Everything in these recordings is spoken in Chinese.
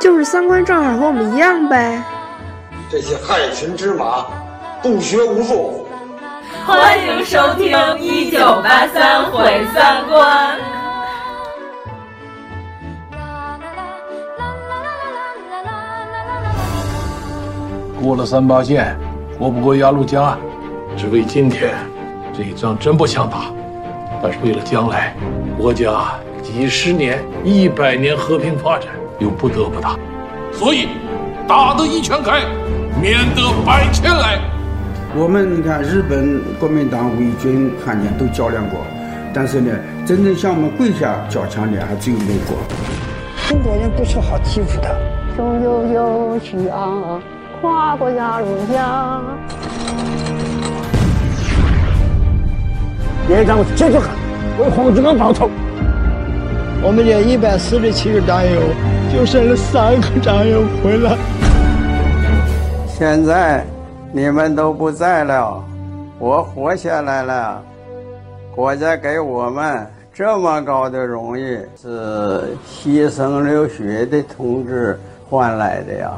就是三观正好和我们一样呗。这些害群之马，不学无术。欢迎收听《一九八三毁三观》。过了三八线，过不过鸭绿江，只为今天，这一仗真不想打，但是为了将来，国家几十年、一百年和平发展，又不得不打，所以打得一拳开，免得百拳来。我们你看，日本国民党伪军汉奸都较量过，但是呢，真正向我们跪下交枪的还只有美国。中国人不是好欺负的。雄赳赳，气昂昂，跨过鸭绿江。连长接着喊，为黄志刚报仇。我们这一百四十七个战友，就剩了三个战友回来。现在你们都不在了，我活下来了。国家给我们这么高的荣誉，是牺牲流血的同志换来的呀。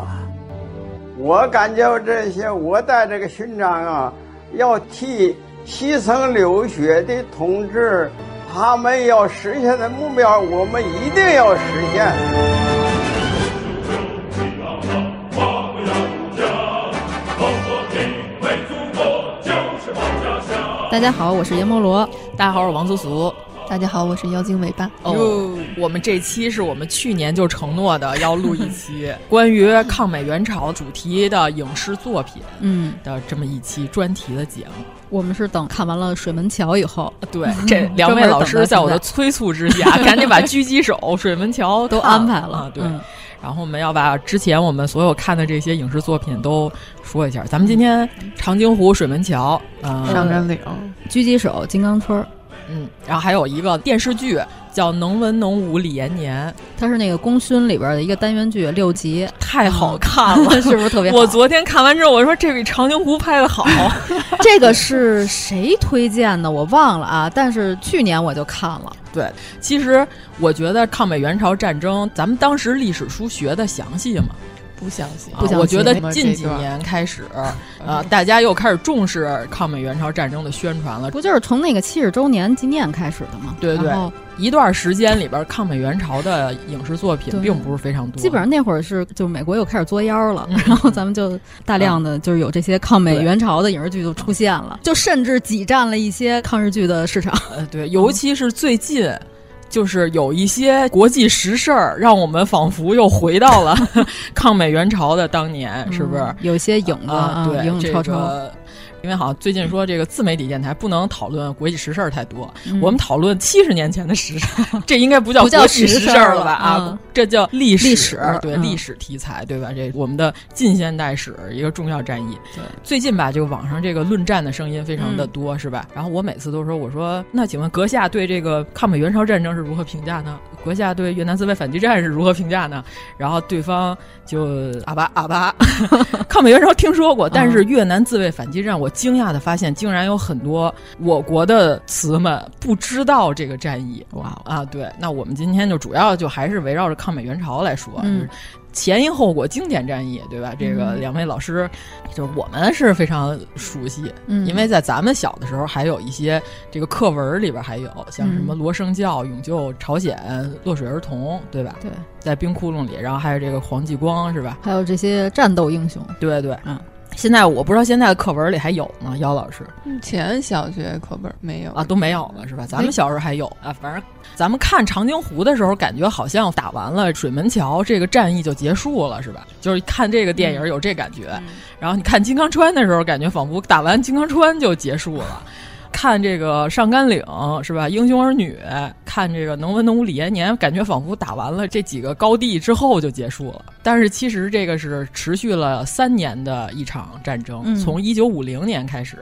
我感觉这些，我带这个勋章啊，要替牺牲流血的同志，他们要实现的目标，我们一定要实现。大家好，我是阎摩罗。大家好，我是王苏苏。大家好，我是妖精尾巴。哦，我们这期是我们去年就承诺的要录一期 关于抗美援朝主题的影视作品，嗯的这么一期专题的节目。我们是等看完了《水门桥》以后，对 这两位老师在我的催促之下，赶紧把《狙击手》《水门桥》都安排了。对，然后我们要把之前我们所有看的这些影视作品都说一下。咱们今天《长津湖》《水门桥》呃，上甘岭、狙击手、金刚村。嗯，然后还有一个电视剧叫《能文能武李延年》，它是那个功勋里边的一个单元剧，六集，太好看了，是不是特别好？我昨天看完之后，我说这比《长津湖》拍的好。这个是谁推荐的？我忘了啊，但是去年我就看了。对，其实我觉得抗美援朝战争，咱们当时历史书学的详细吗？不相信，啊、我觉得近几年开始，呃，大家又开始重视抗美援朝战争的宣传了。不就是从那个七十周年纪念开始的吗？对对，一段时间里边，抗美援朝的影视作品并不是非常多。基本上那会儿是，就是美国又开始作妖了，嗯、然后咱们就大量的就是有这些抗美援朝的影视剧就出现了，就甚至挤占了一些抗日剧的市场。呃，对，尤其是最近。就是有一些国际时事儿，让我们仿佛又回到了 抗美援朝的当年，嗯、是不是？有些影子，啊、对。这个因为好像最近说这个自媒体电台不能讨论国际时事儿太多，嗯、我们讨论七十年前的时事，这应该不叫不叫国际时事儿了吧？啊，嗯、这叫历史，历史对、嗯、历史题材，对吧？这我们的近现代史一个重要战役。对，最近吧，这个网上这个论战的声音非常的多，嗯、是吧？然后我每次都说，我说那请问阁下对这个抗美援朝战争是如何评价呢？阁下对越南自卫反击战是如何评价呢？然后对方就啊吧啊吧，抗美援朝听说过，但是越南自卫反击战，我惊讶的发现，竟然有很多我国的词们不知道这个战役。哇啊，对，那我们今天就主要就还是围绕着抗美援朝来说，嗯、就是前因后果经典战役，对吧？这个两位老师，就是我们是非常熟悉，嗯、因为在咱们小的时候，还有一些这个课文里边还有像什么嗯罗生教、勇救朝鲜、落水儿童，对吧？对，在冰窟窿里，然后还有这个黄继光，是吧？还有这些战斗英雄，对对，嗯。现在我不知道现在的课文里还有吗？姚老师，以前小学课本没有啊，都没有了是吧？咱们小时候还有啊，反正咱们看长津湖的时候，感觉好像打完了水门桥这个战役就结束了，是吧？就是看这个电影有这感觉。嗯、然后你看金刚川的时候，感觉仿佛打完金刚川就结束了。看这个上甘岭是吧？英雄儿女，看这个能文能武李延年，感觉仿佛打完了这几个高地之后就结束了。但是其实这个是持续了三年的一场战争，嗯、从一九五零年开始，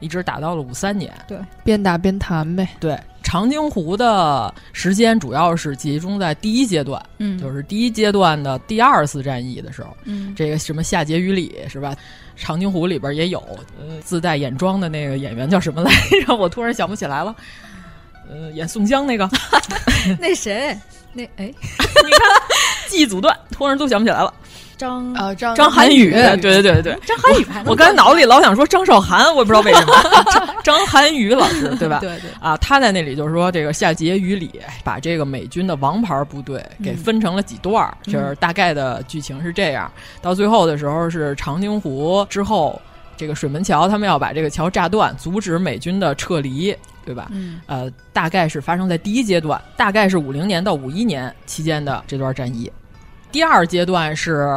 一直打到了五三年。对，边打边谈呗。对，长津湖的时间主要是集中在第一阶段，嗯，就是第一阶段的第二次战役的时候，嗯，这个什么夏桀与李是吧？长津湖里边也有，呃，自带眼妆的那个演员叫什么来着？我突然想不起来了。呃，演宋江那个，那谁？那哎，你看记忆阻断，突然都想不起来了。张啊张张涵予，对对对对，张涵予还我刚才脑子里老想说张韶涵，我也不知道为什么。张张涵予老师，对吧？对对啊，他在那里就是说，这个夏桀与里把这个美军的王牌部队给分成了几段，嗯、就是大概的剧情是这样。到最后的时候是长津湖之后，这个水门桥他们要把这个桥炸断，阻止美军的撤离。对吧？嗯，呃，大概是发生在第一阶段，大概是五零年到五一年期间的这段战役。第二阶段是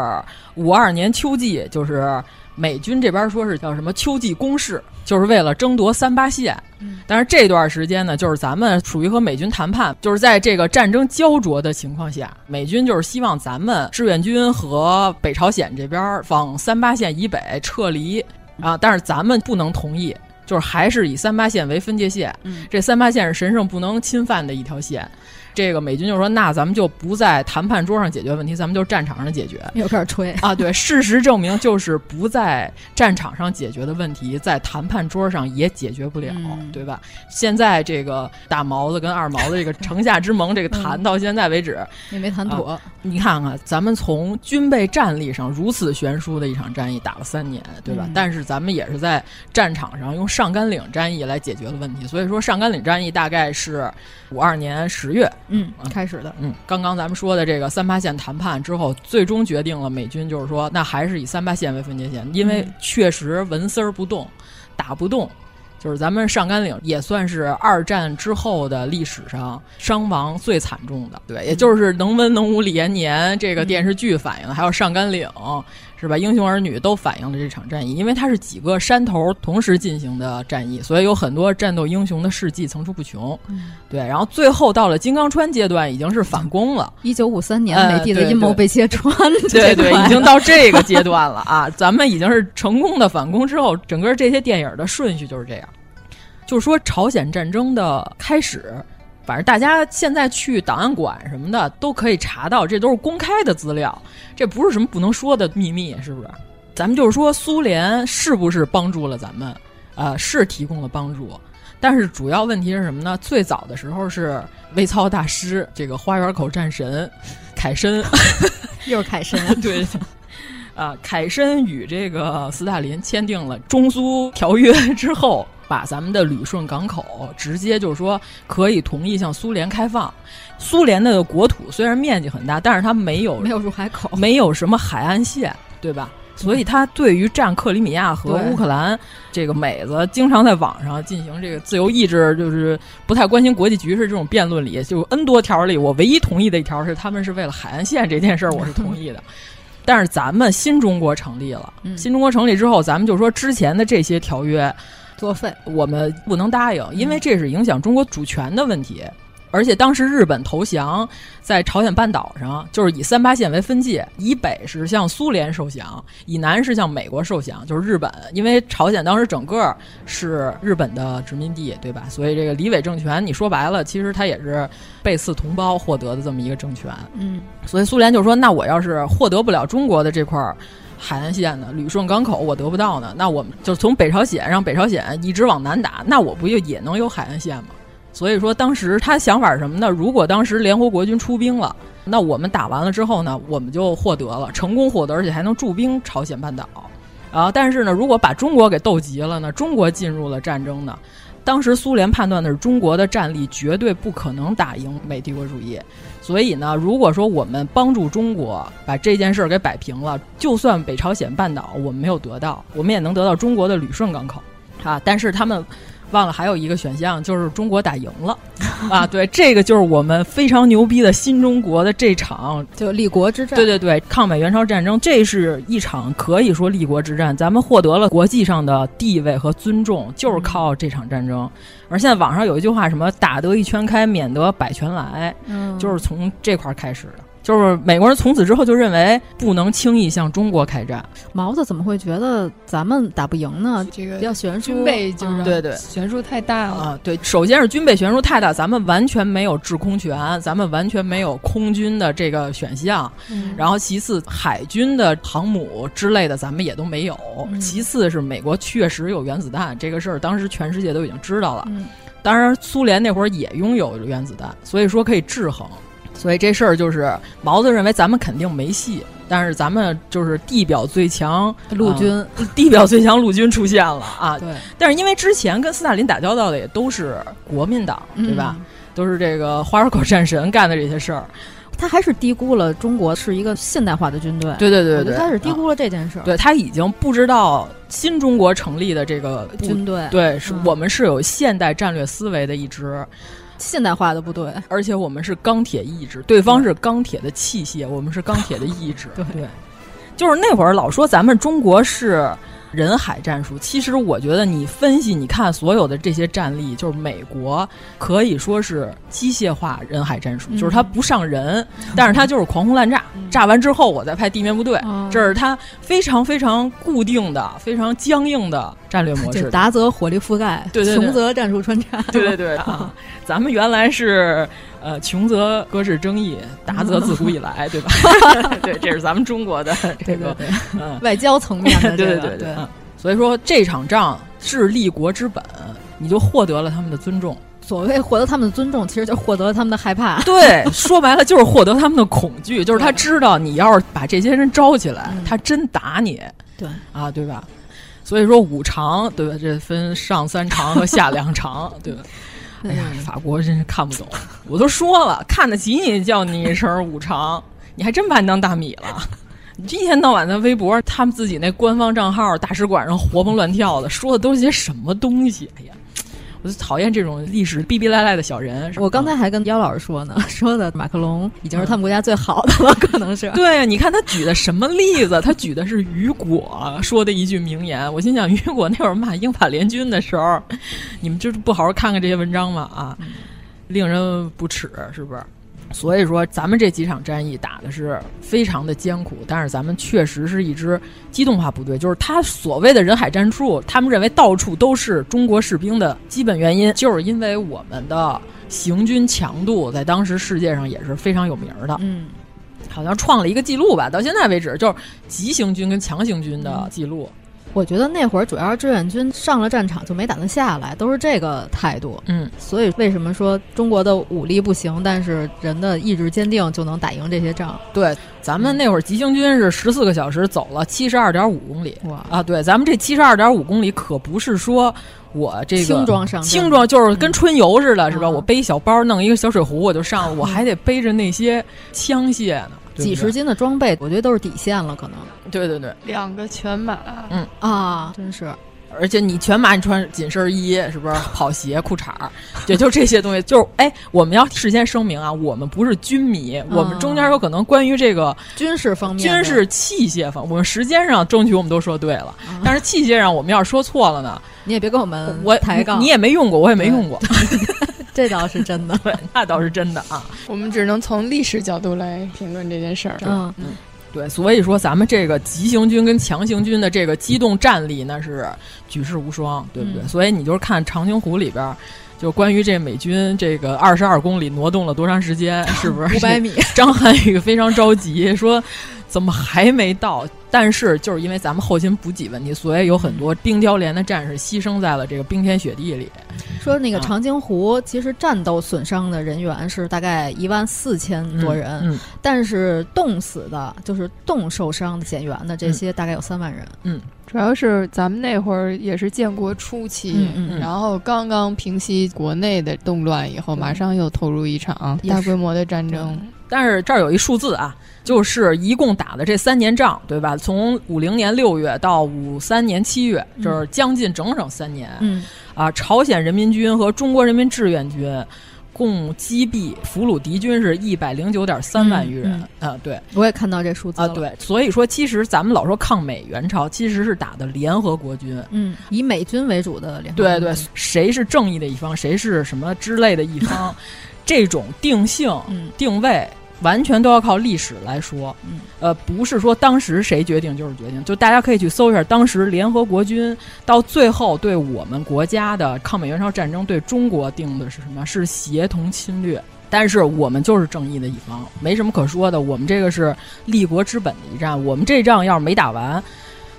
五二年秋季，就是美军这边说是叫什么秋季攻势，就是为了争夺三八线。嗯，但是这段时间呢，就是咱们属于和美军谈判，就是在这个战争焦灼的情况下，美军就是希望咱们志愿军和北朝鲜这边往三八线以北撤离啊，但是咱们不能同意。就是还是以三八线为分界线，嗯，这三八线是神圣不能侵犯的一条线。这个美军就说：“那咱们就不在谈判桌上解决问题，咱们就战场上解决。”又开始吹啊！对，事实证明，就是不在战场上解决的问题，在谈判桌上也解决不了，嗯、对吧？现在这个大毛子跟二毛子这个城下之盟，这个谈到现在为止也没谈妥、啊。你看看，咱们从军备战力上如此悬殊的一场战役打了三年，对吧？嗯、但是咱们也是在战场上用上甘岭战役来解决了问题。所以说，上甘岭战役大概是五二年十月。嗯，开始的。嗯，刚刚咱们说的这个三八线谈判之后，最终决定了美军就是说，那还是以三八线为分界线，因为确实纹丝儿不动，打不动。就是咱们上甘岭也算是二战之后的历史上伤亡最惨重的，对，也就是能文能武李延年这个电视剧反映的，还有上甘岭是吧？英雄儿女都反映了这场战役，因为它是几个山头同时进行的战役，所以有很多战斗英雄的事迹层出不穷。嗯、对，然后最后到了金刚川阶段，已经是反攻了。一九五三年，呃、美帝的阴谋被揭穿，对对，已经到这个阶段了啊！咱们已经是成功的反攻之后，整个这些电影的顺序就是这样。就是说，朝鲜战争的开始，反正大家现在去档案馆什么的都可以查到，这都是公开的资料，这不是什么不能说的秘密，是不是？咱们就是说，苏联是不是帮助了咱们？呃，是提供了帮助，但是主要问题是什么呢？最早的时候是微操大师，这个花园口战神凯申 又是凯申，对。啊，凯申与这个斯大林签订了中苏条约之后，把咱们的旅顺港口直接就是说可以同意向苏联开放。苏联的国土虽然面积很大，但是它没有没有入海口，没有什么海岸线，对吧？所以它对于占克里米亚和乌克兰这个美子，经常在网上进行这个自由意志，就是不太关心国际局势这种辩论里，就 N 多条里，我唯一同意的一条是他们是为了海岸线这件事儿，我是同意的。但是咱们新中国成立了，嗯、新中国成立之后，咱们就说之前的这些条约作废，我们不能答应，因为这是影响中国主权的问题。而且当时日本投降，在朝鲜半岛上就是以三八线为分界，以北是向苏联受降，以南是向美国受降，就是日本。因为朝鲜当时整个是日本的殖民地，对吧？所以这个李伟政权，你说白了，其实他也是背刺同胞获得的这么一个政权。嗯，所以苏联就说，那我要是获得不了中国的这块海岸线呢，旅顺港口我得不到呢，那我们就从北朝鲜让北朝鲜一直往南打，那我不就也能有海岸线吗？所以说，当时他想法是什么呢？如果当时联合国军出兵了，那我们打完了之后呢，我们就获得了成功获得，而且还能驻兵朝鲜半岛。啊，但是呢，如果把中国给斗急了呢，中国进入了战争呢，当时苏联判断的是中国的战力绝对不可能打赢美帝国主义，所以呢，如果说我们帮助中国把这件事儿给摆平了，就算北朝鲜半岛我们没有得到，我们也能得到中国的旅顺港口啊。但是他们。忘了还有一个选项，就是中国打赢了 啊！对，这个就是我们非常牛逼的新中国的这场就立国之战。对对对，抗美援朝战争，这是一场可以说立国之战，咱们获得了国际上的地位和尊重，就是靠这场战争。而现在网上有一句话，什么“打得一拳开，免得百拳来”，嗯，就是从这块开始的。就是美国人从此之后就认为不能轻易向中国开战。毛子怎么会觉得咱们打不赢呢？这个比较悬殊，军备就是对对悬殊太大了啊。对，首先是军备悬殊太大，咱们完全没有制空权，咱们完全没有空军的这个选项。嗯、然后其次，海军的航母之类的咱们也都没有。嗯、其次是美国确实有原子弹，这个事儿当时全世界都已经知道了。嗯、当然，苏联那会儿也拥有原子弹，所以说可以制衡。所以这事儿就是毛子认为咱们肯定没戏，但是咱们就是地表最强陆军，呃、地表最强陆军出现了啊！对，但是因为之前跟斯大林打交道的也都是国民党，对吧？嗯、都是这个花儿口战神干的这些事儿，他还是低估了中国是一个现代化的军队。对对对对，他是低估了这件事儿。对他已经不知道新中国成立的这个军队，对，是、嗯、我们是有现代战略思维的一支。现代化的部队，而且我们是钢铁意志，对方是钢铁的器械，我们是钢铁的意志。对。对，就是那会儿老说咱们中国是人海战术，其实我觉得你分析，你看所有的这些战例，就是美国可以说是机械化人海战术，嗯、就是它不上人，但是它就是狂轰滥炸，嗯、炸完之后我再派地面部队，哦、这是它非常非常固定的、非常僵硬的战略模式。达则火力覆盖，对对对穷则战术穿插。对对对啊，咱们原来是。呃，穷则搁置争议，达则自古以来，对吧？对，这是咱们中国的这个外交层面的、对对对对。所以说这场仗是立国之本，你就获得了他们的尊重。所谓获得他们的尊重，其实就获得了他们的害怕。对，说白了就是获得他们的恐惧，就是他知道你要是把这些人招起来，他真打你。对啊，对吧？所以说五常，对吧？这分上三常和下两常，对吧？哎呀，法国真是看不懂。我都说了，看得起你，叫你一声五常，你还真把你当大米了。你一天到晚在微博，他们自己那官方账号、大使馆上活蹦乱跳的，说的都是些什么东西？哎呀！我就讨厌这种历史逼逼赖赖的小人。我刚才还跟姚老师说呢，说的马克龙已经是他们国家最好的了，可能是。对，你看他举的什么例子？他举的是雨果说的一句名言。我心想，雨果那会儿骂英法联军的时候，你们就是不好好看看这些文章吗？啊，令人不齿，是不是？所以说，咱们这几场战役打的是非常的艰苦，但是咱们确实是一支机动化部队。就是他所谓的人海战术，他们认为到处都是中国士兵的基本原因，就是因为我们的行军强度在当时世界上也是非常有名的。嗯，好像创了一个记录吧，到现在为止就是急行军跟强行军的记录。我觉得那会儿主要是志愿军上了战场就没打算下来，都是这个态度。嗯，所以为什么说中国的武力不行，但是人的意志坚定就能打赢这些仗？对，咱们那会儿急行军是十四个小时走了七十二点五公里。哇啊，对，咱们这七十二点五公里可不是说我这个轻装上轻装就是跟春游似的，嗯是吧？我背一小包，弄一个小水壶我就上了，我还得背着那些枪械呢。几十斤的装备，我觉得都是底线了，可能。对对对，两个全马，嗯。啊，真是。而且你全马，你穿紧身衣，是不是？跑鞋、裤衩儿，也就这些东西。就是哎，我们要事先声明啊，我们不是军迷，我们中间有可能关于这个军事方面、军事器械方，我们时间上争取我们都说对了，但是器械上我们要是说错了呢，你也别跟我们我抬杠，你也没用过，我也没用过。这倒是真的，对，那倒是真的啊。我们只能从历史角度来评论这件事儿。嗯嗯，对，所以说咱们这个急行军跟强行军的这个机动战力那是举世无双，对不对？嗯、所以你就是看《长津湖》里边，就关于这美军这个二十二公里挪动了多长时间，是不是五百米？张涵予非常着急，说怎么还没到？但是就是因为咱们后勤补给问题，所以有很多冰雕连的战士牺牲在了这个冰天雪地里。说那个长津湖，其实战斗损伤的人员是大概一万四千多人，嗯嗯、但是冻死的，就是冻受伤的减员的这些大概有三万人。嗯，主要是咱们那会儿也是建国初期，嗯嗯、然后刚刚平息国内的动乱以后，马上又投入一场大规模的战争。但是这儿有一数字啊。就是一共打的这三年仗，对吧？从五零年六月到五三年七月，就是将近整整三年。嗯，啊，朝鲜人民军和中国人民志愿军。共击毙俘虏敌军是一百零九点三万余人啊！对，我也看到这数字啊。对，所以说其实咱们老说抗美援朝，其实是打的联合国军，嗯，以美军为主的联合对对，谁是正义的一方，谁是什么之类的一方，这种定性、定位。完全都要靠历史来说，呃，不是说当时谁决定就是决定，就大家可以去搜一下，当时联合国军到最后对我们国家的抗美援朝战争对中国定的是什么？是协同侵略，但是我们就是正义的一方，没什么可说的。我们这个是立国之本的一战，我们这仗要是没打完，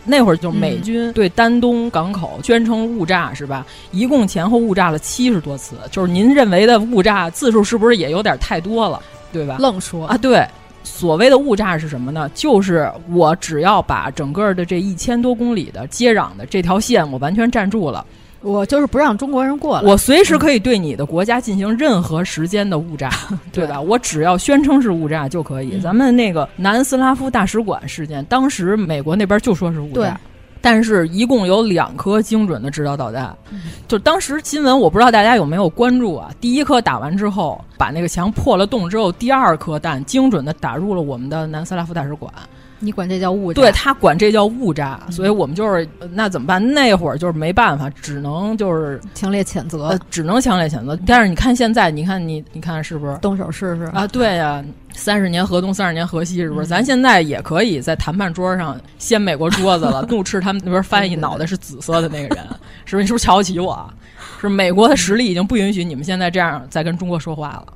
那会儿就美军对丹东港口宣称误炸是吧？一共前后误炸了七十多次，就是您认为的误炸次数是不是也有点太多了？对吧？愣说啊，对，所谓的误炸是什么呢？就是我只要把整个的这一千多公里的接壤的这条线我完全占住了，我就是不让中国人过来，我随时可以对你的国家进行任何时间的误炸，对吧？我只要宣称是误炸就可以。咱们那个南斯拉夫大使馆事件，当时美国那边就说是误炸。但是一共有两颗精准的制导导弹，就当时新闻我不知道大家有没有关注啊？第一颗打完之后，把那个墙破了洞之后，第二颗弹精准的打入了我们的南斯拉夫大使馆。你管这叫误炸？对他管这叫误炸，所以我们就是那怎么办？那会儿就是没办法，只能就是强烈谴责，只能强烈谴责。但是你看现在，你看你你看是不是动手试试啊？对呀，三十年河东，三十年河西，是不是？咱现在也可以在谈判桌上掀美国桌子了。怒斥他们那边翻译脑袋是紫色的那个人，是不是？你是不是瞧不起我？是美国的实力已经不允许你们现在这样再跟中国说话了。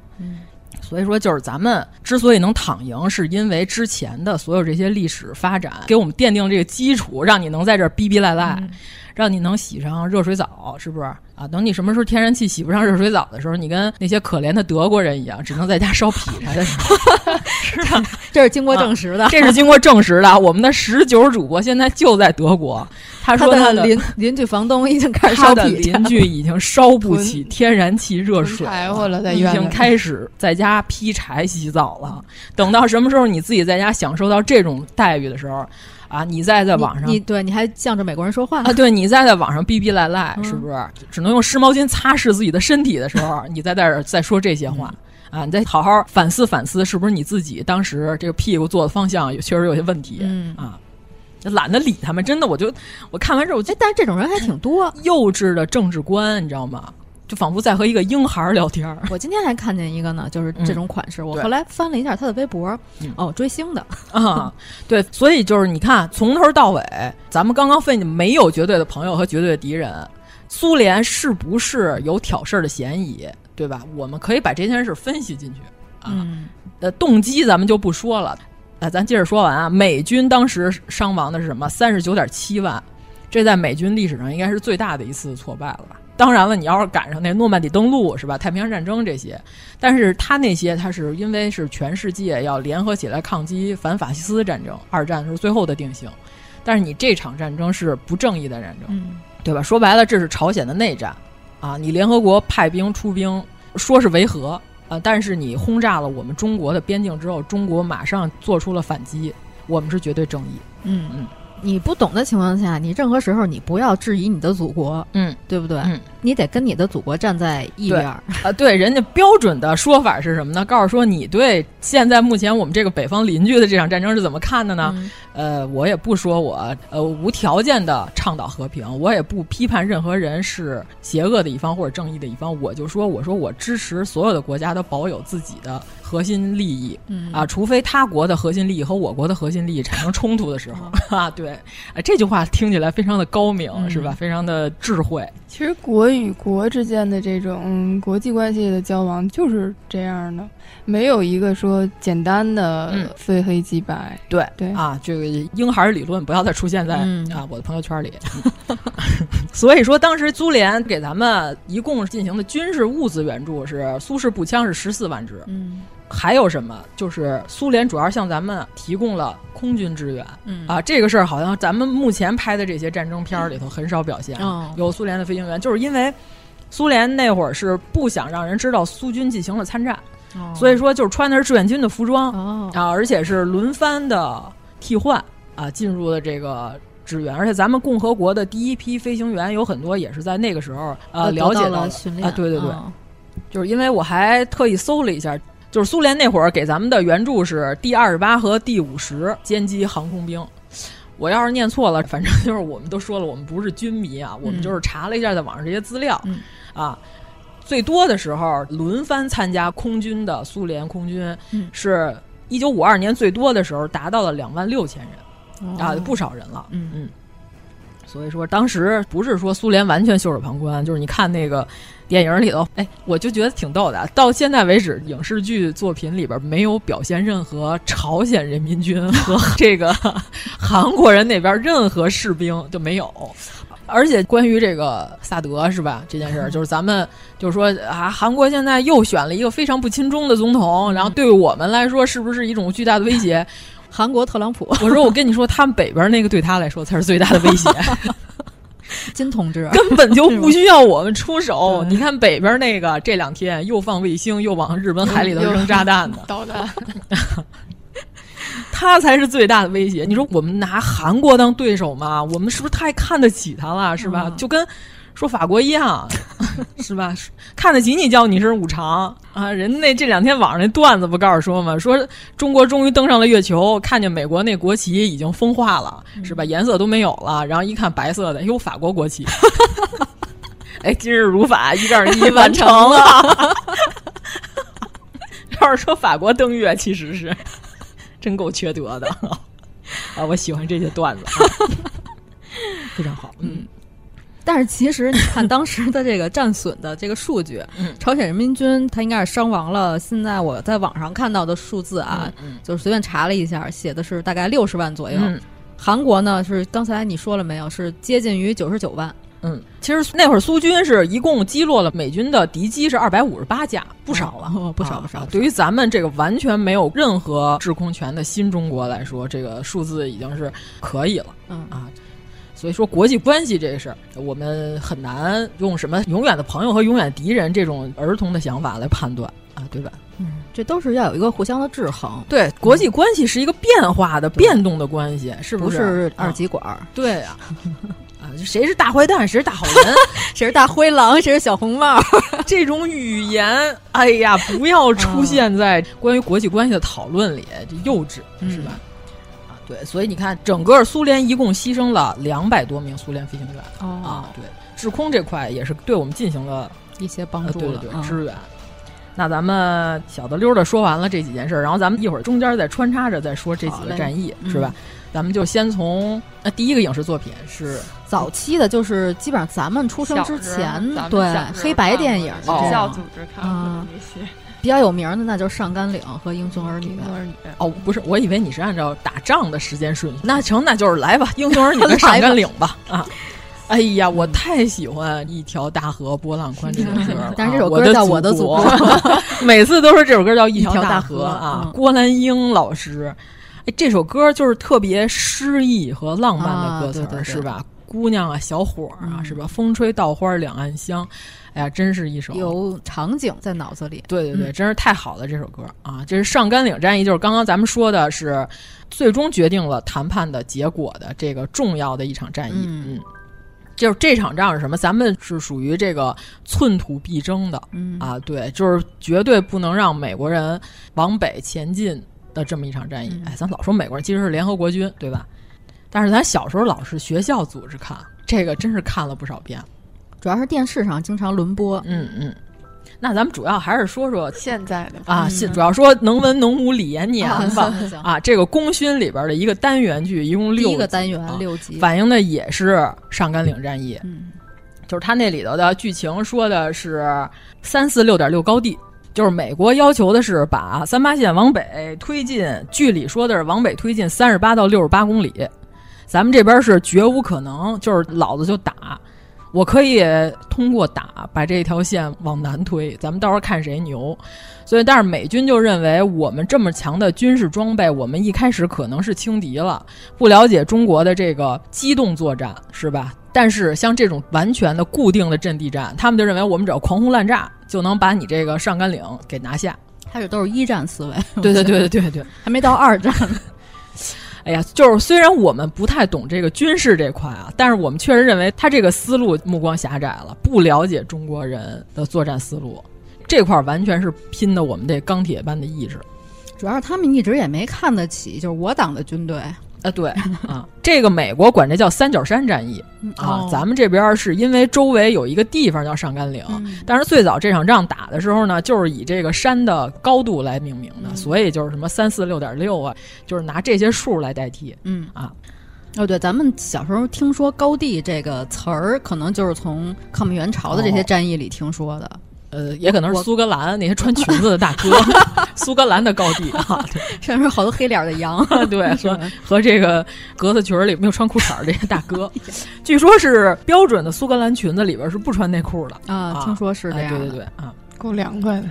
所以说，就是咱们之所以能躺赢，是因为之前的所有这些历史发展给我们奠定这个基础，让你能在这儿逼逼赖赖，让你能洗上热水澡，是不是啊？等你什么时候天然气洗不上热水澡的时候，你跟那些可怜的德国人一样，只能在家烧劈柴的时候，是吧？这是经过证实的，这是经过证实的。我们的十九主播现在就在德国。他说他的邻邻居房东已经开始烧的邻居已经烧不起天然气热水柴火了，在已经开始在家劈柴洗澡了。等到什么时候你自己在家享受到这种待遇的时候，啊，你再在网上，你对你还向着美国人说话啊？对你再在网上逼逼赖赖，是不是？只能用湿毛巾擦拭自己的身体的时候，你再在这再说这些话啊？你再好好反思反思，是不是你自己当时这个屁股坐的方向确实有些问题？嗯啊。懒得理他们，真的，我就我看完之后，我觉得，但是这种人还挺多，幼稚的政治观，你知道吗？就仿佛在和一个婴孩聊天。我今天还看见一个呢，就是这种款式。我后来翻了一下他的微博，哦，追星的 啊，对，所以就是你看，从头到尾，咱们刚刚分析没有绝对的朋友和绝对的敌人，苏联是不是有挑事儿的嫌疑，对吧？我们可以把这件事分析进去啊，呃，动机咱们就不说了。那咱接着说完啊，美军当时伤亡的是什么？三十九点七万，这在美军历史上应该是最大的一次挫败了吧？当然了，你要是赶上那诺曼底登陆是吧？太平洋战争这些，但是他那些他是因为是全世界要联合起来抗击反法西斯战争，二战是最后的定型。但是你这场战争是不正义的战争，对吧？说白了，这是朝鲜的内战啊！你联合国派兵出兵，说是维和。啊，但是你轰炸了我们中国的边境之后，中国马上做出了反击，我们是绝对正义。嗯嗯，你不懂的情况下，你任何时候你不要质疑你的祖国，嗯，对不对？嗯，你得跟你的祖国站在一边儿啊。对，人家标准的说法是什么呢？告诉说你对现在目前我们这个北方邻居的这场战争是怎么看的呢？呃，我也不说我呃无条件的倡导和平，我也不批判任何人是邪恶的一方或者正义的一方，我就说我说我支持所有的国家都保有自己的核心利益，嗯啊，除非他国的核心利益和我国的核心利益产生冲突的时候 啊，对，啊这句话听起来非常的高明，是吧？非常的智慧。其实国与国之间的这种国际关系的交往就是这样的。没有一个说简单的非黑即白，对对啊，这个婴孩理论不要再出现在啊我的朋友圈里。所以说，当时苏联给咱们一共进行的军事物资援助是苏式步枪是十四万支，嗯，还有什么？就是苏联主要向咱们提供了空军支援，嗯。啊，这个事儿好像咱们目前拍的这些战争片儿里头很少表现，嗯，有苏联的飞行员，就是因为苏联那会儿是不想让人知道苏军进行了参战。所以说，就是穿的是志愿军的服装啊，而且是轮番的替换啊，进入了这个支援，而且咱们共和国的第一批飞行员有很多也是在那个时候呃了解到啊，对对对，嗯就是因为我还特意搜了一下，就是苏联那会儿给咱们的援助是第二十八和第五十歼击航空兵。我要是念错了，反正 就是我们都说了，我们不是军迷啊，我们就是查了一下在网上这些资料、嗯啊。最多的时候轮番参加空军的苏联空军，嗯是一九五二年最多的时候达到了两万六千人、哦啊，不少人了。嗯嗯，所以说当时不是说苏联完全袖手旁观，就是你看那个电影里头，哎，我就觉得挺逗的。到现在为止，影视剧作品里边没有表现任何朝鲜人民军和 这个韩国人那边任何士兵就没有。而且关于这个萨德是吧这件事儿，就是咱们就是说啊，韩国现在又选了一个非常不亲中的总统，然后对我们来说是不是一种巨大的威胁？韩国特朗普，我说我跟你说，他们北边那个对他来说才是最大的威胁。金同志根本就不需要我们出手。你看北边那个，这两天又放卫星，又往日本海里头扔炸弹的 导弹，他才是最大的威胁。你说我们拿韩国当对手吗？我们是不是太看得起他了？是吧？嗯就跟说法国一样，是吧？看得起你叫你是五常啊！人那这两天网上那段子不告诉说吗？说中国终于登上了月球，看见美国那国旗已经风化了，是吧？颜色都没有了，然后一看白色的，哟，法国国旗。哎，今日如法，一杠一完成了。要是说法国登月，其实是真够缺德的啊！我喜欢这些段子，啊、非常好。嗯，但是其实你看当时的这个战损的这个数据，嗯、朝鲜人民军他应该是伤亡了。现在我在网上看到的数字啊，就是随便查了一下，写的是大概六十万左右。嗯、韩国呢是刚才你说了没有？是接近于九十九万。嗯，其实那会儿苏军是一共击落了美军的敌机是二百五十八架，不少了，哦、不少不少。啊、对于咱们这个完全没有任何制空权的新中国来说，这个数字已经是可以了。嗯啊，所以说国际关系这个事儿，我们很难用什么永远的朋友和永远敌人这种儿童的想法来判断啊，对吧？嗯，这都是要有一个互相的制衡。对，国际关系是一个变化的、变动的关系，是不是？是二极管、啊？对啊。啊，谁是大坏蛋，谁是大好人，谁是大灰狼，谁是小红帽？这种语言，哎呀，不要出现在关于国际关系的讨论里，这幼稚是吧？对，所以你看，整个苏联一共牺牲了两百多名苏联飞行员。哦、啊，对，制空这块也是对我们进行了一些帮助了，对对对，嗯、支援。那咱们小的溜的说完了这几件事，然后咱们一会儿中间再穿插着再说这几个战役，是吧？嗯咱们就先从呃第一个影视作品是早期的，就是基本上咱们出生之前，对黑白电影学校组织看的那些。比较有名的那就是《上甘岭》和《英雄儿女》。英雄儿女哦，不是，我以为你是按照打仗的时间顺序。那成，那就是来吧，《英雄儿女》跟《上甘岭》吧。啊，哎呀，我太喜欢《一条大河波浪宽》这首歌了。但是这首歌叫《我的祖国 》，每次都是这首歌叫《一条大河》啊。郭兰英老师。哎，这首歌就是特别诗意和浪漫的歌词、啊、对对对是吧？姑娘啊，小伙儿啊，嗯、是吧？风吹稻花两岸香，哎呀，真是一首有场景在脑子里。对对对，嗯、真是太好了，这首歌啊！这是上甘岭战役，就是刚刚咱们说的是最终决定了谈判的结果的这个重要的一场战役。嗯，嗯就是这场仗是什么？咱们是属于这个寸土必争的，嗯啊，对，就是绝对不能让美国人往北前进。的这么一场战役，哎，咱老说美国人其实是联合国军，对吧？但是咱小时候老是学校组织看，这个真是看了不少遍。主要是电视上经常轮播，嗯嗯。那咱们主要还是说说现在的啊，嗯主要说能文能武李延年吧。啊，啊这个功勋里边的一个单元剧，一共六一个单元、啊、六集，反映的也是上甘岭战役。嗯，就是他那里头的剧情说的是三四六点六高地。就是美国要求的是把三八线往北推进，剧里说的是往北推进三十八到六十八公里，咱们这边是绝无可能，就是老子就打，我可以通过打把这条线往南推，咱们到时候看谁牛。所以，但是美军就认为我们这么强的军事装备，我们一开始可能是轻敌了，不了解中国的这个机动作战，是吧？但是像这种完全的固定的阵地战，他们就认为我们只要狂轰滥炸就能把你这个上甘岭给拿下。开始都是一战思维，对对对对对对，还没到二战。哎呀，就是虽然我们不太懂这个军事这块啊，但是我们确实认为他这个思路目光狭窄了，不了解中国人的作战思路，这块完全是拼的我们这钢铁般的意志。主要是他们一直也没看得起，就是我党的军队。啊，对 啊，这个美国管这叫三角山战役啊，哦、咱们这边是因为周围有一个地方叫上甘岭，嗯、但是最早这场仗打的时候呢，就是以这个山的高度来命名的，嗯、所以就是什么三四六点六啊，就是拿这些数来代替。嗯啊，哦对，咱们小时候听说高地这个词儿，可能就是从抗美援朝的这些战役里听说的。哦呃，也可能是苏格兰那些穿裙子的大哥，苏格兰的高地啊，上面好多黑脸的羊，对，说和这个格子裙里没有穿裤衩这些大哥，据说是标准的苏格兰裙子里边是不穿内裤的啊，听说是这样、哎，对对对啊，够凉快的，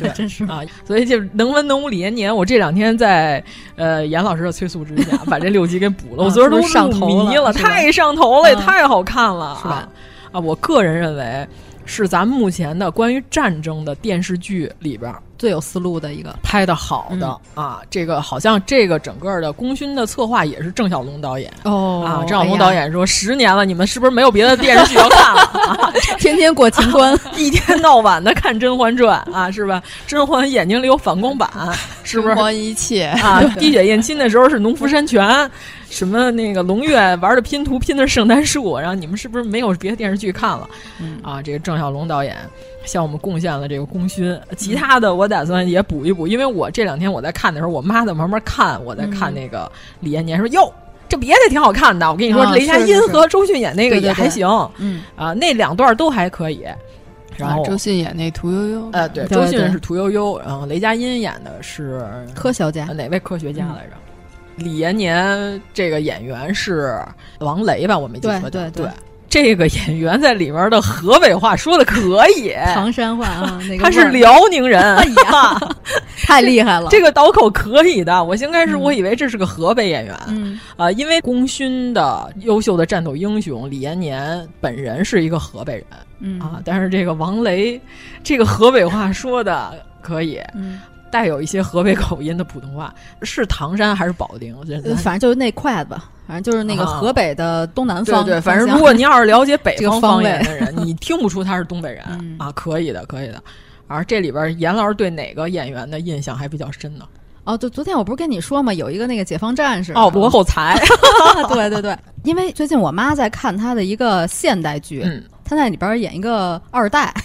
对，真是啊，所以就能文能武李延年，我这两天在呃严老师的催促之下，把这六集给补了，我昨儿都上头迷了，太上头了，也太好看了，是吧？啊，我个人认为。是咱目前的关于战争的电视剧里边最有思路的一个，拍的好的、嗯、啊，这个好像这个整个的功勋的策划也是郑晓龙导演哦啊，郑晓龙导演说、哎、十年了，你们是不是没有别的电视剧要看了？啊、天天过情关，一天到晚的看《甄嬛传》啊，是吧？甄嬛眼睛里有反光板，是不是？甄嬛一切啊，滴血验亲的时候是农夫山泉。什么那个龙月玩的拼图拼的是圣诞树，然后你们是不是没有别的电视剧看了？嗯、啊，这个郑晓龙导演向我们贡献了这个功勋，其他的我打算也补一补，因为我这两天我在看的时候，我妈在旁边看，我在看那个李延年说哟。这别的挺好看的，我跟你说，啊、雷佳音和周迅演那个也还行，嗯啊，那两段都还可以。然后、啊、周迅演那屠呦呦，呃，对，对周迅是屠呦呦，然后雷佳音演的是科学家，哪位科学家来着？李延年这个演员是王雷吧？我没记错。对对对，这个演员在里面的河北话说的可以，唐山话啊，那个他是辽宁人，哎呀，太厉害了！这个倒口可以的。我先开始我以为这是个河北演员，嗯。啊，因为功勋的优秀的战斗英雄李延年本人是一个河北人，嗯。啊，但是这个王雷这个河北话说的可以，嗯。带有一些河北口音的普通话，是唐山还是保定？反正就是那块子，反正就是那个河北的东南方。啊、对对，反正如果您要是了解北方方言的人，你听不出他是东北人、嗯、啊，可以的，可以的。而这里边严老师对哪个演员的印象还比较深呢？哦，对，昨天我不是跟你说嘛，有一个那个解放战士哦，罗厚才，对对对，因为最近我妈在看他的一个现代剧，嗯，他在里边演一个二代。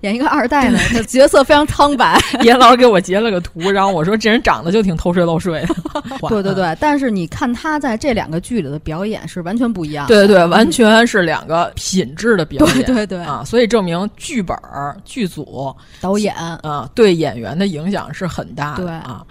演一个二代呢，角色非常苍白。严老师给我截了个图，然后我说这人长得就挺偷税漏税的。对对对，但是你看他在这两个剧里的表演是完全不一样。对对对，完全是两个品质的表演。对对对啊，所以证明剧本、剧组、导演啊对演员的影响是很大的。对啊。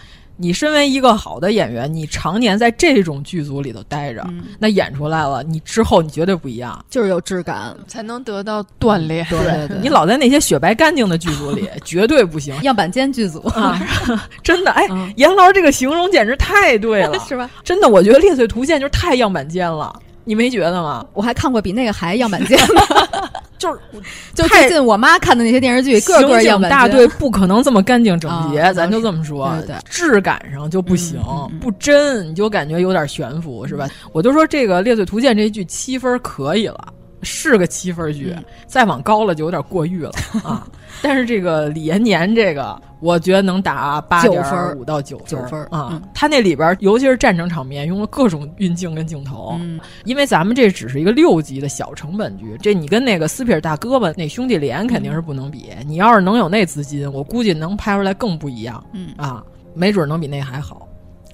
你身为一个好的演员，你常年在这种剧组里头待着，嗯、那演出来了，你之后你绝对不一样，就是有质感，才能得到锻炼。对对对，你老在那些雪白干净的剧组里，绝对不行。样板间剧组啊，真的，哎，严老师这个形容简直太对了，是吧？真的，我觉得《猎罪图鉴》就是太样板间了。你没觉得吗？我还看过比那个还样板间的，就是 就最近我妈看的那些电视剧，个个样板大队不可能这么干净整洁，啊、咱就这么说，对对质感上就不行，不真，你就感觉有点悬浮，是吧？我就说这个《猎罪图鉴》这一剧七分可以了。是个七分剧，嗯、再往高了就有点过誉了 啊！但是这个李延年这个，我觉得能打八点五到九分分啊！嗯、他那里边，尤其是战争场面，用了各种运镜跟镜头。嗯，因为咱们这只是一个六集的小成本剧，这你跟那个斯皮尔大胳膊那兄弟连肯定是不能比。你要是能有那资金，我估计能拍出来更不一样。嗯啊，没准能比那还好。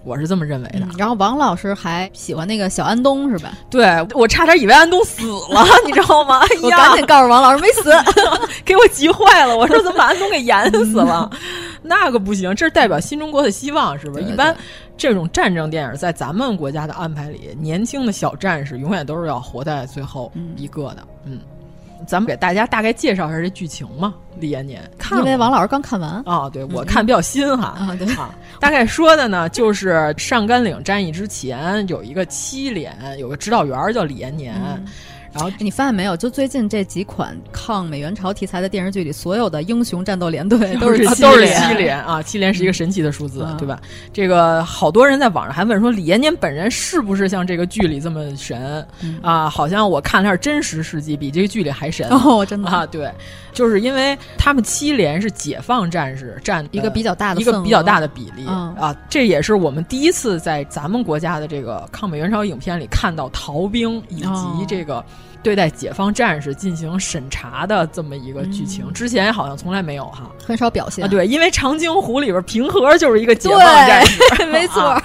我是这么认为的、嗯。然后王老师还喜欢那个小安东是吧？对我差点以为安东死了，你知道吗？哎呀，我赶紧告诉王老师没死，给我急坏了。我说怎么把安东给演死了？那个不行，这是代表新中国的希望，是不是？一般这种战争电影在咱们国家的安排里，年轻的小战士永远都是要活在最后一个的。嗯。咱们给大家大概介绍一下这剧情嘛，李延年。看因为王老师刚看完。啊，对我看比较新哈。啊，对。啊，大概说的呢，就是上甘岭战役之前有一个七连，有个指导员叫李延年。嗯然后你发现没有？就最近这几款抗美援朝题材的电视剧里，所有的英雄战斗连队 都是都是七连啊！七连是一个神奇的数字，嗯、对吧？这个好多人在网上还问说，李延年本人是不是像这个剧里这么神、嗯、啊？好像我看了下真实事迹，比这个剧里还神哦！真的啊，对，就是因为他们七连是解放战士占一个比较大的一个比较大的比例、嗯、啊，这也是我们第一次在咱们国家的这个抗美援朝影片里看到逃兵以及这个。对待解放战士进行审查的这么一个剧情，嗯、之前好像从来没有哈，很少表现啊。对，因为《长津湖》里边平和就是一个解放战士，没错。啊、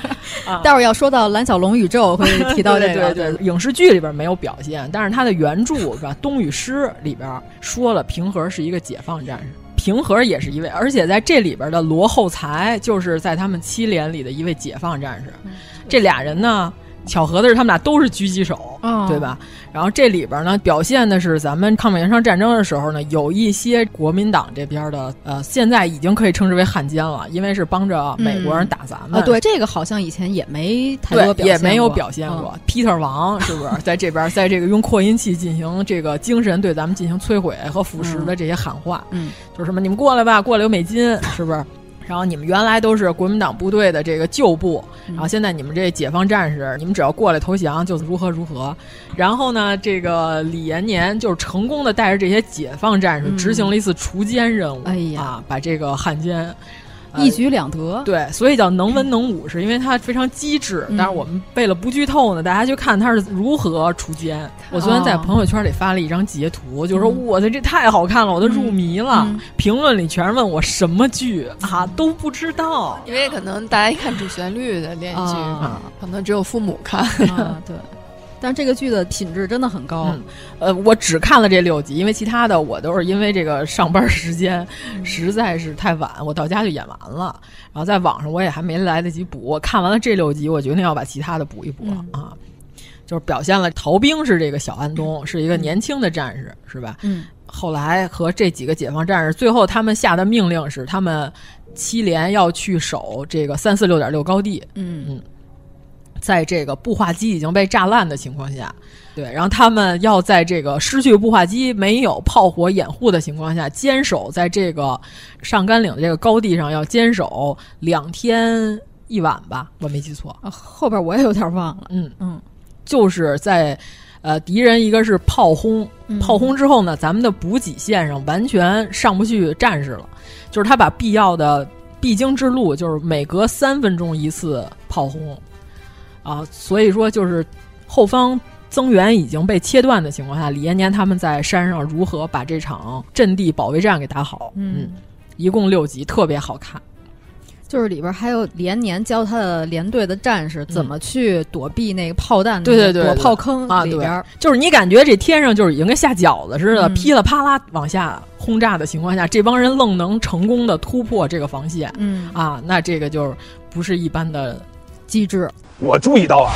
待会儿要说到蓝小龙宇宙会提到这个，对对对。影视剧里边没有表现，但是他的原著是吧，《冬与诗》里边说了平和是一个解放战士。平和也是一位，而且在这里边的罗厚才就是在他们七连里的一位解放战士。嗯、这俩人呢，巧合的是他们俩都是狙击手，哦、对吧？然后这里边呢，表现的是咱们抗美援朝战争的时候呢，有一些国民党这边的，呃，现在已经可以称之为汉奸了，因为是帮着美国人打咱们。对，这个好像以前也没太多表现，也没有表现过。嗯、Peter 王是不是在这边，在这个用扩音器进行这个精神对咱们进行摧毁和腐蚀的这些喊话？嗯，就是什么你们过来吧，过来有美金，是不是？然后你们原来都是国民党部队的这个旧部，然后现在你们这解放战士，你们只要过来投降就如何如何。然后呢，这个李延年就是成功的带着这些解放战士执行了一次除奸任务，哎呀，啊，把这个汉奸。一举两得，对，所以叫能文能武，是因为他非常机智。嗯、但是我们为了不剧透呢，大家就看他是如何除奸。我昨天在朋友圈里发了一张截图，哦、就说我的这太好看了，我都入迷了。嗯、评论里全是问我什么剧啊，都不知道。因为可能大家一看主旋律的连续剧，啊、可能只有父母看。啊、对。但这个剧的品质真的很高，嗯、呃，我只看了这六集，因为其他的我都是因为这个上班时间 实在是太晚，我到家就演完了，然后在网上我也还没来得及补。我看完了这六集，我决定要把其他的补一补、嗯、啊，就是表现了逃兵是这个小安东，是一个年轻的战士，是吧？嗯，后来和这几个解放战士，最后他们下的命令是，他们七连要去守这个三四六点六高地，嗯。嗯。在这个步话机已经被炸烂的情况下，对，然后他们要在这个失去步话机、没有炮火掩护的情况下，坚守在这个上甘岭的这个高地上，要坚守两天一晚吧，我没记错。啊、后边我也有点忘了。嗯嗯，就是在呃敌人一个是炮轰，嗯炮轰之后呢，咱们的补给线上完全上不去战士了，就是他把必要的必经之路，就是每隔三分钟一次炮轰。啊，所以说就是后方增援已经被切断的情况下，李延年他们在山上如何把这场阵地保卫战给打好？嗯，嗯一共六集，特别好看。就是里边还有李延年教他的连队的战士怎么去躲避那个炮弹，对对对，躲炮坑啊里边，就是你感觉这天上就是已经跟下饺子似的，嗯噼里啪啦往下轰炸的情况下，这帮人愣能成功的突破这个防线，嗯啊，那这个就是不是一般的机制。我注意到啊，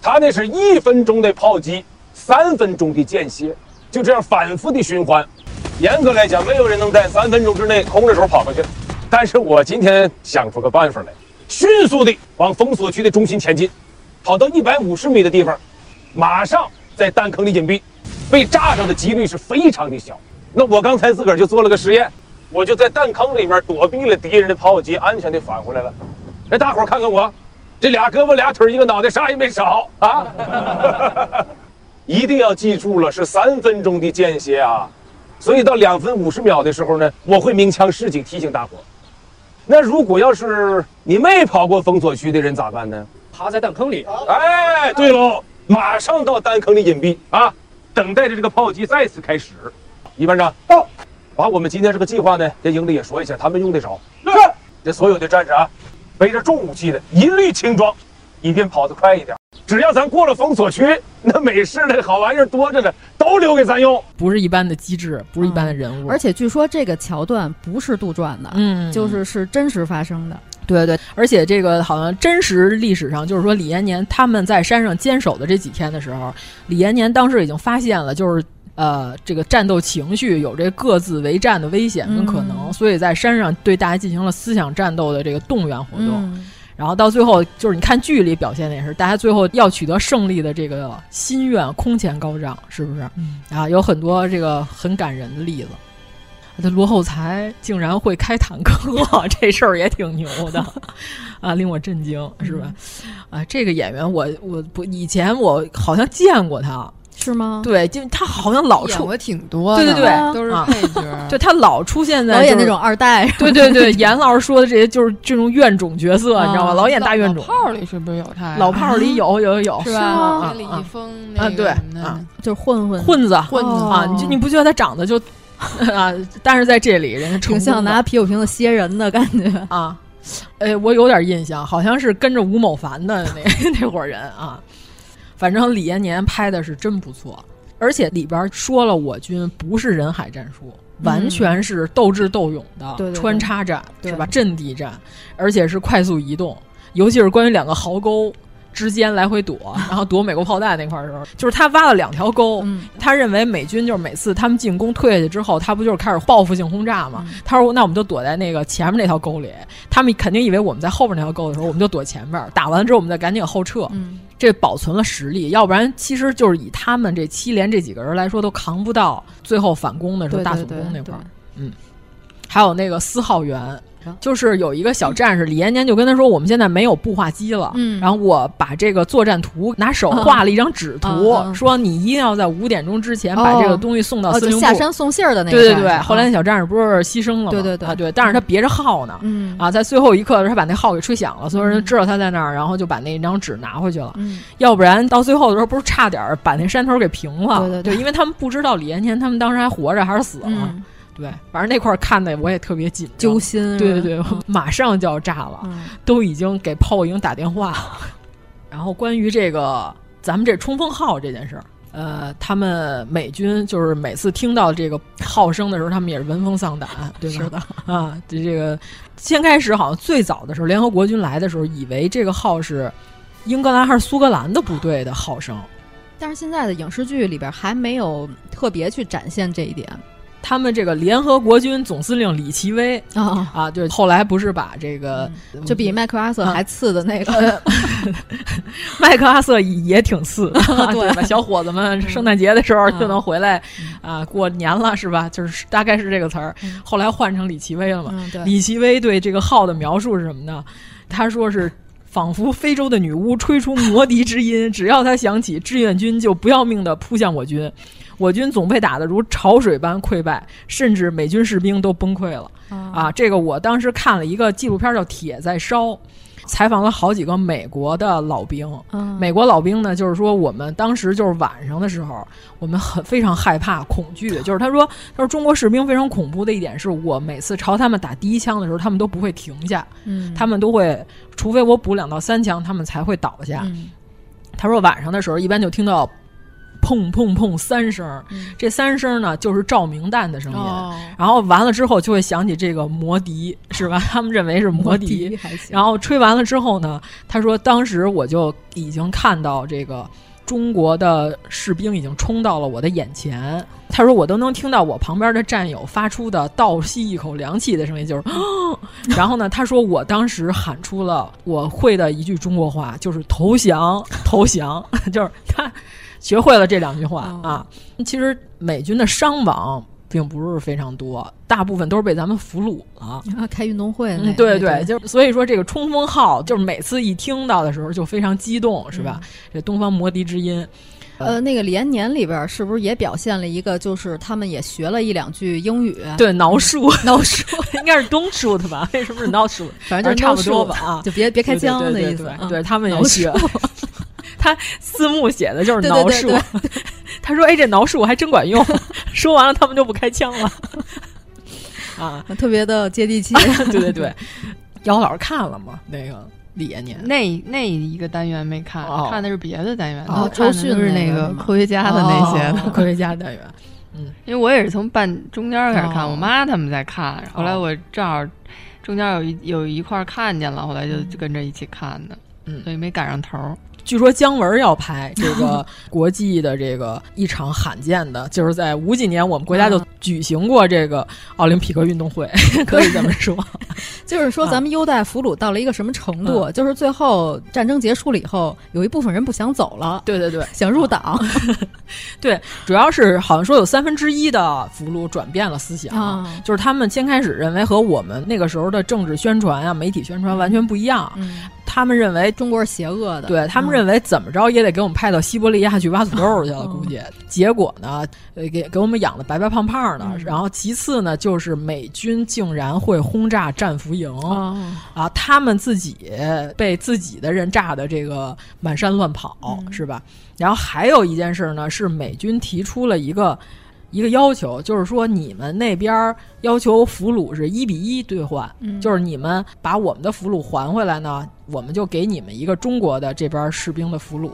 他那是一分钟的炮击，三分钟的间歇，就这样反复的循环。严格来讲，没有人能在三分钟之内空着手跑过去。但是我今天想出个办法来，迅速的往封锁区的中心前进，跑到一百五十米的地方，马上在弹坑里隐蔽，被炸着的几率是非常的小。那我刚才自个儿就做了个实验，我就在弹坑里面躲避了敌人的炮击，安全的返回来了。那大伙儿看看我。这俩胳膊俩腿一个脑袋，啥也没少啊！一定要记住了，是三分钟的间歇啊！所以到两分五十秒的时候呢，我会鸣枪示警，提醒大伙。那如果要是你没跑过封锁区的人咋办呢？趴在弹坑里。哎，对喽，马上到弹坑里隐蔽啊，等待着这个炮击再次开始。一班长到，把我们今天这个计划呢，跟营里也说一下，他们用得着。是，这所有的战士啊。背着重武器的，一律轻装，以便跑得快一点。只要咱过了封锁区，那美式的好玩意儿多着呢，都留给咱用。不是一般的机智，不是一般的人物。而且据说这个桥段不是杜撰的，嗯，就是是真实发生的。对对，而且这个好像真实历史上，就是说李延年他们在山上坚守的这几天的时候，李延年当时已经发现了，就是。呃，这个战斗情绪有这各自为战的危险跟可能，嗯、所以在山上对大家进行了思想战斗的这个动员活动。嗯、然后到最后就是你看剧里表现的也是，大家最后要取得胜利的这个心愿空前高涨，是不是？嗯、啊，有很多这个很感人的例子。这罗厚才竟然会开坦克，这事儿也挺牛的，啊，令我震惊，是吧？啊，这个演员我我不以前我好像见过他。是吗？对，就他好像老出过挺多，对对对，都是配角。就他老出现在老演那种二代。对对对，严老师说的这些就是这种怨种角色，你知道吗？老演大怨种。老炮里是不是有他？老炮里有有有，是吧？李易峰啊，对啊，就是混混混子混子啊！你就你不觉得他长得就 啊？但是在这里人家挺像拿啤酒瓶子歇人的感觉啊。呃，我有点印象，好像是跟着吴某凡的那那伙人啊。反正李延年拍的是真不错。而且里边说了，我军不是人海战术，完全是斗智斗勇的穿插战，是吧？阵地战，而且是快速移动，尤其是关于两个壕沟之间来回躲，然后躲美国炮弹那块儿的时候，就是他挖了两条沟，他认为美军就是每次他们进攻退下去之后，他不就是开始报复性轰炸吗？他说：“那我们就躲在那个前面那条沟里，他们肯定以为我们在后边那条沟的时候，我们就躲前面，打完了之后我们再赶紧后撤。”这保存了实力，要不然其实就是以他们这七连这几个人来说，都扛不到最后反攻的时候大总攻那块儿。嗯，还有那个司号员，就是有一个小战士，李延年就跟他说：“我们现在没有步话机了，嗯，然后我把这个作战图拿手画了一张纸图，说你一定要在五点钟之前把这个东西送到司令部。下山送信儿的那个。对对对，后来那小战士不是牺牲了吗？对对对。啊对，但是他别着号呢，嗯。啊，在最后一刻的时候，他把那号给吹响了，所有人知道他在那儿，然后就把那张纸拿回去了。嗯，要不然到最后的时候，不是差点把那山头给平了？对对对，因为他们不知道李延年他们当时还活着还是死了。嗯对，反正那块看的我也特别紧张揪心。对对对，马上就要炸了，嗯、都已经给炮营打电话了。然后关于这个咱们这冲锋号这件事儿，呃，他们美军就是每次听到这个号声的时候，他们也是闻风丧胆，对吧？是的啊，这这个先开始好像最早的时候，联合国军来的时候，以为这个号是英格兰还是苏格兰的部队的号声，但是现在的影视剧里边还没有特别去展现这一点。他们这个联合国军总司令李奇微啊啊，就后来不是把这个、嗯、就比麦克阿瑟还次的那个，啊、麦克阿瑟也挺次，对对吧？小伙子们圣诞节的时候就能回来、嗯、啊，过年了是吧？就是大概是这个词儿。嗯、后来换成李奇微了嘛？嗯、李奇微对这个号的描述是什么呢？他说是。仿佛非洲的女巫吹出魔笛之音，只要它响起，志愿军就不要命地扑向我军，我军总被打得如潮水般溃败，甚至美军士兵都崩溃了。啊,啊，这个我当时看了一个纪录片叫《铁在烧》。采访了好几个美国的老兵，嗯、美国老兵呢，就是说我们当时就是晚上的时候，我们很非常害怕、恐惧。就是他说，他说中国士兵非常恐怖的一点是我每次朝他们打第一枪的时候，他们都不会停下，嗯、他们都会，除非我补两到三枪，他们才会倒下。嗯、他说晚上的时候，一般就听到。砰砰砰三声，嗯、这三声呢就是照明弹的声音，哦、然后完了之后就会响起这个魔笛，是吧？他们认为是魔笛，笛然后吹完了之后呢，他说当时我就已经看到这个中国的士兵已经冲到了我的眼前，他说我都能听到我旁边的战友发出的倒吸一口凉气的声音，就是，然后呢，他说我当时喊出了我会的一句中国话，就是投降，投降，就是他。学会了这两句话、哦、啊！其实美军的伤亡并不是非常多，大部分都是被咱们俘虏了。啊，开运动会、嗯，对对，就是所以说这个冲锋号，就是每次一听到的时候就非常激动，是吧？嗯、这东方魔笛之音。呃，那个李延年里边是不是也表现了一个，就是他们也学了一两句英语？对，挠树，挠树 应该是 don't shoot 吧？为什么是挠树？反正就差不多吧啊，就别别开枪的意思。对他们也学。他字幕写的就是挠树，他说：“哎，这挠树还真管用。”说完了，他们就不开枪了。啊，特别的接地气。对对对，姚老师看了吗？那个李延年那那一个单元没看，哦、看的是别的单元。哦，周迅是那个科学家的那些的、哦、科学家单元。嗯，因为我也是从半中间开始看，哦、我妈他们在看，后来我正好中间有一有一块看见了，后来就就跟着一起看的。嗯，所以没赶上头。据说姜文要拍这个 国际的这个一场罕见的，就是在五几年我们国家就举行过这个奥林匹克运动会，可以这么说。就是说，咱们优待俘虏到了一个什么程度？嗯、就是最后战争结束了以后，有一部分人不想走了。对对对，想入党。对，主要是好像说有三分之一的俘虏转变了思想，啊、就是他们先开始认为和我们那个时候的政治宣传啊、媒体宣传完全不一样。嗯、他们认为中国是邪恶的，对他们认为怎么着也得给我们派到西伯利亚去挖土豆去了。估计结果呢，呃，给给我们养的白白胖胖的。然后其次呢，就是美军竟然会轰炸战俘营。哦、啊，他们自己被自己的人炸的这个满山乱跑，嗯、是吧？然后还有一件事呢，是美军提出了一个一个要求，就是说你们那边要求俘虏是一比一兑换，嗯、就是你们把我们的俘虏还回来呢，我们就给你们一个中国的这边士兵的俘虏。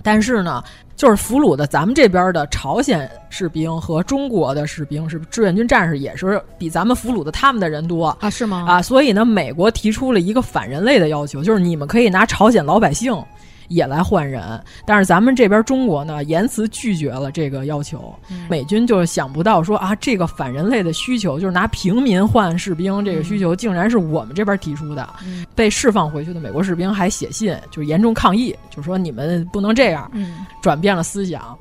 但是呢，就是俘虏的咱们这边的朝鲜士兵和中国的士兵是志愿军战士，也是比咱们俘虏的他们的人多啊？是吗？啊，所以呢，美国提出了一个反人类的要求，就是你们可以拿朝鲜老百姓也来换人，但是咱们这边中国呢，严词拒绝了这个要求。嗯、美军就想不到说啊，这个反人类的需求，就是拿平民换士兵这个需求，竟然是我们这边提出的。嗯、被释放回去的美国士兵还写信，就是严重抗议，就说你们不能这样，嗯、转变了思想。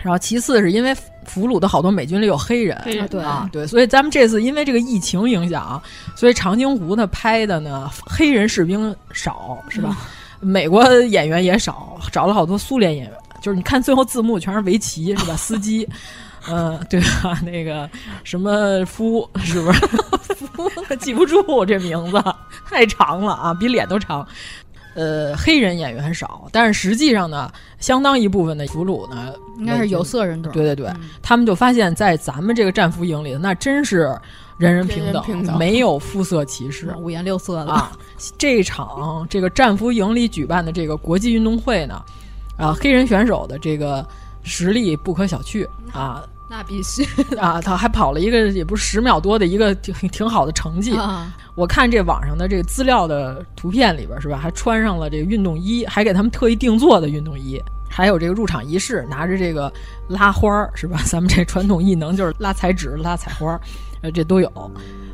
然后其次是因为俘虏的好多美军里有黑人，黑人对啊对，所以咱们这次因为这个疫情影响，所以长津湖呢拍的呢黑人士兵少，是吧？美国演员也少，找了好多苏联演员，就是你看最后字幕全是围棋，是吧？司机，嗯，对吧？那个什么夫，是不是？夫 记不住这名字，太长了啊，比脸都长。呃，黑人演员少，但是实际上呢，相当一部分的俘虏呢，应该是有色人种。对对对，嗯、他们就发现，在咱们这个战俘营里，那真是人人平等，平等没有肤色歧视，五颜六色的啊。这场这个战俘营里举办的这个国际运动会呢，啊，黑人选手的这个实力不可小觑啊。那必须 啊！他还跑了一个也不是十秒多的一个挺挺好的成绩。啊、我看这网上的这个资料的图片里边是吧，还穿上了这个运动衣，还给他们特意定做的运动衣，还有这个入场仪式，拿着这个拉花儿是吧？咱们这传统艺能就是拉彩纸、拉彩花，呃，这都有。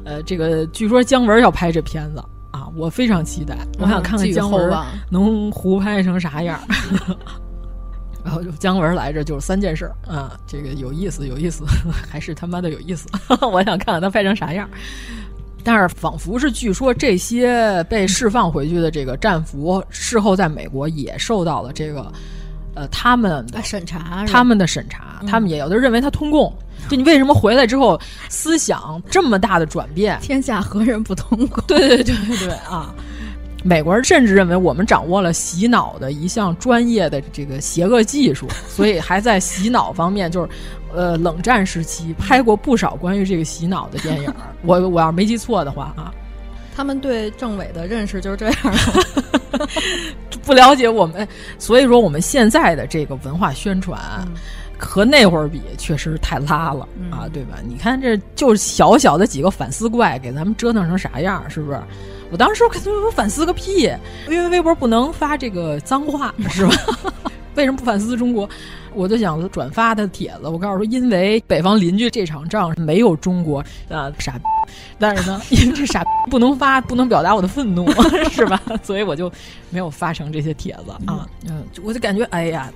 呃，这个据说姜文要拍这片子啊，我非常期待，我想看看姜文能胡拍成啥样。然后姜文来着就是三件事啊，这个有意思，有意思，还是他妈的有意思。我想看看他拍成啥样。但是仿佛是据说这些被释放回去的这个战俘，事后在美国也受到了这个呃他们的审查，他们的审查，他们也有的认为他通共。就你为什么回来之后思想这么大的转变？天下何人不通共？对对对对对啊！美国人甚至认为我们掌握了洗脑的一项专业的这个邪恶技术，所以还在洗脑方面，就是呃冷战时期拍过不少关于这个洗脑的电影。我我要没记错的话啊，他们对政委的认识就是这样的，不了解我们，所以说我们现在的这个文化宣传。嗯和那会儿比，确实太拉了、嗯、啊，对吧？你看，这就是小小的几个反思怪，给咱们折腾成啥样，是不是？我当时我反思个屁，因为微博不能发这个脏话，是吧？为什么不反思中国？我就想转发他帖子，我告诉说，因为北方邻居这场仗没有中国啊傻，但是呢，因为这傻不能发，不能表达我的愤怒，是吧？所以我就没有发成这些帖子啊。嗯，我就感觉，哎呀。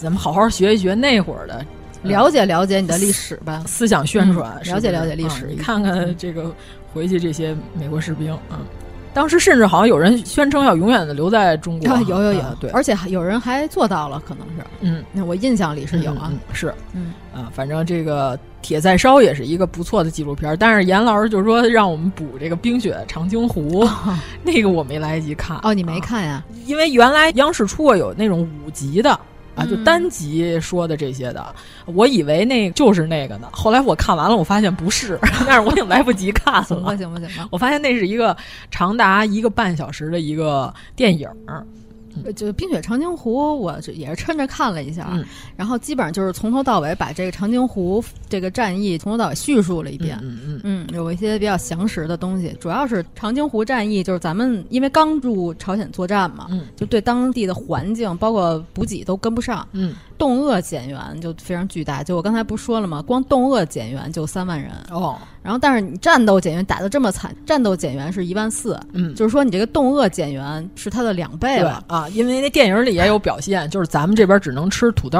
咱们好好学一学那会儿的，了解了解你的历史吧，思想宣传，嗯、了解了解历史。看看这个回去这些美国士兵，嗯，当时甚至好像有人宣称要永远的留在中国，啊、有有有、啊，对，而且有人还做到了，可能是，嗯，那我印象里是有啊，嗯、是，嗯。啊，反正这个《铁在烧》也是一个不错的纪录片，但是严老师就说让我们补这个《冰雪长津湖》哦，那个我没来得及看，哦，你没看呀？啊、因为原来央视出过有那种五集的。啊，嗯就单集说的这些的，我以为那就是那个呢。后来我看完了，我发现不是，但是我已经来不及看了。行吧，行吧，行吧。我发现那是一个长达一个半小时的一个电影，就冰雪长津湖，我也是趁着看了一下，然后基本上就是从头到尾把这个长津湖这个战役从头到尾叙述了一遍。嗯嗯嗯，有一些比较详实的东西，主要是长津湖战役，就是咱们因为刚入朝鲜作战嘛，嗯，就对当地的环境包括补给都跟不上，嗯，动恶减员就非常巨大。就我刚才不是说了吗？光冻饿减员就三万人哦，然后但是你战斗减员打的这么惨，战斗减员是一万四，嗯，就是说你这个冻饿减员是它的两倍了啊，因为那电影里也有表现，就是咱们这边只能吃土豆。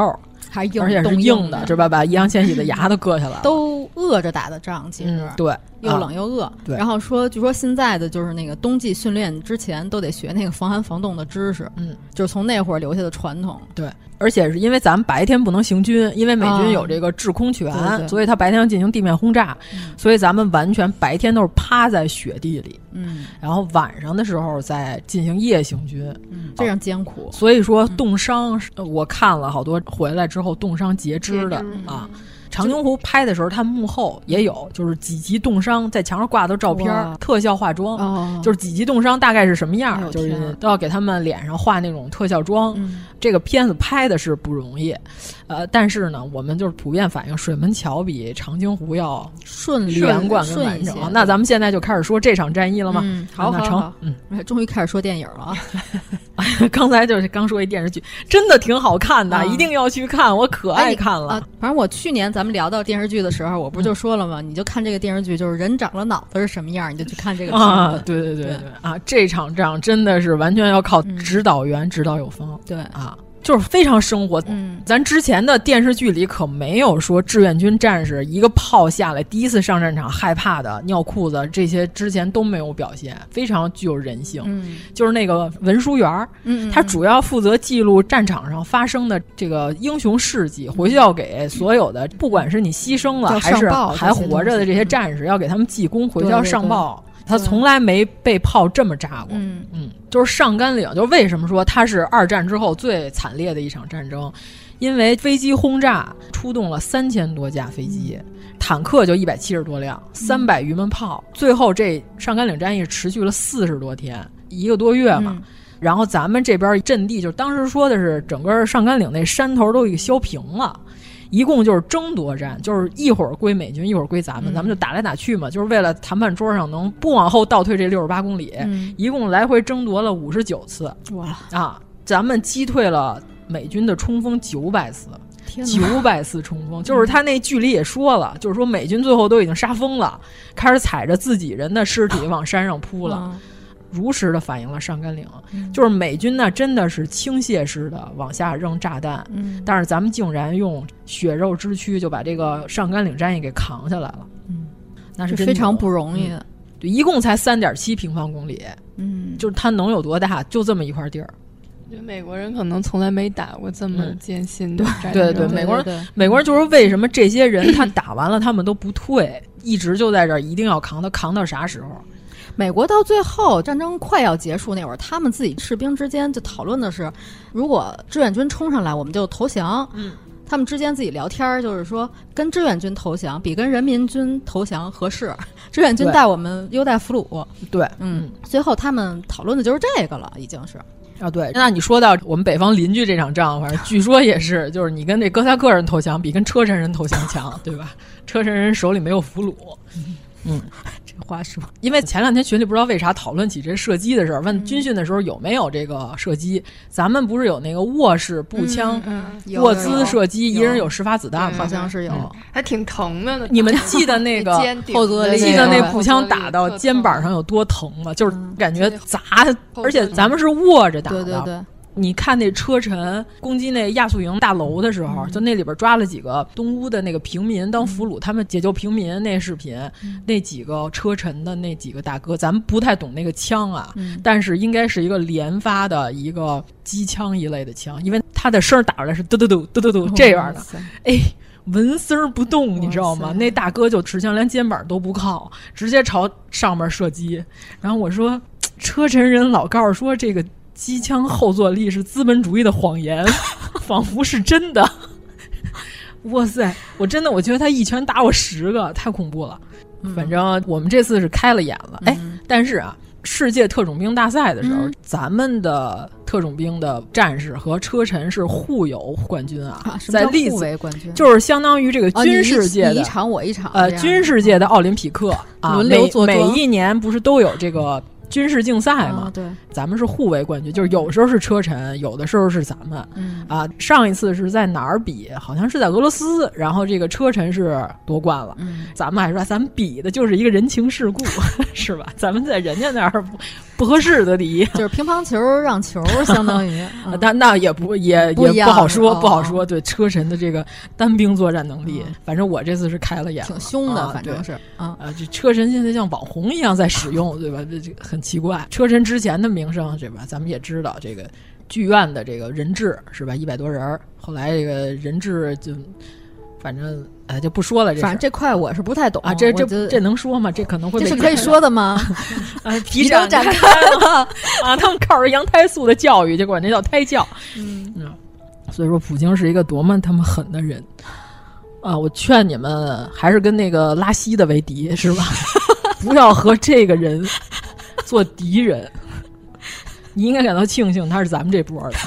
还硬，而且是硬的，是吧？把易烊千玺的牙都割下来了，都饿着打的仗，其实、嗯、对，又冷又饿。对，然后说，据说现在的就是那个冬季训练之前都得学那个防寒防冻的知识，嗯，就是从那会儿留下的传统。对，而且是因为咱们白天不能行军，因为美军有这个制空权，啊、所以他白天要进行地面轰炸，嗯、所以咱们完全白天都是趴在雪地里，嗯，然后晚上的时候再进行夜行军，嗯，非常艰苦。所以说冻伤，我看了好多回来之后冻伤截。肢的啊，长津湖拍的时候，他幕后也有，就是几级冻伤，在墙上挂的照片，特效化妆，哦、就是几级冻伤大概是什么样，哎、就是都要给他们脸上画那种特效妆。嗯、这个片子拍的是不容易，呃，但是呢，我们就是普遍反映水门桥比长津湖要顺连贯跟完整。那咱们现在就开始说这场战役了吗？嗯、好，那成，嗯，终于开始说电影了啊。刚才就是刚说一电视剧，真的挺好看的，啊、一定要去看，我可爱看了。啊、反正我去年咱们聊到电视剧的时候，我不就说了吗？嗯、你就看这个电视剧，就是人长了脑子是什么样，你就去看这个啊。对对对对啊，这场仗真的是完全要靠指导员指导有方。对啊。就是非常生活，嗯，咱之前的电视剧里可没有说志愿军战士一个炮下来第一次上战场害怕的尿裤子，这些之前都没有表现，非常具有人性。嗯，就是那个文书员，嗯，他主要负责记录战场上发生的这个英雄事迹，回去要给所有的，不管是你牺牲了还是还活着的这些战士，要给他们记功，回去要上报。他从来没被炮这么炸过，嗯。嗯，就是上甘岭，就是为什么说它是二战之后最惨烈的一场战争，因为飞机轰炸出动了三千多架飞机，坦克就一百七十多辆，三百余门炮，最后这上甘岭战役持续了四十多天，一个多月嘛。嗯。然后咱们这边阵地，就当时说的是整个上甘岭那山头都给削平了。一共就是争夺战，就是一会儿归美军，一会儿归咱们，嗯、咱们就打来打去嘛，就是为了谈判桌上能不往后倒退这六十八公里。嗯、一共来回争夺了五十九次，哇啊！咱们击退了美军的冲锋九百次，九百次冲锋，就是他那剧里也说了，就是说美军最后都已经杀疯了，开始踩着自己人的尸体往山上扑了。嗯如实的反映了上甘岭，嗯、就是美军呢真的是倾泻式的往下扔炸弹，嗯、但是咱们竟然用血肉之躯就把这个上甘岭战役给扛下来了，嗯，那是非常不容易的。对，一共才三点七平方公里，嗯，就是它能有多大？就这么一块地儿。美国人可能从来没打过这么艰辛的战争。对对，美国人，美国人就是为什么这些人 他打完了他们都不退，一直就在这儿，一定要扛，他扛到啥时候？美国到最后战争快要结束那会儿，他们自己士兵之间就讨论的是，如果志愿军冲上来，我们就投降。嗯，他们之间自己聊天儿，就是说跟志愿军投降比跟人民军投降合适。志愿军带我们优待俘虏。对，嗯，最后他们讨论的就是这个了，已经是。啊，对，那你说到我们北方邻居这场仗，反正据说也是，就是你跟这哥萨克人投降比跟车臣人投降强，对吧？车臣人手里没有俘虏。嗯，这 话说，因为前两天群里不知道为啥讨论起这射击的事儿，问军训的时候有没有这个射击？咱们不是有那个卧式步枪、卧姿射击，一人有十发子弹吗？好像是有，还挺疼的呢。你们记得那个 后坐力，记得那步枪打到肩膀上有多疼吗？就是感觉砸，而且咱们是卧着打的。你看那车臣攻击那亚速营大楼的时候，嗯、就那里边抓了几个东乌的那个平民当俘虏，嗯、他们解救平民那视频，嗯、那几个车臣的那几个大哥，咱们不太懂那个枪啊，嗯但是应该是一个连发的一个机枪一类的枪，因为它的声打出来是嘟嘟嘟嘟嘟嘟这样的，哎。纹丝儿不动，你知道吗？那大哥就持枪，连肩膀都不靠，直接朝上面射击。然后我说，车臣人老告诉说这个。机枪后坐力是资本主义的谎言，仿佛是真的。哇塞！我真的，我觉得他一拳打我十个，太恐怖了。嗯、反正我们这次是开了眼了。哎，但是啊，世界特种兵大赛的时候，嗯、咱们的特种兵的战士和车臣是互有冠军啊，啊在历次冠军就是相当于这个军事界的、场我一场呃军事界的奥林匹克啊，轮流做每一年不是都有这个。军事竞赛嘛，啊、对，咱们是互为冠军，就是有时候是车臣，有的时候是咱们。嗯啊，上一次是在哪儿比？好像是在俄罗斯，然后这个车臣是夺冠了。嗯，咱们还说咱们比的就是一个人情世故，是吧？咱们在人家那儿不不合适的第一，就是乒乓球让球，相当于。嗯、但那也不也不也不好说，哦、不好说。对车臣的这个单兵作战能力，嗯、反正我这次是开了眼了，挺凶的，啊、反正是啊啊！这车臣现在像网红一样在使用，对吧？这这很奇怪，车臣。之前的名声对吧？咱们也知道，这个剧院的这个人质是吧？一百多人，后来这个人质就反正哎就不说了。这反正这块我是不太懂啊，这这这能说吗？这可能会这是可以说的吗？啊，提展展开了啊！他们靠着羊胎素的教育，就管这叫胎教。嗯嗯，所以说普京是一个多么他妈狠的人啊！我劝你们还是跟那个拉稀的为敌是吧？不要和这个人。做敌人，你应该感到庆幸他是咱们这波的。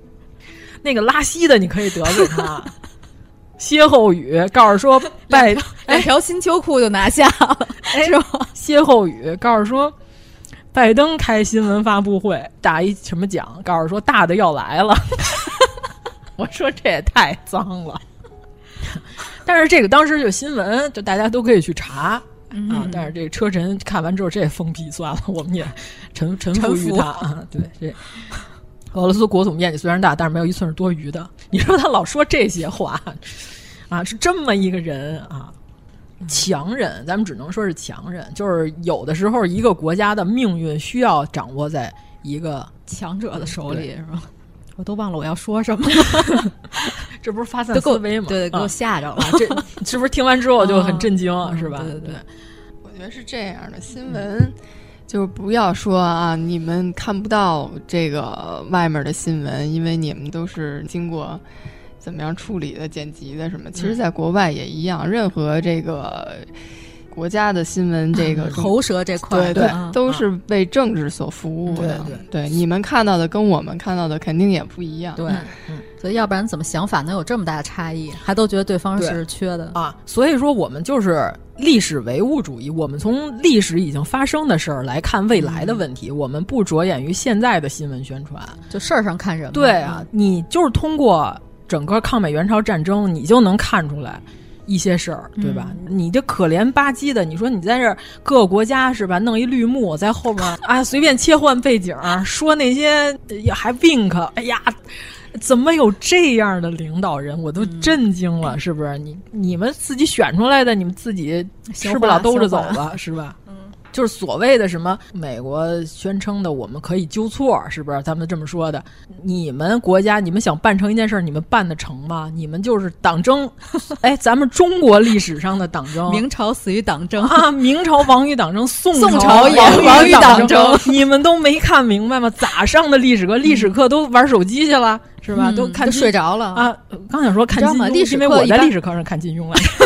那个拉稀的，你可以得罪他。歇后语告诉说拜两条新秋裤就拿下了，是吧？歇后语告诉说拜登开新闻发布会打一什么奖，告诉说大的要来了。我说这也太脏了。但是这个当时就新闻，就大家都可以去查。嗯、啊！但是这个车臣看完之后，这也封闭算了，我们也 臣臣服于他啊。对，这俄罗斯国土面积虽然大，但是没有一寸是多余的。你说他老说这些话，啊，是这么一个人啊，强人，咱们只能说是强人。就是有的时候，一个国家的命运需要掌握在一个强者的手里，是吧？我都忘了我要说什么，这不是发散思维吗？对对，给我吓着了。啊、这是不是听完之后就很震惊，啊、是吧？对对对，我觉得是这样的，新闻就是不要说啊，你们看不到这个外面的新闻，因为你们都是经过怎么样处理的、剪辑的什么。其实，在国外也一样，任何这个。国家的新闻，这个喉舌这块，对对，都是为政治所服务的。对对，你们看到的跟我们看到的肯定也不一样。对，所以要不然怎么想法能有这么大的差异，还都觉得对方是缺的啊？所以说，我们就是历史唯物主义，我们从历史已经发生的事儿来看未来的问题，我们不着眼于现在的新闻宣传，就事儿上看人。对啊，你就是通过整个抗美援朝战争，你就能看出来。一些事儿，对吧？嗯、你这可怜吧唧的，你说你在这各个国家是吧？弄一绿幕在后面 啊，随便切换背景，说那些还 wink，哎呀，怎么有这样的领导人？我都震惊了，嗯、是不是？你你们自己选出来的，你们自己吃不了兜着走了，是吧？嗯。就是所谓的什么美国宣称的我们可以纠错，是不是？他们这么说的。你们国家，你们想办成一件事，你们办得成吗？你们就是党争，哎，咱们中国历史上的党争，明朝死于党争啊，明朝亡于党争，宋宋朝也亡于党争，你们都没看明白吗？咋上的历史课？历史课都玩手机去了，是吧？嗯、都看睡着了啊！刚想说看金庸，历史因为我在历史课上看金庸来着。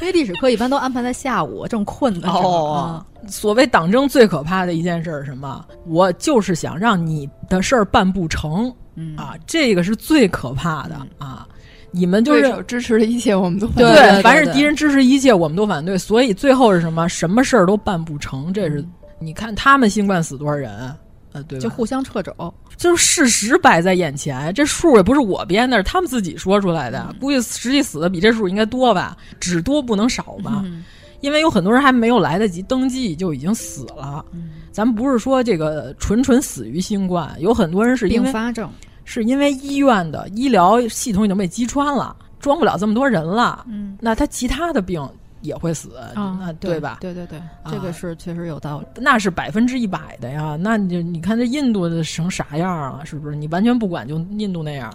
因为历史课一般都安排在下午，正困的时候。哦，所谓党争最可怕的一件事是什么？我就是想让你的事儿办不成，嗯、啊，这个是最可怕的、嗯、啊！你们就是支持的一切，我们都反对，对对对凡是敌人支持一切，我们都反对。所以最后是什么？什么事儿都办不成。这是、嗯、你看他们新冠死多少人？呃，对，就互相掣肘，就是事实摆在眼前，这数也不是我编的，是他们自己说出来的。嗯、估计实际死的比这数应该多吧，只多不能少吧。嗯、因为有很多人还没有来得及登记就已经死了。嗯、咱们不是说这个纯纯死于新冠，有很多人是因为并发症，是因为医院的医疗系统已经被击穿了，装不了这么多人了。嗯，那他其他的病。也会死啊、那，对吧？对对对，这个是确实有道理。那是百分之一百的呀。那你就你看这印度的成啥样啊？是不是？你完全不管就印度那样，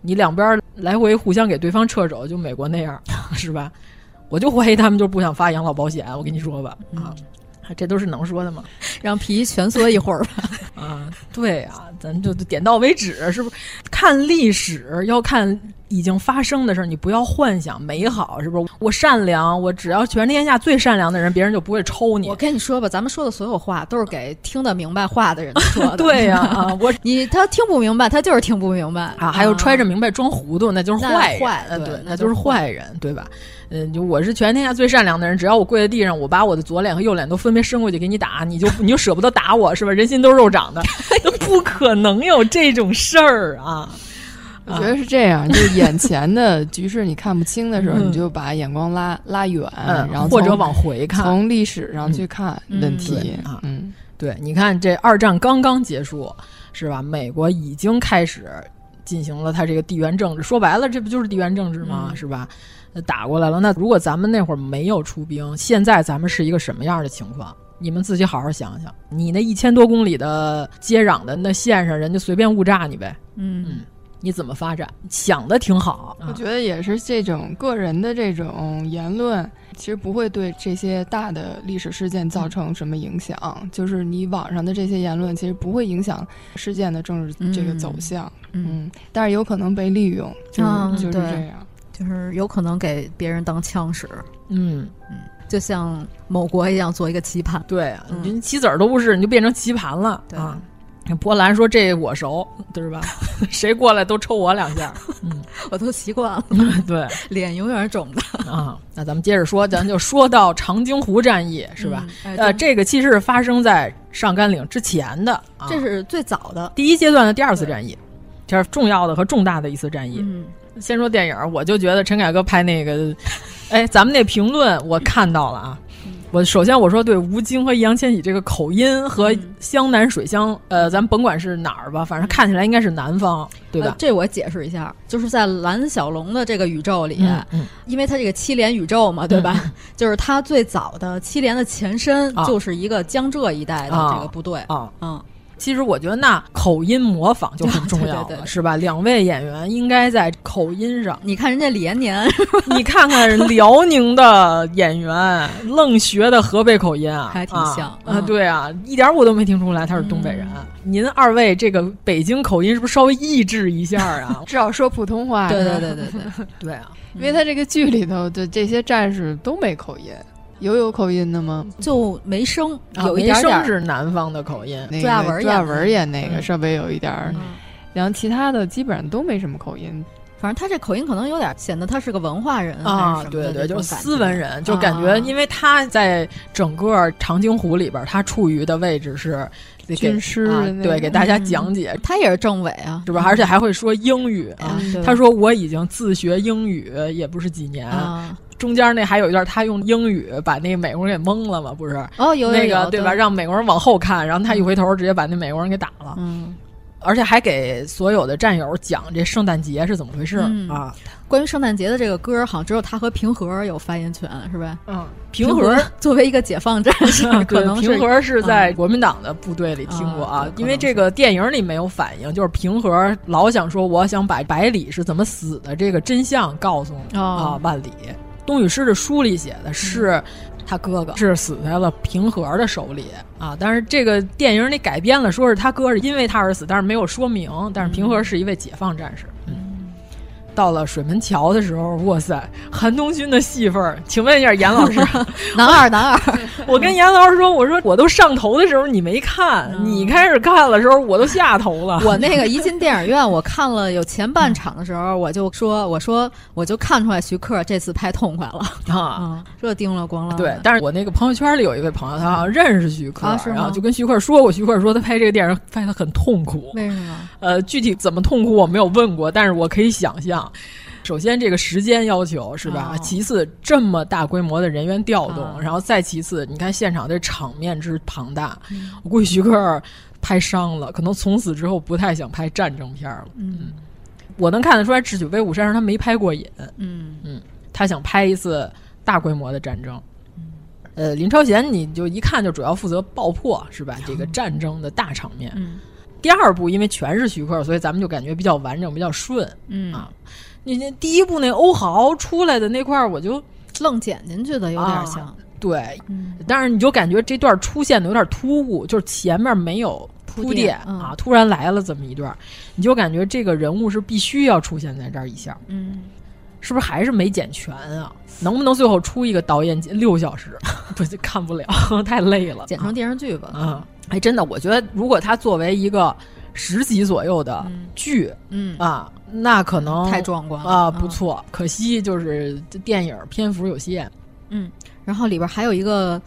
你两边来回互相给对方撤走，就美国那样，是吧？我就怀疑他们就不想发养老保险。我跟你说吧，啊，这都是能说的吗？让皮蜷缩一会儿吧。啊，对啊，咱就点到为止，是不是？看历史要看已经发生的事儿，你不要幻想美好，是不是？我善良，我只要全天下最善良的人，别人就不会抽你。我跟你说吧，咱们说的所有话都是给听得明白话的人说的。对呀、啊，我 你他听不明白，他就是听不明白啊。还有揣着明白装糊涂，那就是坏人，坏对，那就是坏人，对吧？嗯，就我是全天下最善良的人，只要我跪在地上，我把我的左脸和右脸都分别伸过去给你打，你就你就舍不得打我是吧？人心都是肉长的，不可能有这种事儿啊！我觉得是这样，就是眼前的局势你看不清的时候，你就把眼光拉拉远，然后或者往回看，从历史上去看问题啊。嗯，对，你看这二战刚刚结束是吧？美国已经开始进行了它这个地缘政治，说白了，这不就是地缘政治吗？嗯是吧？打过来了，那如果咱们那会儿没有出兵，现在咱们是一个什么样的情况？你们自己好好想想。你那一千多公里的接壤的那线上，人家随便误炸你呗。嗯嗯，你怎么发展？想的挺好。我觉得也是这种个人的这种言论，其实不会对这些大的历史事件造成什么影响。就是你网上的这些言论，其实不会影响事件的政治这个走向。嗯，但是有可能被利用，就是、嗯、就是这样。就是有可能给别人当枪使，嗯嗯，就像某国一样做一个棋盘。对啊，你棋子儿都不是，你就变成棋盘了。对啊，波兰说这我熟，对吧？谁过来都抽我两下，嗯，我都习惯了。对，脸永远肿的啊。那咱们接着说，咱就说到长津湖战役是吧？嗯、呃，这个其实是发生在上甘岭之前的，啊、这是最早的第一阶段的第二次战役，就是重要的和重大的一次战役。嗯。先说电影，我就觉得陈凯歌拍那个，哎，咱们那评论我看到了啊。我首先我说对吴京和易烊千玺这个口音和湘南水乡，呃，咱甭管是哪儿吧，反正看起来应该是南方，对吧？呃、这我解释一下，就是在蓝小龙的这个宇宙里，嗯嗯、因为他这个七连宇宙嘛，对吧？嗯、就是他最早的七连的前身就是一个江浙一带的这个部队啊，嗯。其实我觉得那口音模仿就很重 要了，对对对是吧？两位演员应该在口音上，你看人家李延年，你看看辽宁的演员愣学的河北口音啊，还挺像啊！对啊，一点我都没听出来他是东北人。嗯、您二位这个北京口音是不是稍微抑制一下啊？至少说普通话。对对对对对对啊，因为他这个剧里头的这些战士都没口音。有有口音的吗？就没声，有一点点是南方的口音。那朱亚文朱亚文演那个嗯稍微有一点儿，然后其他的基本上都没什么口音。反正他这口音可能有点显得他是个文化人啊，对对，就是斯文人，就感觉因为他在整个长津湖里边，他处于的位置是军师，啊、对，给大家讲解。他也是政委啊，是吧？而且还会说英语啊。他说我已经自学英语也不是几年。中间那还有一段，他用英语把那个美国人给蒙了嘛？不是？哦，有那个对吧？让美国人往后看，然后他一回头，直接把那美国人给打了。嗯，而且还给所有的战友讲这圣诞节是怎么回事、嗯、啊？关于圣诞节的这个歌，好像只有他和平和有发言权，是吧？嗯，平和作为一个解放战士，可能平和是在国民党的部队里听过啊，嗯、因为这个电影里没有反映，就是平和老想说，我想把百里是怎么死的这个真相告诉、哦、啊万里。东雨诗的书里写的是，他哥哥是死在了平和的手里啊。但是这个电影里改编了，说是他哥是因为他而死，但是没有说明。但是平和是一位解放战士。嗯，到了水门桥的时候，哇塞，韩东勋的戏份儿，请问一下严老师，男二男二，我跟严老师说，我说我都上头的时候你没看，嗯、你开始看的时候我都下头了。我那个一进电影院，我看了有前半场的时候，我就说，我说我就看出来徐克这次拍痛快了 啊，嗯、这叮了咣啷。对，但是我那个朋友圈里有一位朋友，他好像认识徐克，啊、然后就跟徐克说过，徐克说他拍这个电影拍的很痛苦。为什么？呃，具体怎么痛苦我没有问过，但是我可以想象。首先，这个时间要求是吧？哦、其次，这么大规模的人员调动，哦、然后再其次，你看现场这场面之庞大，嗯、我估计徐克拍伤了，可能从此之后不太想拍战争片了。嗯，我能看得出来，《智取威虎山》上他没拍过瘾。嗯嗯，他想拍一次大规模的战争。呃，林超贤你就一看就主要负责爆破是吧？这个战争的大场面。嗯，第二部因为全是徐克，所以咱们就感觉比较完整，比较顺。嗯啊。你那第一部那欧豪出来的那块儿，我就愣剪进去的，有点像。啊、对，嗯、但是你就感觉这段出现的有点突兀，就是前面没有铺垫啊，突然来了这么一段，你就感觉这个人物是必须要出现在这儿一下。嗯，是不是还是没剪全啊？能不能最后出一个导演六小时？不看不了，太累了，剪成电视剧吧。啊，哎，真的，我觉得如果它作为一个十集左右的剧，嗯啊，那可能太壮观了啊，不错。可惜就是电影篇幅有限。嗯，然后里边还有一个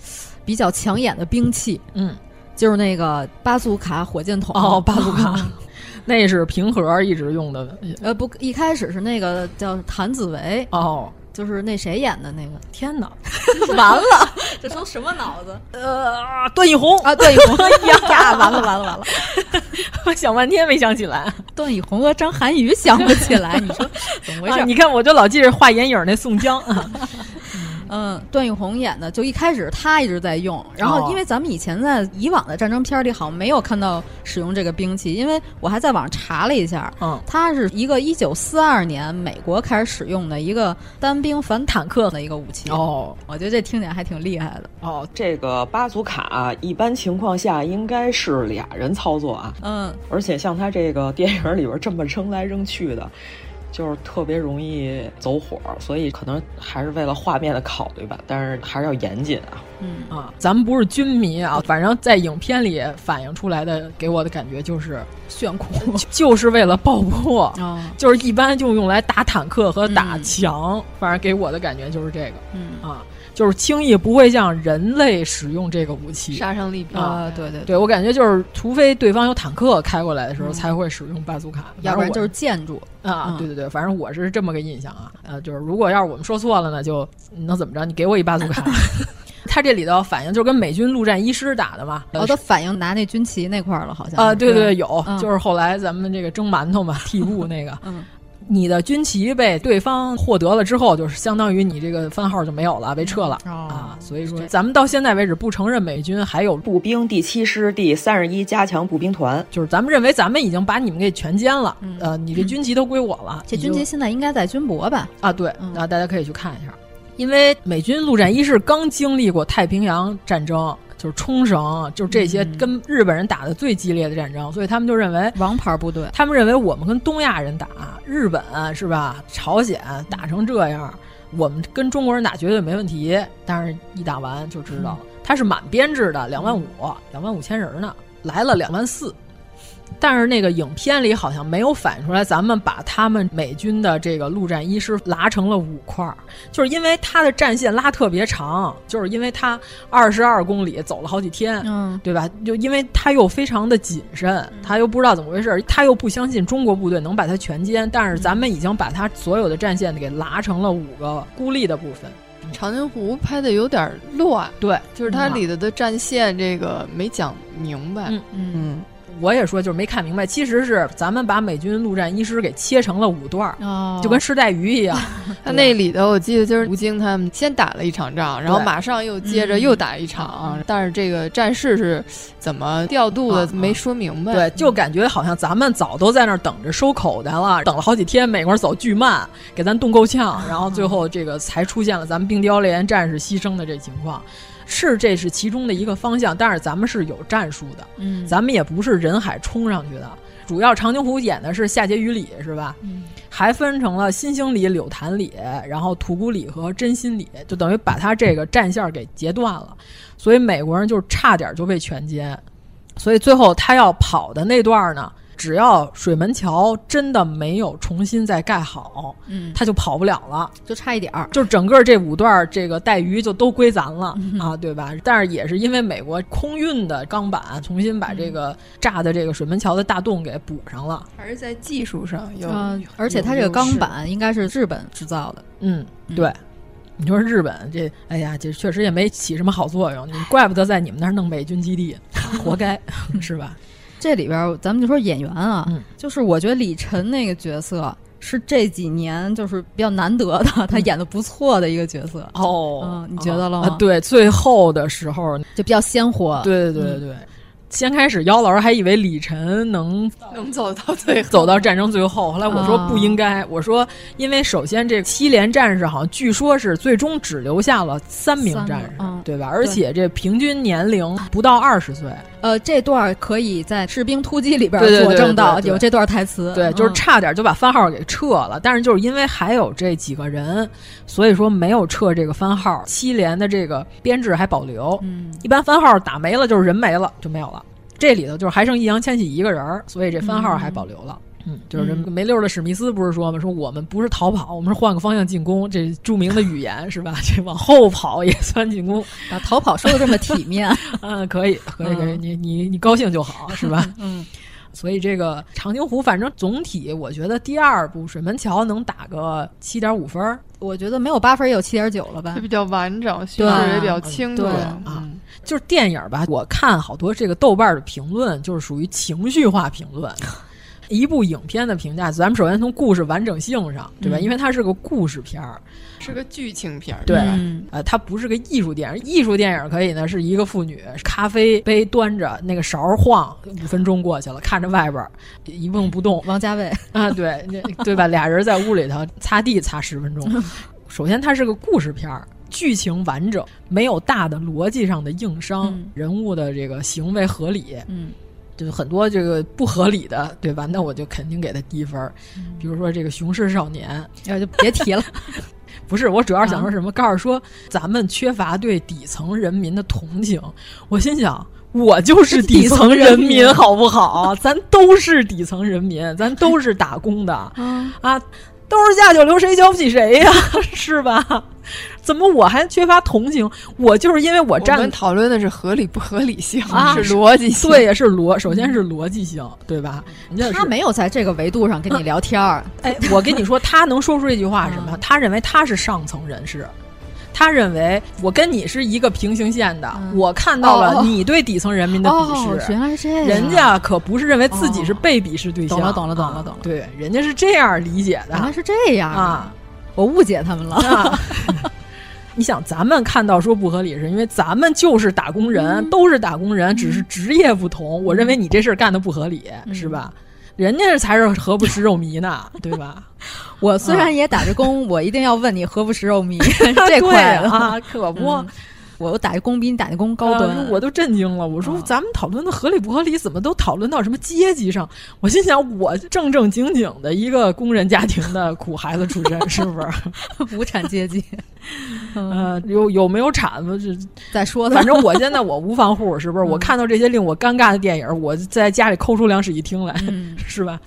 比较抢眼的兵器，嗯，就是那个巴祖卡火箭筒。哦，巴祖卡，那是平和一直用的。呃，不，一开始是那个叫谭子维。哦。就是那谁演的那个？天哪，完了，这都什么脑子？呃，段奕宏啊，段奕宏 呀，完了完了完了，我想半天没想起来。段奕宏和张涵予想不起来，你说怎么回事？你看，我就老记着画眼影那宋江。嗯，段奕宏演的，就一开始他一直在用，然后因为咱们以前在以往的战争片里好像没有看到使用这个兵器，因为我还在网上查了一下，嗯，它是一个一九四二年美国开始使用的一个单兵反坦克的一个武器。哦，我觉得这听起来还挺厉害的。哦，这个巴祖卡一般情况下应该是俩人操作啊，嗯，而且像他这个电影里边这么扔来扔去的。就是特别容易走火，所以可能还是为了画面的考虑吧，但是还是要严谨啊。嗯啊，咱们不是军迷啊，反正在影片里反映出来的，给我的感觉就是炫酷，就是为了爆破，哦、就是一般就用来打坦克和打墙，嗯、反正给我的感觉就是这个。嗯啊。就是轻易不会像人类使用这个武器，杀伤力比较啊，对对对，我感觉就是，除非对方有坦克开过来的时候，才会使用巴祖卡，要不然就是建筑啊。对对对，反正我是这么个印象啊。呃，就是如果要是我们说错了呢，就能怎么着？你给我一巴祖卡。他这里头反应就是跟美军陆战一师打的嘛，哦，他反应拿那军旗那块了，好像啊，对对有，嗯、就是后来咱们这个蒸馒头嘛，屉布那个，嗯。你的军旗被对方获得了之后，就是相当于你这个番号就没有了，被撤了、哦、啊。所以说，咱们到现在为止不承认美军还有步兵第七师第三十一加强步兵团，就是咱们认为咱们已经把你们给全歼了，嗯、呃，你这军旗都归我了。这军旗现在应该在军博吧？啊，对，嗯、啊，大家可以去看一下，因为美军陆战一师刚经历过太平洋战争。就是冲绳，就是这些跟日本人打的最激烈的战争，所以他们就认为王牌部队，他们认为我们跟东亚人打，日本是吧？朝鲜打成这样，我们跟中国人打绝对没问题。但是一打完就知道了，他是满编制的，两万五，两万五千人呢，来了两万四。但是那个影片里好像没有反映出来，咱们把他们美军的这个陆战一师拉成了五块儿，就是因为他的战线拉特别长，就是因为他二十二公里走了好几天，嗯，对吧？就因为他又非常的谨慎，他又不知道怎么回事，他又不相信中国部队能把他全歼，但是咱们已经把他所有的战线给拉成了五个孤立的部分。长津湖拍的有点乱，对，就是它里头的战线这个没讲明白，嗯嗯。我也说，就是没看明白，其实是咱们把美军陆战一师给切成了五段，哦、就跟吃带鱼一样。他那里头，我记得就是吴京他们先打了一场仗，然后马上又接着又打一场，嗯、但是这个战事是怎么调度的、啊、没说明白。对，就感觉好像咱们早都在那儿等着收口袋了，等了好几天，美国人走巨慢，给咱冻够呛，然后最后这个才出现了咱们冰雕连战士牺牲的这情况。是，这是其中的一个方向，但是咱们是有战术的，嗯，咱们也不是人海冲上去的。主要长津湖演的是夏桀榆里，是吧？嗯，还分成了新兴里、柳潭里，然后土谷里和真心里，就等于把他这个战线给截断了。所以美国人就差点就被全歼。所以最后他要跑的那段呢？只要水门桥真的没有重新再盖好，嗯，它就跑不了了，就差一点儿，就整个这五段这个带鱼就都归咱了、嗯、啊，对吧？但是也是因为美国空运的钢板重新把这个炸的这个水门桥的大洞给补上了，还是在技术上有，嗯、而且它这个钢板应该是日本制造的，嗯，对。你说日本这，哎呀，这确实也没起什么好作用，你怪不得在你们那儿弄美军基地，活该，是吧？这里边咱们就说演员啊，嗯、就是我觉得李晨那个角色是这几年就是比较难得的，他演的不错的一个角色哦，嗯，你觉得了吗？啊、对，最后的时候就比较鲜活，对对对对。嗯先开始，姚老师还以为李晨能能走到最后，走到战争最后。后来我说不应该，啊、我说因为首先这七连战士好像据说是最终只留下了三名战士，嗯、对吧？而且这平均年龄不到二十岁，呃，这段可以在《士兵突击》里边佐证到有这段台词。对，就是嗯差点就把番号给撤了，但是就是因为还有这几个人，所以说没有撤这个番号，七连的这个编制还保留。嗯，一般番号打没了就是人没了就没有了，这里头就是还剩易烊千玺一个人，所以这番号还保留了。嗯，就是嗯没溜儿的史密斯不是说吗？说我们不是逃跑，我们是换个方向进攻，这著名的语言是吧？这往后跑也算进攻，把逃跑说的这么体面，嗯，可以，可以，可以，你你你高兴就好，是吧？嗯。所以这个长津湖，反正总体我觉得第二部水门桥能打个七点五分儿，我觉得没有八分也有七点九了吧它？比较完整，叙对事也比较清楚。对啊，就是电影吧，我看好多这个豆瓣的评论，就是属于情绪化评论。一部影片的评价，咱们首先从故事完整性上，对吧？嗯因为它是个故事片儿，是个剧情片儿。对，嗯呃，它不是个艺术电影。艺术电影可以呢，是一个妇女咖啡杯端着，那个勺儿晃，五分钟过去了，看着外边儿一动不动。王家卫 啊，对，那对吧？俩人在屋里头擦地擦十分钟。首先，它是个故事片儿。剧情完整，没有大的逻辑上的硬伤，嗯人物的这个行为合理，嗯，就是很多这个不合理的，对吧？那我就肯定给他低分儿。比如说这个《雄狮少年》，要就别提了。不是，我主要是想啊说什么？告诉说咱们缺乏对底层人民的同情。我心想，我就是底层人民，好不好？咱都是底层人民，咱都是打工的啊，都是下九流，谁瞧不起谁呀？是吧？怎么我还缺乏同情？我就是因为我站我们讨论的是合理不合理性，啊，是逻辑性，对，也是逻，首先是逻辑性，对吧？他没有在这个维度上跟你聊天儿。哎，我跟你说，他能说出这句话是什么？他认为他是上层人士。他认为我跟你是一个平行线的，嗯我看到了哦你对底层人民的鄙视。哦原来是这样人家可不是认为自己是被鄙视对象。懂了，懂了，懂了，懂了。对，人家是这样理解的。原来是这样啊！我误解他们了。啊 你想，咱们看到说不合理，是因为咱们就是打工人，都是打工人，只是职业不同。我认为你这事儿干的不合理，是吧？人家才是何不食肉糜呢，对吧？我虽然也打着工，我一定要问你何不食肉糜 这块啊，可不。嗯我打一工比你打的工高端，啊我都震惊了。我说咱们讨论的合理不合理，怎么都讨论到什么阶级上？我心想，我正正经经的一个工人家庭的苦孩子出身，是不是？无产阶级。呃，有有没有产子？这再说。反正我现在我无房户，是不是？我看到这些令我尴尬的电影，我在家里抠出两室一厅来，嗯、是吧？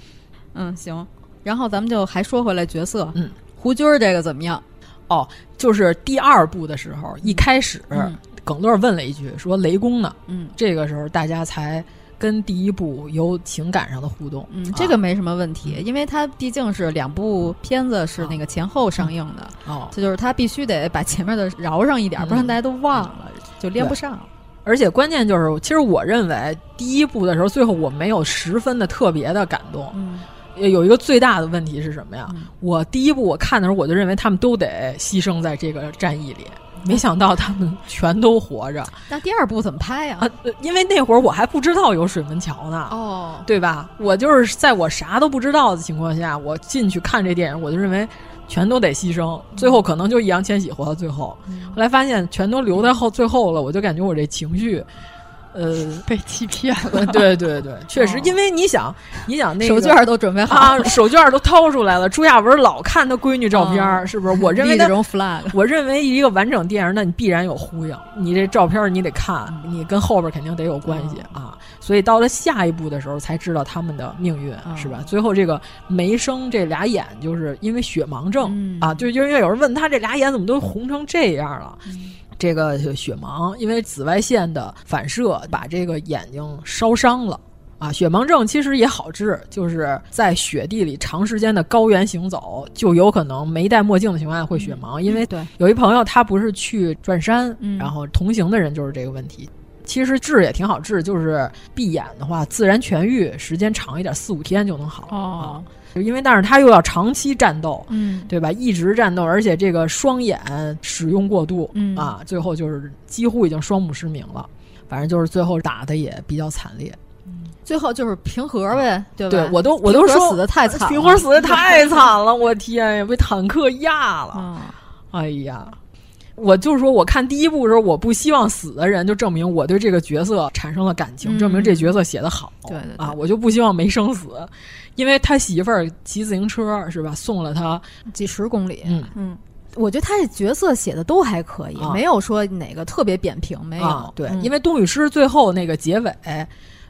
嗯，行。然后咱们就还说回来角色，嗯，胡军儿这个怎么样？哦，就是第二部的时候，一开始、嗯、耿乐问了一句，说雷公呢？嗯，这个时候大家才跟第一部有情感上的互动。嗯，啊、这个没什么问题，因为它毕竟是两部片子是那个前后上映的，哦，这就是他必须得把前面的饶上一点，嗯、不然大家都忘了，就连不上。而且关键就是，其实我认为第一部的时候，最后我没有十分的特别的感动。嗯。有一个最大的问题是什么呀？嗯、我第一部我看的时候，我就认为他们都得牺牲在这个战役里，没想到他们全都活着。那第二部怎么拍呀、啊？啊，因为那会儿我还不知道有水门桥呢，哦，对吧？我就是在我啥都不知道的情况下，我进去看这电影，我就认为全都得牺牲，最后可能就易烊千玺活到最后。嗯、后来发现全都留在后最后了，我就感觉我这情绪。呃，被欺骗了。对对对，确实，因为你想，你想那个手绢都准备好啊，手绢都掏出来了。朱亚文老看他闺女照片，哦、是不是？我认为这种 flag，我认为一个完整电影，那你必然有呼应。你这照片你得看，你跟后边肯定得有关系啊。所以到了下一步的时候，才知道他们的命运，是吧？最后这个梅生这俩眼，就是因为血盲症、嗯、啊，就因为有人问他这俩眼怎么都红成这样了。嗯这个雪盲，因为紫外线的反射把这个眼睛烧伤了啊。雪盲症其实也好治，就是在雪地里长时间的高原行走，就有可能没戴墨镜的情况下会雪盲。嗯、因为对有一朋友他不是去转山，嗯、然后同行的人就是这个问题。其实治也挺好治，就是闭眼的话，自然痊愈时间长一点，四五天就能好。哦。啊因为，但是他又要长期战斗，嗯，对吧？一直战斗，而且这个双眼使用过度，嗯啊，最后就是几乎已经双目失明了。反正就是最后打的也比较惨烈，嗯最后就是平和呗，对吧？对我都我都说死的太惨，平和死的太惨了，我天呀，被坦克压了，嗯、哎呀。我就是说，我看第一部的时候，我不希望死的人，就证明我对这个角色产生了感情，嗯证明这角色写的好。对对啊，我就不希望没生死，因为他媳妇儿骑自行车是吧，送了他几十公里。嗯嗯。我觉得他这角色写的都还可以，啊、没有说哪个特别扁平，没有。啊、对、嗯，因为冬雨诗最后那个结尾，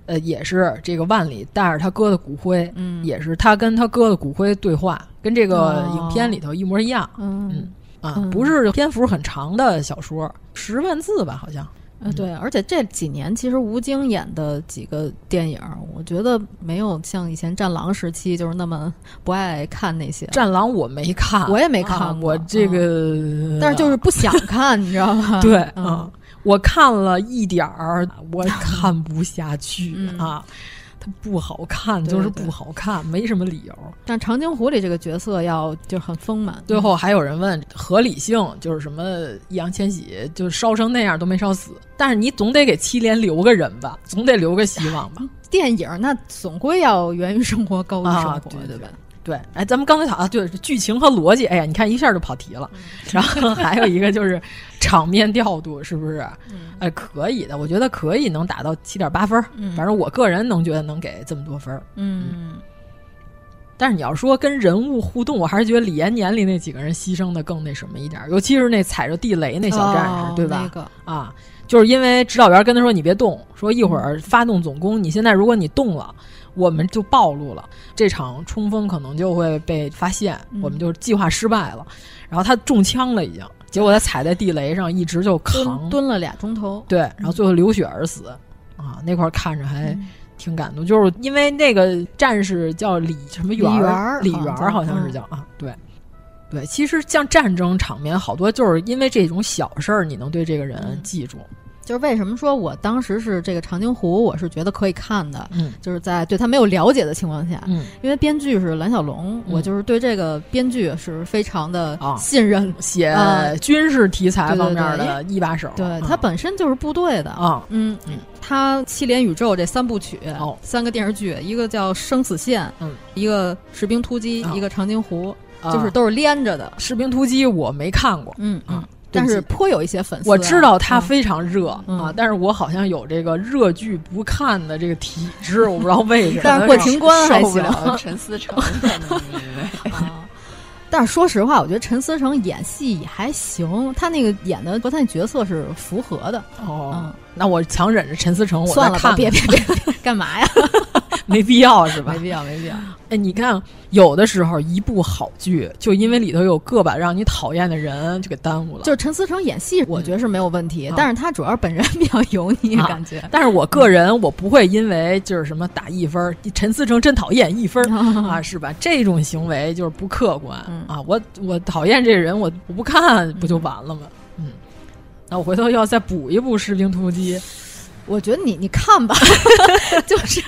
呃，也是这个万里带着他哥的骨灰，嗯，也是他跟他哥的骨灰对话，跟这个影片里头一模一样。嗯嗯啊，嗯、不是篇幅很长的小说，十万字吧，好像。呃，对，而且这几年其实吴京演的几个电影，我觉得没有像以前《战狼》时期就是那么 不爱看那些。《战狼》我没看，我也没看、啊，我这个、嗯，但是就是不想看，你知道吗？对，嗯，我看了一点儿，我看不下去嗯、啊。它不好看，就是不好看，没什么理由。但长津湖里这个角色要就很丰满。最后还有人问合理性，就是什么易烊千玺就烧成那样都没烧死，但是你总得给七连留个人吧，总得留个希望吧。电影那总归要源于生活，高于生活，啊、对对吧？对，哎，咱们刚才讲啊，对剧情和逻辑，哎呀，你看一下就跑题了。然后还有一个就是场面调度，是不是？嗯、哎，可以的，我觉得可以能打到七点八分。嗯、反正我个人能觉得能给这么多分。嗯。嗯但是你要说跟人物互动，我还是觉得李延年里那几个人牺牲的更那什么一点，尤其是那踩着地雷那小战士，哦、对吧？那个啊，就是因为指导员跟他说你别动，说一会儿发动总攻，你现在如果你动了。我们就暴露了，这场冲锋可能就会被发现，嗯、我们就计划失败了。然后他中枪了，已经，结果他踩在地雷上，一直就扛蹲蹲了俩钟头。对，然后最后流血而死。嗯、啊，那块看着还挺感动，就是因为那个战士叫李什么元儿，李元儿好像是叫啊，对。对，其实像战争场面，好多就是因为这种小事儿，你能对这个人记住。就是为什么说我当时是这个长津湖，我是觉得可以看的，嗯，就是在对他没有了解的情况下，嗯，因为编剧是蓝小龙，嗯、我就是对这个编剧是非常的信任，写啊。军事题材方面的一把手，对嗯。他本身就是部队的。啊，嗯嗯，他七连宇宙这三部曲，哦，三个电视剧，一个叫《生死线》，嗯，一个《士兵突击》，啊。一个《长津湖》，就是都是连着的，《士兵突击》我没看过，嗯嗯。但是颇有一些粉丝、啊，我知道他非常热、嗯、啊，但是我好像有这个热剧不看的这个体质，我不知道 为什么。但是过情关还行。陈思诚，啊，但是说实话，我觉得陈思诚演戏也还行，他那个演的和他那角色是符合的。哦，嗯、那我强忍着陈思诚，我算了吧，别别别，干嘛呀？没必要是吧？没必要，没必要。哎，你看，有的时候一部好剧，就因为里头有个把让你讨厌的人，就给耽误了。就陈思诚演戏，我觉得是没有问题，嗯、但是他主要本人比较油腻，啊、感觉。但是我个人，我不会因为就是什么打一分，陈思诚真讨厌一分 啊，是吧？这种行为就是不客观、嗯、啊。我我讨厌这人，我我不看不就完了吗？嗯，那我回头要再补一部《士兵突击》。我觉得你你看吧，就是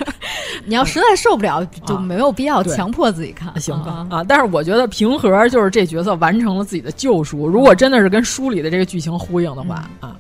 你要实在受不了，就没有必要强迫自己看，行吧？啊，但是我觉得平和就是这角色完成了自己的救赎。如果真的是跟书里的这个剧情呼应的话、嗯、啊，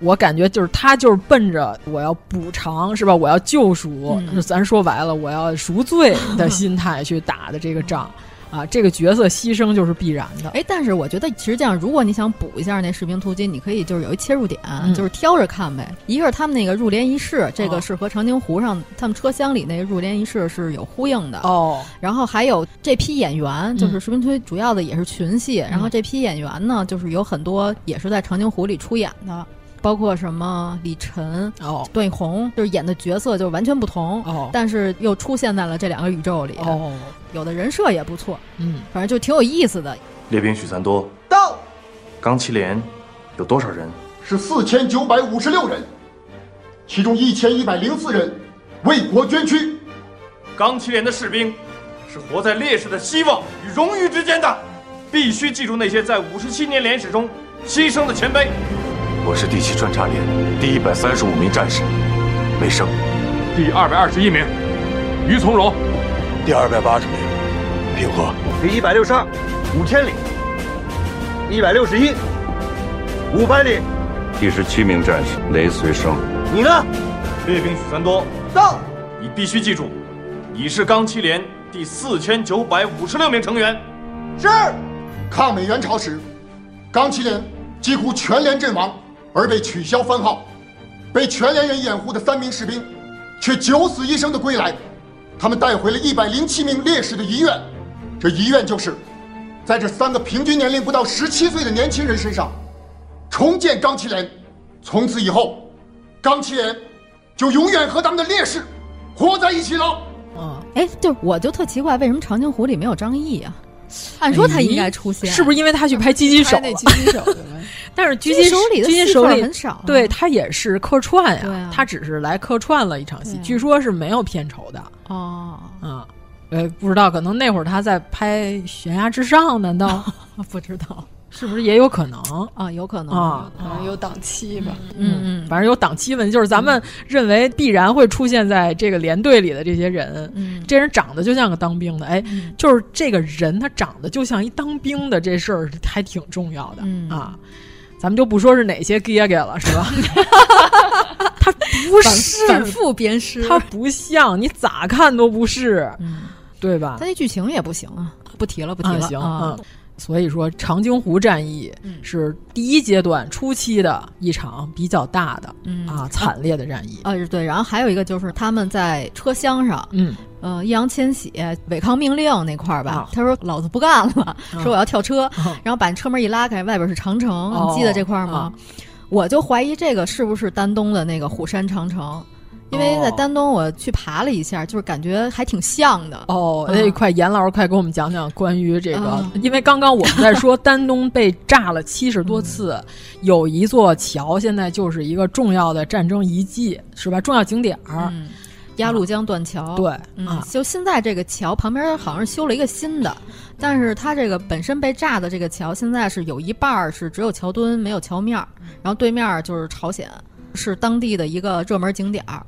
我感觉就是他就是奔着我要补偿是吧？我要救赎，嗯、咱说白了，我要赎罪的心态去打的这个仗。啊，这个角色牺牲就是必然的。哎，但是我觉得实际上，如果你想补一下那士兵突击，你可以就是有一切入点，嗯、就是挑着看呗。一个是他们那个入联仪式，这哦个是和长津湖上他们车厢里那个入联仪式是有呼应的哦。然后还有这批演员，就是嗯士兵突击主要的也是群戏，嗯、然后这批演员呢，就是有很多也是在长津湖里出演的。包括什么李晨、哦，段奕宏，就是演的角色就完全不同，哦，但是又出现在了这两个宇宙里，哦，有的人设也不错，嗯，反正就挺有意思的。列兵许三多到，钢七连有多少人？是四千九百五十六人，其中一千一百零四人为国捐躯。钢七连的士兵是活在烈士的希望与荣誉之间的，必须记住那些在五十七年连史中牺牲的前辈。我是第七穿插连第一百三十五名战士，梅生；第二百二十一名于从容；第二百八十名平和；第一百六十二五千里；一百六十一五百里；第十七名战士雷随生。你呢？列兵许三多到。你必须记住，你是钢七连第四千九百五十六名成员。是。抗美援朝时，钢七连。几乎全连阵亡，而被取消番号。被全连人掩护的三名士兵，却九死一生的归来。他们带回了一百零七名烈士的遗愿，这遗愿就是，在这三个平均年龄不到十七岁的年轻人身上，重建钢七连。从此以后，钢七连就永远和他们的烈士活在一起了。嗯，哎，就我就特奇怪，为什么长津湖里没有张译啊？按说他应该出现，是不是因为他去拍《狙击手》？那狙击手 但是狙击手里的狙击手里很少，对他也是客串呀，啊、他只是来客串了一场戏，据说是没有片酬的。哦，啊，呃，不知道，可能那会儿他在拍《悬崖之上》，难道 不知道？是不是也有可能啊？有可能啊，可能有档期吧。嗯嗯，反正有档期问题，就是咱们认为必然会出现在这个连队里的这些人，嗯，这人长得就像个当兵的，哎，嗯、就是这个人他长得就像一当兵的，这事儿还挺重要的、嗯、啊。咱们就不说是哪些爹爹了，是吧？他不是反复鞭尸，他不像，你咋看都不是，嗯、对吧？他那剧情也不行啊，不提了，不提了。啊、行。所以说，长津湖战役是第一阶段初期的一场比较大的、嗯、啊惨烈的战役。啊，对，然后还有一个就是他们在车厢上，嗯，呃，易烊千玺违抗命令那块儿吧，啊、他说老子不干了，啊、说我要跳车，啊、然后把车门一拉开，外边是长城，哦、你记得这块吗？我就怀疑这个是不是丹东的那个虎山长城。因为在丹东，我去爬了一下，就是感觉还挺像的。哦，嗯、哎，快，严老师，快给我们讲讲关于这个，嗯、因为刚刚我们在说丹东被炸了七十多次，嗯、有一座桥现在就是一个重要的战争遗迹，是吧？重要景点儿。嗯鸭绿江断桥，对，嗯，啊、就现在这个桥旁边好像是修了一个新的，但是它这个本身被炸的这个桥，现在是有一半儿是只有桥墩没有桥面，然后对面就是朝鲜，是当地的一个热门景点儿。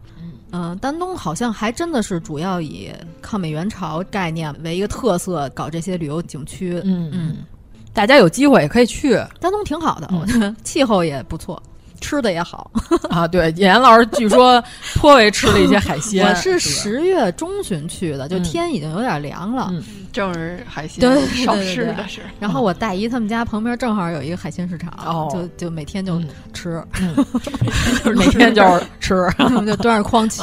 嗯、呃，丹东好像还真的是主要以抗美援朝概念为一个特色，搞这些旅游景区。嗯嗯，大家有机会也可以去，丹东挺好的，我觉得气候也不错。吃的也好 啊，对，严老师据说颇为吃了一些海鲜。我是十月中旬去的，就天已经有点凉了，嗯、正是海鲜对少吃的是。然后我大姨他们家旁边正好有一个海鲜市场，哦、就就每天就吃，嗯、就 是每天就是吃，他 们就端着筐去。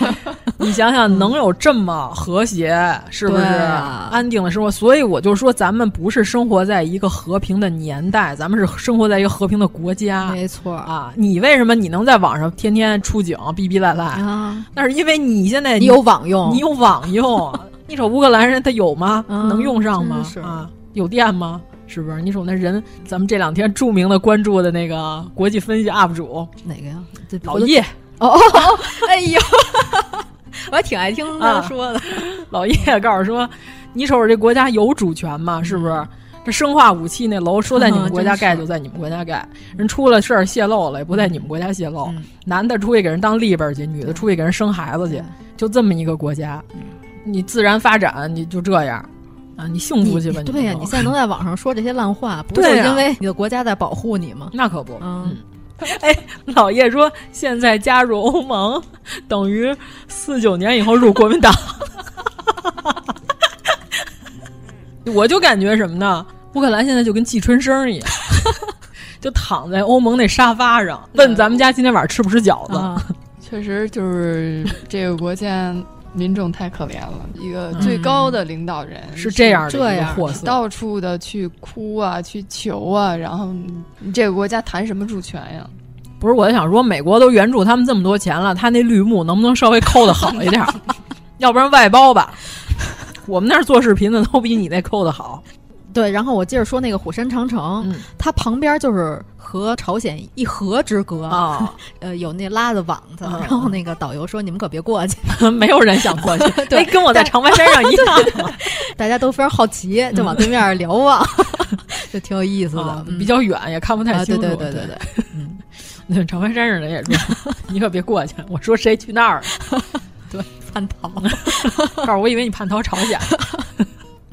你想想，能有这么和谐，是不是、啊、安定的生活？所以我就说，咱们不是生活在一个和平的年代，咱们是生活在一个和平的国家。没错啊，你为什么你能在网上天天出警、逼逼赖赖啊？那是因为你现在你有网用，你有网用。你瞅乌克兰人他有吗？啊、能用上吗？啊，有电吗？是不是？你瞅那人，咱们这两天著名的关注的那个国际分析 UP 主哪个呀？老叶。哦哦，哎呦，我还挺爱听他说的。啊、老叶告诉说，你瞅瞅这国家有主权吗？是不是？嗯、这生化武器那楼说在你们国家盖嗯就在你们国家盖，人出了事儿泄露了也不在你们国家泄露。嗯、男的出去给人当立本去，女的出去给人生孩子去，就这么一个国家。你自然发展你就这样。啊，你幸福去吧！对呀、啊，你现在能在网上说这些烂话，不是因为你的国家在保护你吗？那可不，嗯。哎，老叶说现在加入欧盟等于四九年以后入国民党，我就感觉什么呢？乌克兰现在就跟季春生一样，就躺在欧盟那沙发上，问咱们家今天晚上吃不吃饺子？啊、确实就是这个国家。民众太可怜了，一个最高的领导人、嗯、是这样的一个货色，到处的去哭啊，去求啊，然后这个国家谈什么主权呀？不是，我想说，美国都援助他们这么多钱了，他那绿幕能不能稍微抠的好一点？要不然外包吧。我们那儿做视频的都比你那抠的好。对，然后我接着说那个火山长城，嗯、它旁边就是和朝鲜一河之隔啊，呃，有那拉的网子，啊、然后那个导游说你们可别过去，没有人想过去，对，跟我在长白山上一样，大家都非常好奇，就往对面瞭望，就挺有意思的，啊、比较远也看不太清楚，啊、对对对对对，嗯，那长白山上人也说你可别过去，我说谁去那儿？对，叛逃，告诉我以为你叛逃朝鲜。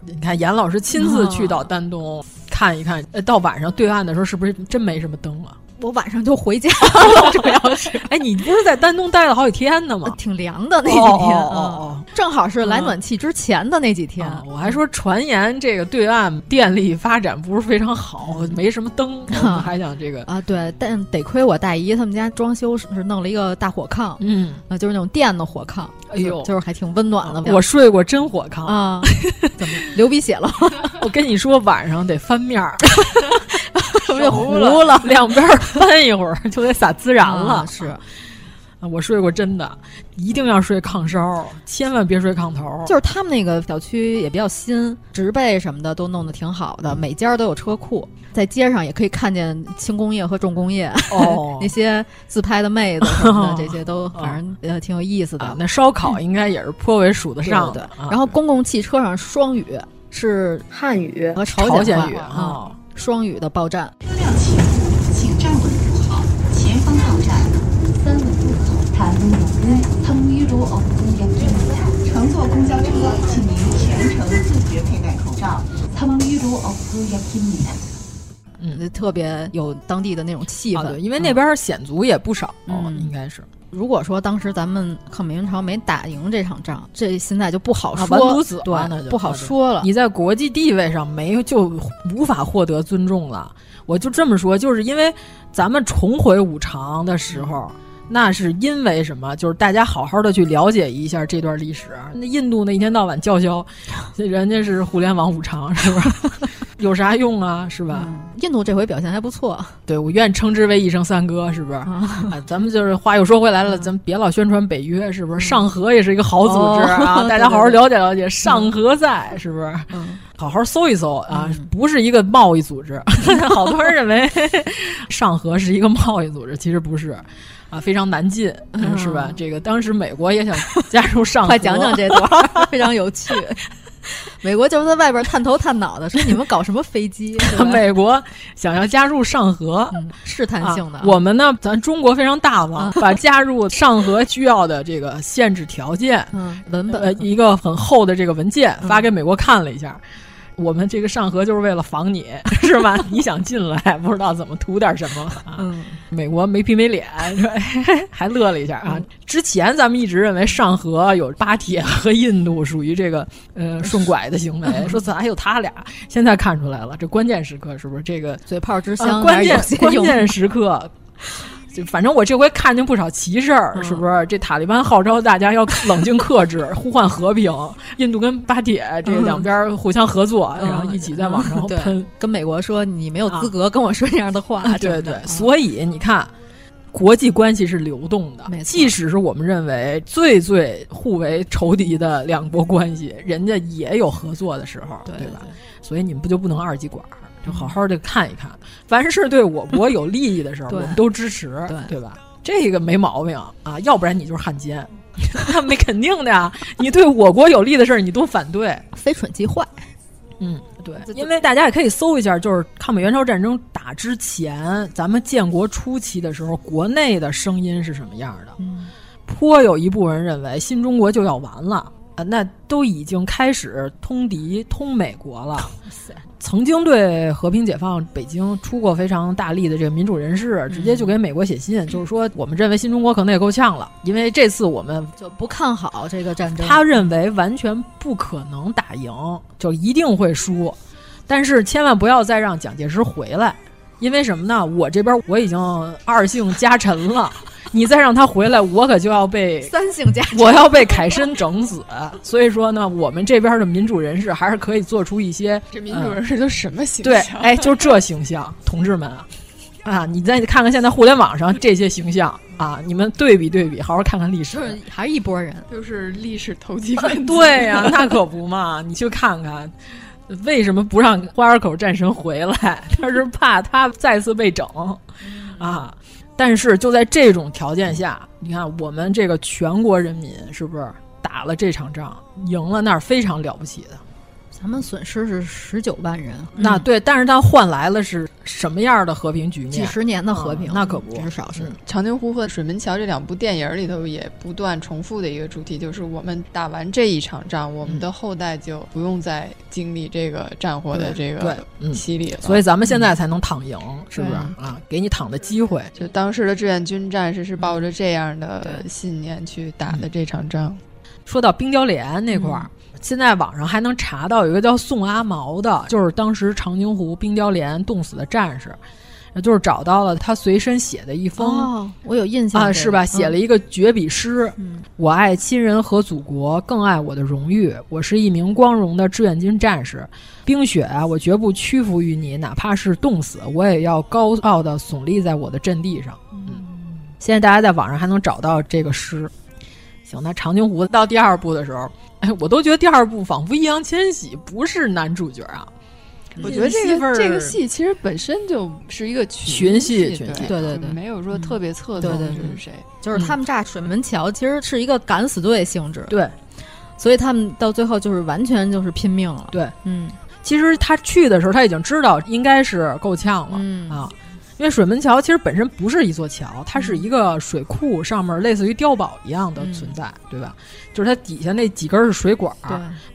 你看，严老师亲自去到丹东、哦、看一看，呃，到晚上对岸的时候，是不是真没什么灯啊？我晚上就回家了，主要是，哎，你不是在丹东待了好几天呢吗？挺凉的那几天，哦哦哦，正好是来暖气之前的那几天。啊、我还说传言这个对岸电力发展不是非常好，没什么灯，我还想这个啊，对，但得亏我大姨他们家装修是弄了一个大火炕，嗯，啊，就是那种电的火炕，哎呦，就是还挺温暖的。我睡过真火炕啊，怎么流鼻血了？我跟你说，晚上得翻面儿。就糊了，两边 翻一会儿就得撒孜然了。啊、是，我睡过真的，一定要睡炕梢，千万别睡炕头。就是他们那个小区也比较新，植被什么的都弄得挺好的，每家都有车库，在街上也可以看见轻工业和重工业。哦，那些自拍的妹子什么的，这些都 反正呃挺有意思的。啊、那烧烤应该也是颇为数得上的。然后公共汽车上双语是汉语和朝鲜语啊。双语的报站。车辆起步，请站稳扶好。前方到站，三 vận 入口。塔路永屋，乘坐公交车，请您全程自觉佩戴口罩。特别有当地的那种气氛，啊、对，因为那边显族也不少，嗯、应该是。如果说当时咱们抗美援朝没打赢这场仗，这现在就不好说，完犊子对，那就不好说了。你在国际地位上没有，就无法获得尊重了。我就这么说，就是因为咱们重回五常的时候，那是因为什么？就是大家好好的去了解一下这段历史。那印度那一天到晚叫嚣，人家是互联网五常，是不是？有啥用啊？是吧？嗯、印度这回表现还不错，对我愿称之为一声三哥，是不是？啊、咱们就是话又说回来了，咱们别老宣传北约，是不是？上合也是一个好组织啊，哦、大家好好了解了解。上合在是不是？嗯、好好搜一搜啊，不是一个贸易组织。好多人认为上合是一个贸易组织，其实不是。啊，非常难进，嗯、是吧？这个当时美国也想加入上 合，快讲讲这段，非常有趣。美国就是在外边探头探脑的，说你们搞什么飞机？美国想要加入上合，嗯、试探性的、啊。我们呢，咱中国非常大方，啊、把加入上合需要的这个限制条件，嗯，文本、呃，一个很厚的这个文件发给美国看了一下。我们这个上合就是为了防你，是吧？你想进来，不知道怎么图点什么啊？嗯，美国没皮没脸，还乐了一下啊。之前咱们一直认为上合有巴铁和印度属于这个呃顺拐的行为，说咋还有他俩？现在看出来了，这关键时刻是不是这个嘴炮之乡、呃？关键关键时刻。就反正我这回看见不少奇事儿，嗯、是不是？这塔利班号召大家要冷静克制，呼唤和平。印度跟巴铁这两边互相合作，嗯、然后一起在网上喷，跟美国说你没有资格跟我说这样的话。啊、对对，所以你看，国际关系是流动的，嗯即使是我们认为最最互为仇敌的两国关系，人家也有合作的时候，对对吧？所以你们不就不能二极管？就好好的看一看，凡是对我国有利益的时候，我们都支持，对对吧？这个没毛病啊，要不然你就是汉奸，那没肯定的呀。你对我国有利的事儿，你都反对，非蠢即坏。嗯，对，因为大家也可以搜一下，就是抗美援朝战争打之前，咱们建国初期的时候，国内的声音是什么样的？嗯，颇有一部分人认为新中国就要完了。啊，那都已经开始通敌、通美国了。曾经对和平解放北京出过非常大力的这个民主人士，直接就给美国写信，就是说我们认为新中国可能也够呛了，因为这次我们就不看好这个战争。他认为完全不可能打赢，就一定会输，但是千万不要再让蒋介石回来，因为什么呢？我这边我已经二姓家臣了。你再让他回来，我可就要被 三姓家，我要被凯申整死。所以说呢，我们这边的民主人士还是可以做出一些。这民主人士都什么形象？对，哎，就这形象，同志们啊，啊你再看看现在互联网上这些形象啊，你们对比对比，好好看看历史，就是还是一拨人，就是历史投机分子。对呀、啊，那可不嘛，你去看看。为什么不让花园口战神回来？他是怕他再次被整啊。但是就在这种条件下，你看我们这个全国人民是不是打了这场仗，赢了，那是非常了不起的。咱们损失是十九万人，那对，但是它换来了是什么样的和平局面？几十年的和平，嗯、那可不，至少是。《长津湖》和《水门桥》这两部电影里头也不断重复的一个主题，就是我们打完这一场仗，我们的后代就不用再经历这个战火的这个洗礼了。所以咱们现在才能躺赢，是不是啊？给你躺的机会。就当时的志愿军战士是抱着这样的信念去打的这场仗。说到冰雕连那块儿。嗯现在网上还能查到有一个叫宋阿毛的，就是当时长津湖冰雕连冻死的战士，就是找到了他随身写的一封，哦、我有印象啊，是吧？嗯、写了一个绝笔诗：“嗯、我爱亲人和祖国，更爱我的荣誉。我是一名光荣的志愿军战士，冰雪啊，我绝不屈服于你，哪怕是冻死，我也要高傲的耸立在我的阵地上。”嗯，现在大家在网上还能找到这个诗。行，那长津湖到第二部的时候。哎，我都觉得第二部仿佛易烊千玺不是男主角啊。我觉得这个这个戏其实本身就是一个群戏，群戏，对对对，没有说特别侧重对对是谁。就是他们炸水门桥，其实是一个敢死队性质。对，所以他们到最后就是完全就是拼命了。对，嗯，其实他去的时候他已经知道应该是够呛了、嗯、啊。因为水门桥其实本身不是一座桥，它是一个水库，上面类似于碉堡一样的存在，嗯、对吧？就是它底下那几根是水管，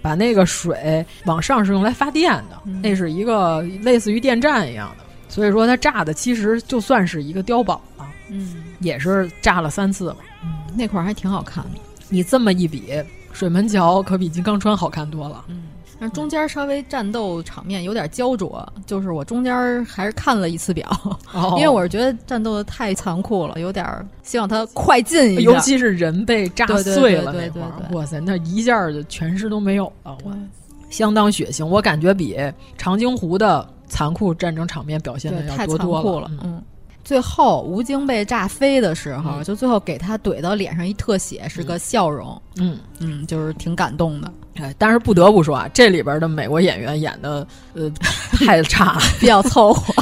把那个水往上是用来发电的，嗯、那是一个类似于电站一样的。所以说它炸的其实就算是一个碉堡了，嗯，也是炸了三次了。嗯，那块儿还挺好看的。你这么一比，水门桥可比金刚川好看多了。嗯。但中间稍微战斗场面有点焦灼，就是我中间还是看了一次表，哦、因为我是觉得战斗的太残酷了，有点希望它快进一下。尤其是人被炸碎了那会儿，哇塞，那一下就全尸都没有了，我相当血腥。我感觉比长津湖的残酷战争场面表现的要多多了。嗯，最后吴京被炸飞的时候，嗯、就最后给他怼到脸上一特写，是个笑容。嗯嗯，就是挺感动的。哎，但是不得不说啊，这里边的美国演员演的呃太差了，比较凑合。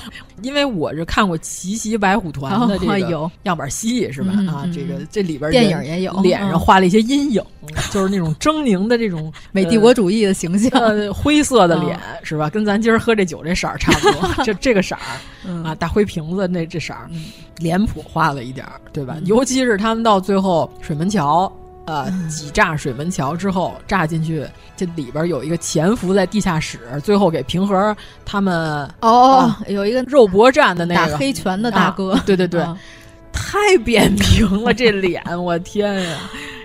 因为我是看过《奇袭白虎团》的这个样板戏，是吧？嗯、啊，这个这里边电影也有，脸上画了一些阴影，嗯、就是那种狰狞的这种 美帝国主义的形象，呃，灰色的脸、嗯、是吧？跟咱今儿喝这酒这色儿差不多，这这个色儿啊，大灰瓶子那这色儿，脸谱画了一点儿，对吧？尤其是他们到最后水门桥。呃，挤炸水门桥之后，炸进去，这里边有一个潜伏在地下室，最后给平和他们哦，啊、有一个肉搏战的那个打黑拳的大哥，啊、对对对，啊、太扁平了，这脸，我天呀，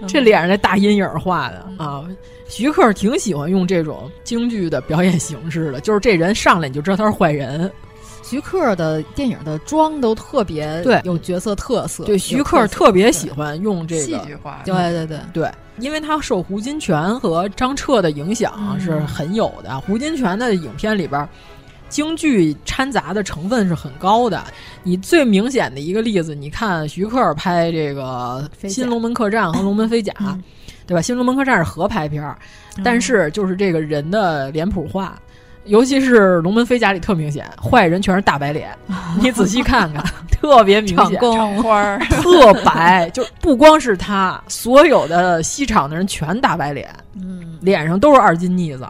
这脸上那大阴影画的啊。徐克挺喜欢用这种京剧的表演形式的，就是这人上来你就知道他是坏人。徐克的电影的妆都特别对有角色特色，对徐克特别喜欢用这个戏剧化，对对对对，因为他受胡金铨和张彻的影响是很有的。嗯、胡金铨的影片里边，京剧掺杂的成分是很高的。你最明显的一个例子，你看徐克拍这个《新龙门客栈》和《龙门飞甲》，嗯、对吧？《新龙门客栈》是合拍片儿，但是就是这个人的脸谱化。尤其是《龙门飞甲》里特明显，坏人全是大白脸，你仔细看看，特别明显，场花特白，就不光是他，所有的西厂的人全大白脸，嗯，脸上都是二斤腻子。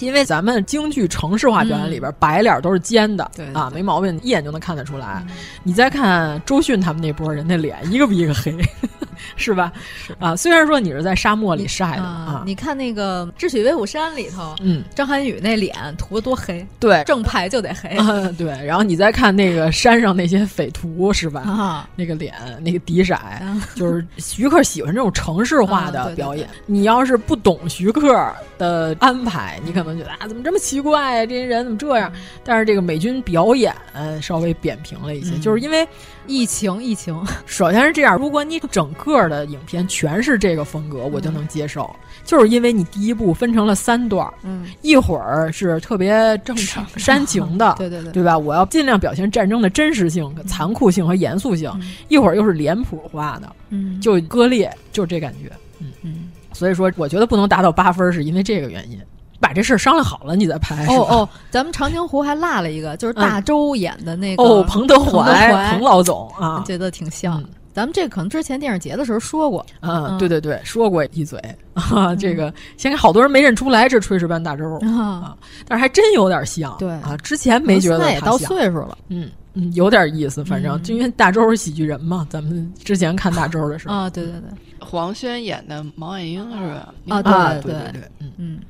因为咱们京剧城市化表演里边，嗯、白脸都是尖的，对啊，没毛病，一眼就能看得出来。嗯、你再看周迅他们那波人，那脸一个比一个黑，是吧？是啊，虽然说你是在沙漠里晒的啊，你看那个《智取威虎山》里头，嗯，张涵予那脸涂的多黑，对，正派就得黑，啊、对。然后你再看那个山上那些匪徒，是吧？啊，那个脸，那个底色，啊、就是徐克喜欢这种城市化的表演。你要是不懂徐克的安排，你可能觉得啊，怎么这么奇怪呀、啊？这些人怎么这样？但是这个美军表演稍微扁平了一些，嗯、就是因为疫情，疫情。首先是这样，如果你整个的影片全是这个风格，我就能接受。就是因为你第一部分成了三段，嗯，一会儿是特别正常煽情的，对对对，对吧？我要尽量表现战争的真实性、残酷性和严肃性。嗯、一会儿又是脸谱化的，嗯，就割裂，就这感觉，嗯嗯。所以说，我觉得不能达到八分，是因为这个原因。把这事儿商量好了，你再拍。哦哦，咱们长津湖还落了一个，就是大周演的那个、嗯、哦，彭德怀，彭老总啊，觉得挺像。嗯、咱们这可能之前电影节的时候说过，嗯，嗯对对对，说过一嘴 啊。这个现在好多人没认出来这炊事班大周啊，但是还真有点像。对啊，之前没觉得他也到岁数了，嗯嗯，有点意思。反正嗯就因为大周是喜剧人嘛，咱们之前看大周的时候啊，对对对，黄轩演的毛岸英是吧？啊，对对对，嗯嗯。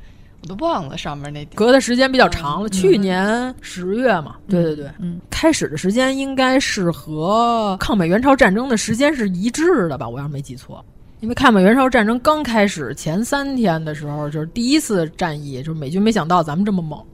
我都忘了上面那隔的时间比较长了，嗯、去年十月嘛，对对对，嗯，开始的时间应该是和抗美援朝战争的时间是一致的吧？我要是没记错，因为抗美援朝战争刚开始前三天的时候，就是第一次战役，就是美军没想到咱们这么猛，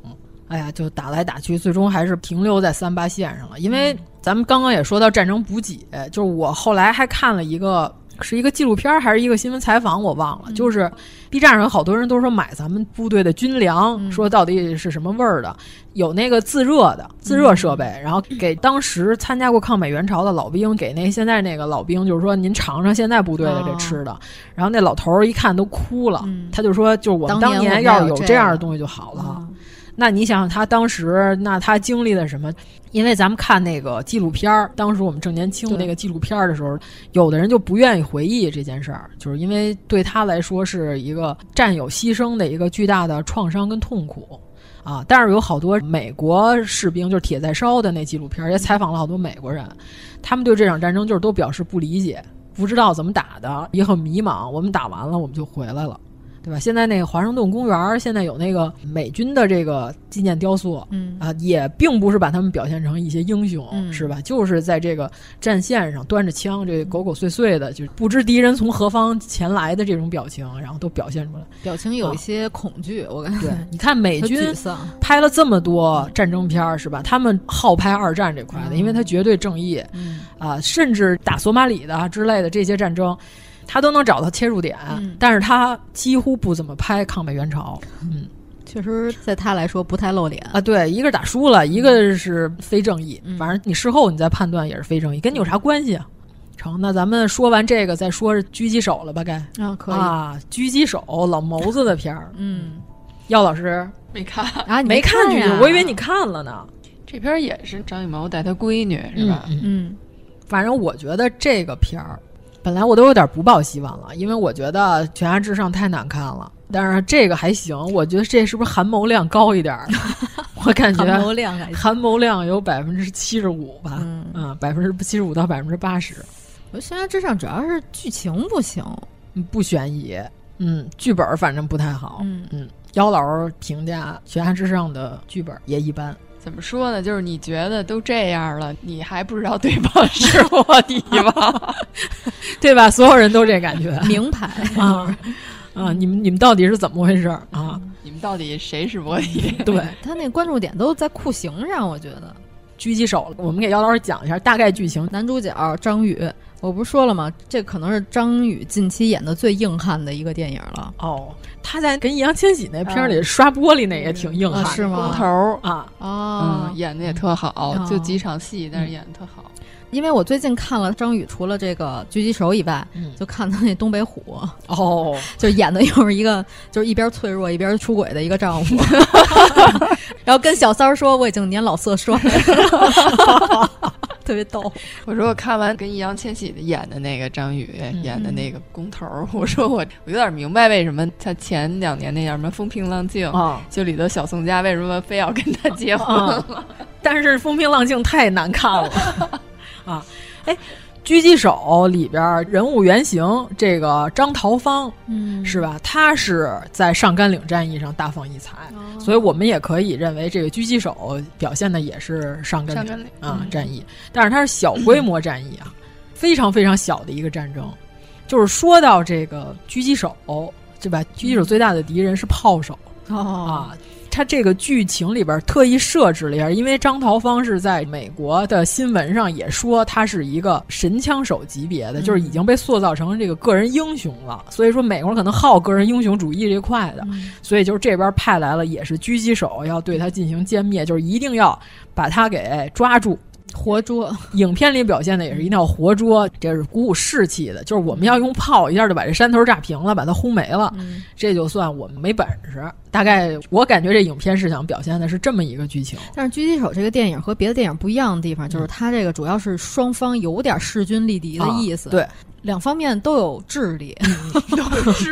哎呀，就打来打去，最终还是停留在三八线上了。因为咱们刚刚也说到战争补给，就是我后来还看了一个。是一个纪录片还是一个新闻采访，我忘了。就是 B 站上有好多人都说买咱们部队的军粮，说到底是什么味儿的？有那个自热的自热设备，然后给当时参加过抗美援朝的老兵，给那现在那个老兵，就是说您尝尝现在部队的这吃的。然后那老头儿一看都哭了，他就说：“就是我们当年要是有这样的东西就好了。”那你想想他当时，那他经历了什么？因为咱们看那个纪录片儿，当时我们正年轻那个纪录片儿的时候，有的人就不愿意回忆这件事儿，就是因为对他来说是一个战友牺牲的一个巨大的创伤跟痛苦啊。但是有好多美国士兵，就是铁在烧的那纪录片儿，也采访了好多美国人，他们对这场战争就是都表示不理解，不知道怎么打的，也很迷茫。我们打完了，我们就回来了。对吧？现在那个华盛顿公园现在有那个美军的这个纪念雕塑，嗯啊，也并不是把他们表现成一些英雄，是吧？就是在这个战线上端着枪，这狗狗碎碎的，就不知敌人从何方前来的这种表情，然后都表现出来。表情有一些恐惧，我感觉。你看美军拍了这么多战争片儿是吧？他们好拍二战这块的，因为他绝对正义，嗯啊，甚至打索马里的之类的这些战争。他都能找到切入点，但是他几乎不怎么拍抗美援朝。嗯，确实，在他来说不太露脸啊。对，一个是打输了，一个是非正义。反正你事后你再判断也是非正义，跟你有啥关系啊？成，那咱们说完这个，再说狙击手了吧？该啊，可以啊。狙击手老谋子的片儿，嗯，耀老师没看啊？没看狙击，我以为你看了呢。这片也是张艺谋带他闺女是吧？嗯，反正我觉得这个片儿。本来我都有点不抱希望了，因为我觉得《悬崖之上》太难看了。但是这个还行，我觉得这是不是含谋量高一点？我感觉含谋量含谋量有百分之七十五吧，嗯，百分之七十五到百分之八十。我《悬崖之上》主要是剧情不行，不悬疑，嗯，剧本反正不太好，嗯嗯。姚老师评价《悬崖之上》的剧本也一般。怎么说呢？就是你觉得都这样了，你还不知道对方是卧底吗？对吧？所有人都这感觉，名牌啊啊！你们你们到底是怎么回事啊？你们到底谁是卧底？对 他那关注点都在酷刑上，我觉得。狙击手，我们给姚老师讲一下大概剧情。男主角张宇，我不是说了吗？这可能是张宇近期演的最硬汉的一个电影了。哦，他在跟易烊千玺那片里刷玻璃那也挺硬汉，是吗？光头啊。啊，演的也特好，就几场戏，但是演的特好。因为我最近看了张宇，除了这个狙击手以外，就看他那东北虎。哦，就演的又是一个就是一边脆弱一边出轨的一个丈夫，然后跟小三儿说我已经年老色衰，特别逗。我说我看完跟易烊千玺演的那个张宇演的那个工头，我说我我有点明白为什么他前两年那叫什么风平浪静啊，就里头小宋佳为什么非要跟他结婚了？但是风平浪静太难看了。啊，哎，狙击手里边人物原型这个张桃芳，嗯，是吧？他是在上甘岭战役上大放异彩，所以我们也可以认为这个狙击手表现的也是上甘岭啊战役，但是它是小规模战役啊，非常非常小的一个战争。就是说到这个狙击手，对吧？狙击手最大的敌人是炮手啊。他这个剧情里边特意设置了一下，因为张桃芳是在美国的新闻上也说他是一个神枪手级别的，就是已经被塑造成这个个人英雄了。所以说美国人可能好个人英雄主义这块的，所以就是这边派来了也是狙击手要对他进行歼灭，就是一定要把他给抓住。活捉，影片里表现的也是一定要活捉，这是鼓舞士气的。就是我们要用炮一下就把这山头炸平了，把它轰没了，嗯、这就算我们没本事。大概我感觉这影片是想表现的是这么一个剧情。但是《狙击手》这个电影和别的电影不一样的地方，就是它这个主要是双方有点势均力敌的意思。啊、对。两方面 都有智力，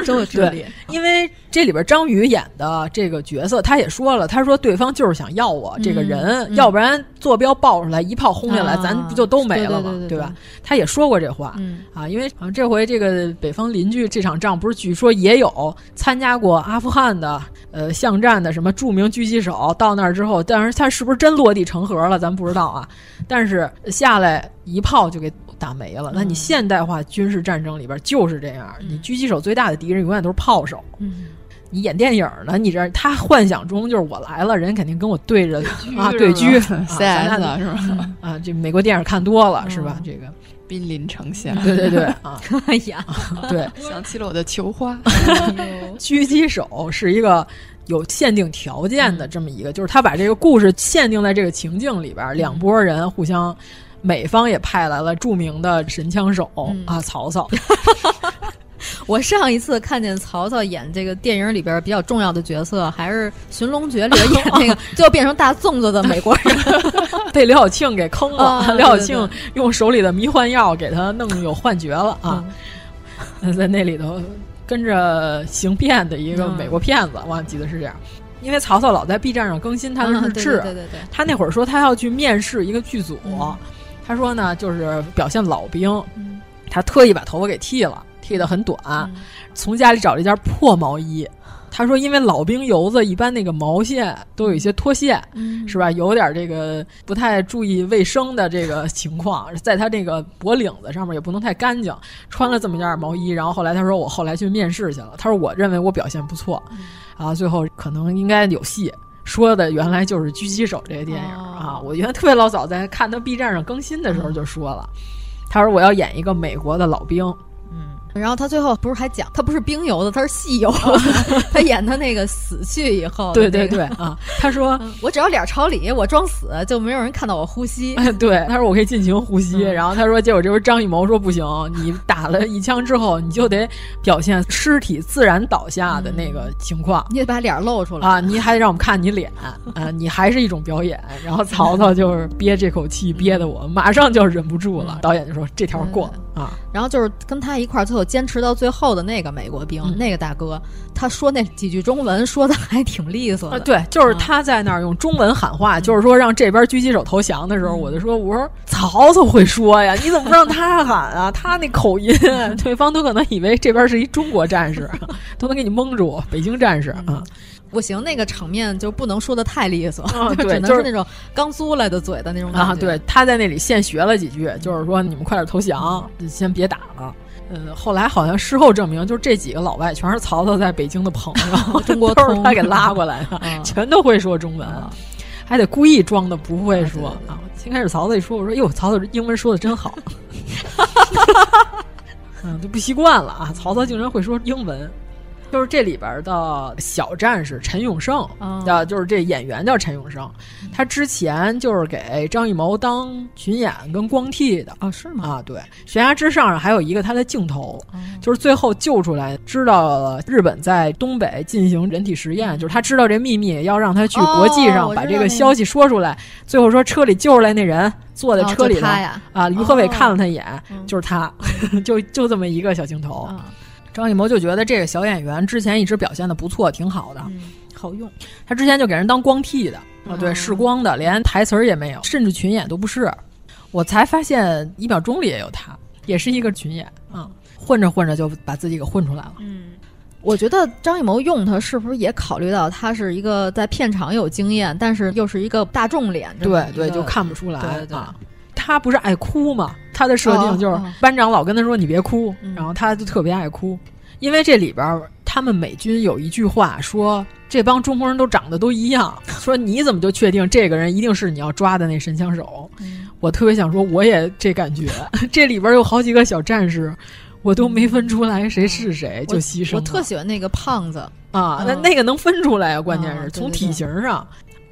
都有智力。因为这里边张宇演的这个角色，他也说了，他说对方就是想要我这个人，嗯、要不然坐标爆出来，一炮轰下来，啊、咱不就都没了吗？对吧？他也说过这话、嗯、啊，因为好像这回这个北方邻居这场仗，不是据说也有参加过阿富汗的呃巷战的什么著名狙击手，到那儿之后，但是他是不是真落地成盒了，咱不知道啊。但是下来一炮就给。打没了。那你现代化军事战争里边就是这样，你狙击手最大的敌人永远都是炮手。嗯，你演电影呢，你这他幻想中就是我来了，人肯定跟我对着啊对狙，CS 是吧？啊，这美国电影看多了是吧？这个 兵临城下，对对对 啊，哎呀，对，想起了我的球花。狙击手是一个。有限定条件的这么一个，就是他把这个故事限定在这个情境里边，两拨人互相，美方也派来了著名的神枪手、嗯、啊，曹操。我上一次看见曹操演这个电影里边比较重要的角色，还是《寻龙诀》里边演那个最后变成大粽子的美国人，被刘晓庆给坑了。啊、刘晓庆用手里的迷幻药给他弄有幻觉了啊，嗯、在那里头。跟着行骗的一个美国骗子，嗯、我记得是这样。因为曹操老在 B 站上更新他的日志，嗯、对对对对他那会儿说他要去面试一个剧组，嗯、他说呢就是表现老兵，他特意把头发给剃了，剃得很短，从家里找了一件破毛衣。他说：“因为老兵油子一般那个毛线都有一些脱线，嗯、是吧？有点这个不太注意卫生的这个情况，在他这个脖领子上面也不能太干净。穿了这么件毛衣，然后后来他说我后来去面试去了。他说我认为我表现不错，嗯、啊，最后可能应该有戏。说的原来就是《狙击手》这个电影、哦、啊。我原来特别老早在看他 B 站上更新的时候就说了，他说我要演一个美国的老兵。”嗯，然后他最后不是还讲，他不是冰油的，他是戏油。子，他演他那个死去以后、那个，对对对啊，他说、嗯、我只要脸朝里，我装死就没有人看到我呼吸。哎，对，他说我可以尽情呼吸，嗯、然后他说，结果这边张艺谋说不行，你打了一枪之后，你就得表现尸体自然倒下的那个情况，你得把脸露出来。啊，你还得让我们看你脸啊，你还是一种表演。然后曹操就是憋这口气憋得我马上就忍不住了，导演就说这条过啊，然后就是跟他一块儿最后坚持到最后的那个美国兵，嗯、那个大哥，他说那几句中文说的还挺利索的。啊、对，就是他在那儿用中文喊话，嗯、就是说让这边狙击手投降的时候，嗯、我就说，我说曹操会说呀，你怎么不让他喊啊？他那口音，对方都可能以为这边是一中国战士，都能给你蒙住，北京战士啊。不行，那个场面就不能说的太利索，只能是那种刚租来的嘴的那种啊。对，他在那里现学了几句，就是说你们快点投降，先别打了。呃，后来好像事后证明，就是这几个老外全是曹操在北京的朋友，中国都是他给拉过来的，嗯、全都会说中文啊，还得故意装的不会说啊。先开始曹操一说，我说哟，曹操英文说的真好，嗯，就不习惯了啊。曹操竟然会说英文。就是这里边的小战士陈永胜，啊、哦，就是这演员叫陈永胜，他之前就是给张艺谋当群演跟光替的啊、哦，是吗？啊，对，悬崖之上还有一个他的镜头，哦、就是最后救出来，知道了日本在东北进行人体实验，就是他知道这秘密，要让他去国际上把这个消息说出来。哦、最后说车里救出来那人坐在车里头、哦、啊，于和伟看了他一眼，哦、就是他，就就这么一个小镜头。哦张艺谋就觉得这个小演员之前一直表现的不错，挺好的，嗯、好用。他之前就给人当光替的啊，对，试光的，连台词儿也没有，甚至群演都不是。我才发现一秒钟里也有他，也是一个群演啊、嗯，混着混着就把自己给混出来了。嗯，我觉得张艺谋用他是不是也考虑到他是一个在片场有经验，但是又是一个大众脸？对对，就看不出来。啊他不是爱哭吗？他的设定就是班长老跟他说你别哭，然后他就特别爱哭。因为这里边他们美军有一句话说，这帮中国人都长得都一样，说你怎么就确定这个人一定是你要抓的那神枪手？嗯、我特别想说，我也这感觉。这里边有好几个小战士，我都没分出来谁是谁，就牺牲了。我特喜欢那个胖子啊，嗯、那那个能分出来啊，关键是、啊、从体型上。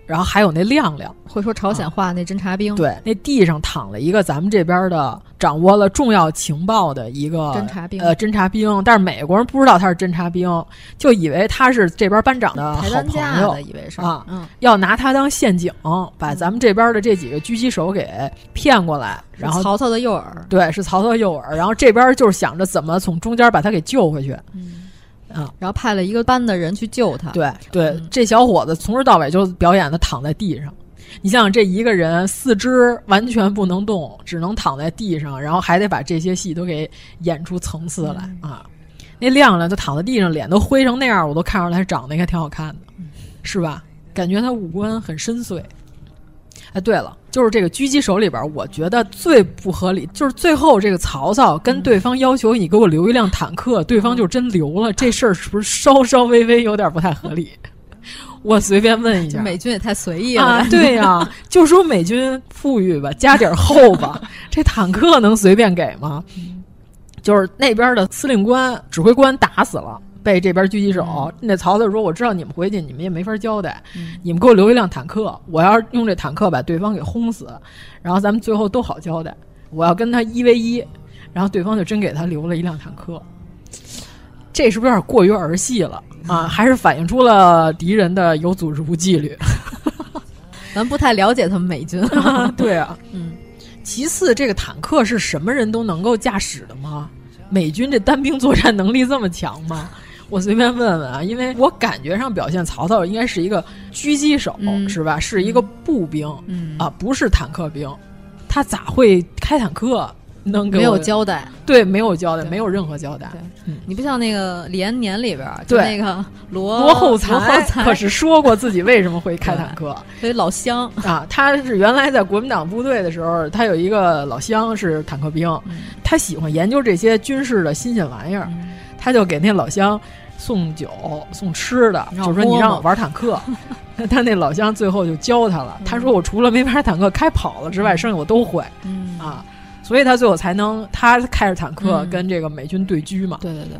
然后还有那亮亮，会说朝鲜话那侦察兵，啊、对，那地上躺了一个咱们这边的掌握了重要情报的一个侦察兵，呃，侦察兵。但是美国人不知道他是侦察兵，就以为他是这边班长的好朋友，以为是啊，嗯，要拿他当陷阱，把咱们这边的这几个狙击手给骗过来。然后曹操的诱饵，对，是曹操的诱饵。然后这边就是想着怎么从中间把他给救回去。嗯。啊，然后派了一个班的人去救他。对对，嗯、这小伙子从头到尾就表演的躺在地上。你想想，这一个人四肢完全不能动，只能躺在地上，然后还得把这些戏都给演出层次来、嗯、啊！那亮亮就躺在地上，脸都灰成那样，我都看出来他长得应该挺好看的，嗯、是吧？感觉他五官很深邃。哎，对了，就是这个狙击手里边，我觉得最不合理，就是最后这个曹操跟对方要求你给我留一辆坦克，对方就真留了，这事儿是不是稍稍微微有点不太合理？我随便问一下，美军也太随意了。啊、对呀、啊，就说美军富裕吧，加点厚吧，这坦克能随便给吗？就是那边的司令官、指挥官打死了。被这边狙击手，嗯、那曹操说：“我知道你们回去，你们也没法交代，嗯、你们给我留一辆坦克，我要是用这坦克把对方给轰死，然后咱们最后都好交代。我要跟他一 v 一，然后对方就真给他留了一辆坦克，这是不是有点过于儿戏了啊？还是反映出了敌人的有组织无纪律？咱不太了解他们美军，对啊，嗯。其次，这个坦克是什么人都能够驾驶的吗？美军这单兵作战能力这么强吗？”我随便问问啊，因为我感觉上表现曹操应该是一个狙击手，嗯、是吧？是一个步兵，嗯啊，不是坦克兵，他咋会开坦克？能给没有交代？对，没有交代，没有任何交代。嗯、你不像那个李延年里边，对那个罗罗厚才，可是说过自己为什么会开坦克，所以老乡啊，他是原来在国民党部队的时候，他有一个老乡是坦克兵，嗯、他喜欢研究这些军事的新鲜玩意儿，嗯、他就给那老乡。送酒送吃的，就说你让我玩坦克，他那老乡最后就教他了。嗯、他说我除了没玩坦克开跑了之外，剩下我都会。嗯啊，所以他最后才能他开着坦克跟这个美军对狙嘛。对对对，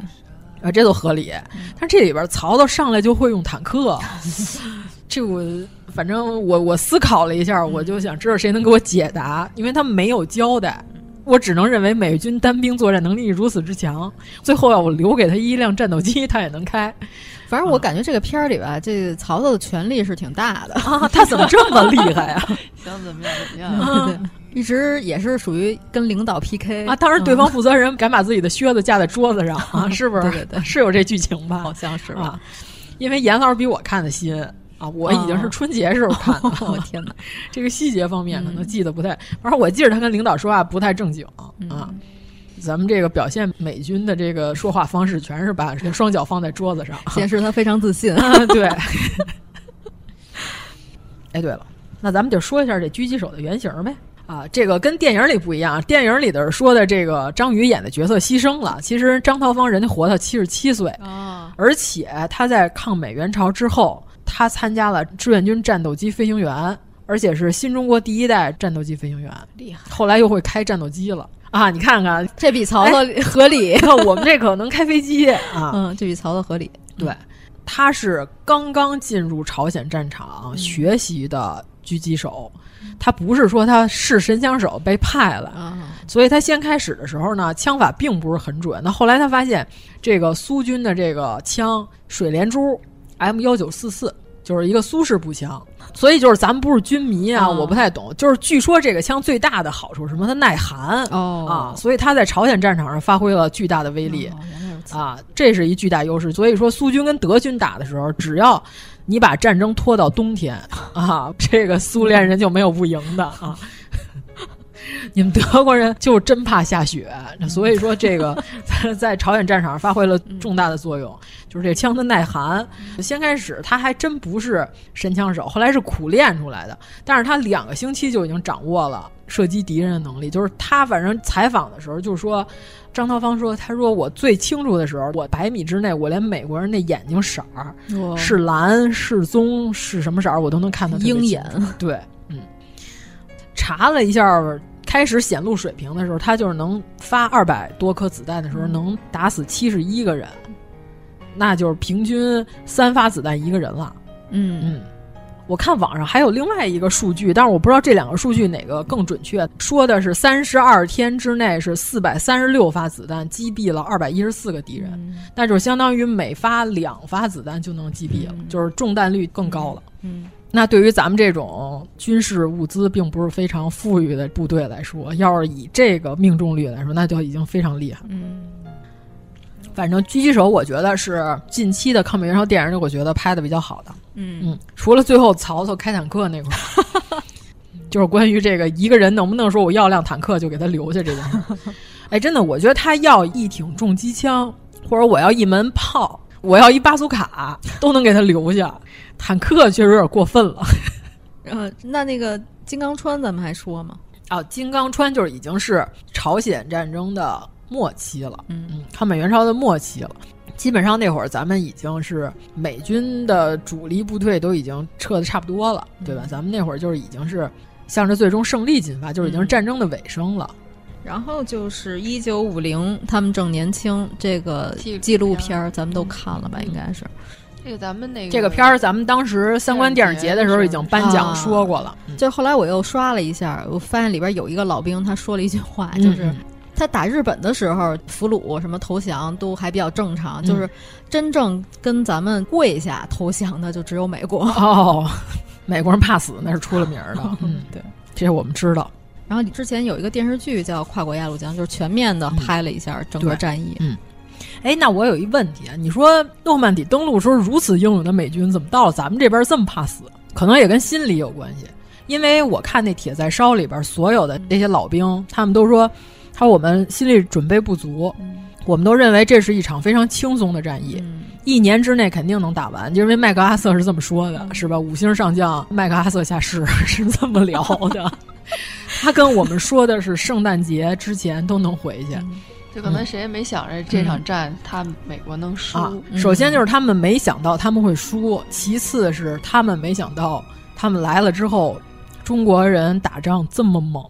啊，这都合理。但这里边曹操上来就会用坦克，这我反正我我思考了一下，我就想知道谁能给我解答，因为他没有交代。我只能认为美军单兵作战能力如此之强，最后要我留给他一辆战斗机，他也能开。反正我感觉这个片儿里吧，这个曹操的权力是挺大的 啊，他怎么这么厉害呀、啊？想怎么样怎么样？对，一直也是属于跟领导 PK 啊。当时，对方负责人敢把自己的靴子架在桌子上啊，是不是？对对对，是有这剧情吧？好像是吧？啊、因为严老师比我看的新。啊，我已经是春节时候 看的。我、哦、天哪，这个细节方面可能记得不太，反正我记着他跟领导说话不太正经嗯、啊。咱们这个表现美军的这个说话方式，全是把双脚放在桌子上，显示他非常自信。啊、对。哎，对了，那咱们就说一下这狙击手的原型呗。啊，这个跟电影里不一样，电影里的说的这个张宇演的角色牺牲了，其实张桃芳人家活到七十七岁啊，而且他在抗美援朝之后。他参加了志愿军战斗机飞行员，而且是新中国第一代战斗机飞行员，厉害。后来又会开战斗机了啊！你看看，这比曹操合理。哎、我们这可能开飞机啊，嗯，这比曹操合理。对，他是刚刚进入朝鲜战场、嗯、学习的狙击手，他不是说他是神枪手被派了，啊、所以他先开始的时候呢，枪法并不是很准。那后来他发现，这个苏军的这个枪水连珠 M 幺九四四。就是一个苏式步枪，所以就是咱们不是军迷啊，哦、我不太懂。就是据说这个枪最大的好处是什么？它耐寒哦啊，所以它在朝鲜战场上发挥了巨大的威力、哦、啊，这是一巨大优势。所以说苏军跟德军打的时候，只要你把战争拖到冬天啊，这个苏联人就没有不赢的啊。你们德国人就真怕下雪，所以说这个 在朝鲜战场上发挥了重大的作用，就是这枪的耐寒。先开始他还真不是神枪手，后来是苦练出来的，但是他两个星期就已经掌握了射击敌人的能力。就是他反正采访的时候就说，张涛芳说，他说我最清楚的时候，我百米之内，我连美国人那眼睛色儿是蓝是棕是什么色儿，我都能看到鹰眼。对，嗯，查了一下。开始显露水平的时候，他就是能发二百多颗子弹的时候，能打死七十一个人，那就是平均三发子弹一个人了。嗯嗯，我看网上还有另外一个数据，但是我不知道这两个数据哪个更准确。说的是三十二天之内是四百三十六发子弹击毙了二百一十四个敌人，嗯、那就相当于每发两发子弹就能击毙了，嗯、就是中弹率更高了。嗯。那对于咱们这种军事物资并不是非常富裕的部队来说，要是以这个命中率来说，那就已经非常厉害。嗯，反正狙击手，我觉得是近期的抗美援朝电影里，我觉得拍的比较好的。嗯嗯，除了最后曹操开坦克那块儿，就是关于这个一个人能不能说我要辆坦克就给他留下这件事。哎，真的，我觉得他要一挺重机枪，或者我要一门炮，我要一巴苏卡，都能给他留下。坦克确实有点过分了。呃，那那个金刚川咱们还说吗？啊，金刚川就是已经是朝鲜战争的末期了，嗯嗯，抗美援朝的末期了。基本上那会儿咱们已经是美军的主力部队都已经撤的差不多了，对吧？咱们那会儿就是已经是向着最终胜利进发，就是已经是战争的尾声了。然后就是一九五零，他们正年轻，这个纪录片咱们都看了吧？应该是。这个咱们那个这个片儿，咱们当时三观电影节的时候已经颁奖说过了。啊、就后来我又刷了一下，我发现里边有一个老兵，他说了一句话，就是。嗯他打日本的时候，俘虏什么投降都还比较正常，嗯、就是真正跟咱们跪下投降的就只有美国。哦，美国人怕死那是出了名的。嗯，对，这我们知道。然后之前有一个电视剧叫《跨国鸭绿江》，就是全面的拍了一下整个战役。嗯，哎，那我有一问题啊，你说诺曼底登陆时候如此英勇的美军，怎么到了咱们这边这么怕死？可能也跟心理有关系。因为我看那《铁在烧》里边所有的那些老兵，他们都说。他说：“我们心理准备不足，嗯、我们都认为这是一场非常轻松的战役，嗯、一年之内肯定能打完。因为麦克阿瑟是这么说的，嗯、是吧？五星上将麦克阿瑟下士 是这么聊的。他跟我们说的是圣诞节之前都能回去。就可能谁也没想着这场战他美国能输。啊、首先就是他们没想到他们会输，其次是他们没想到他们来了之后，中国人打仗这么猛。”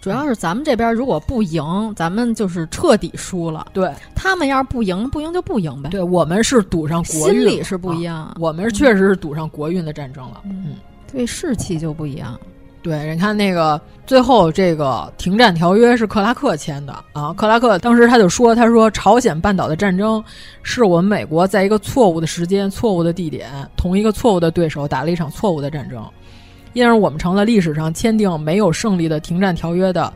主要是咱们这边如果不赢，咱们就是彻底输了。对他们要是不赢，不赢就不赢呗。对我们是赌上国运，心理是不一样。啊、我们确实是赌上国运的战争了。嗯，对士气就不一样。对，你看那个最后这个停战条约是克拉克签的啊。克拉克当时他就说：“他说朝鲜半岛的战争是我们美国在一个错误的时间、错误的地点，同一个错误的对手打了一场错误的战争。”因而我们成了历史上签订没有胜利的停战条约的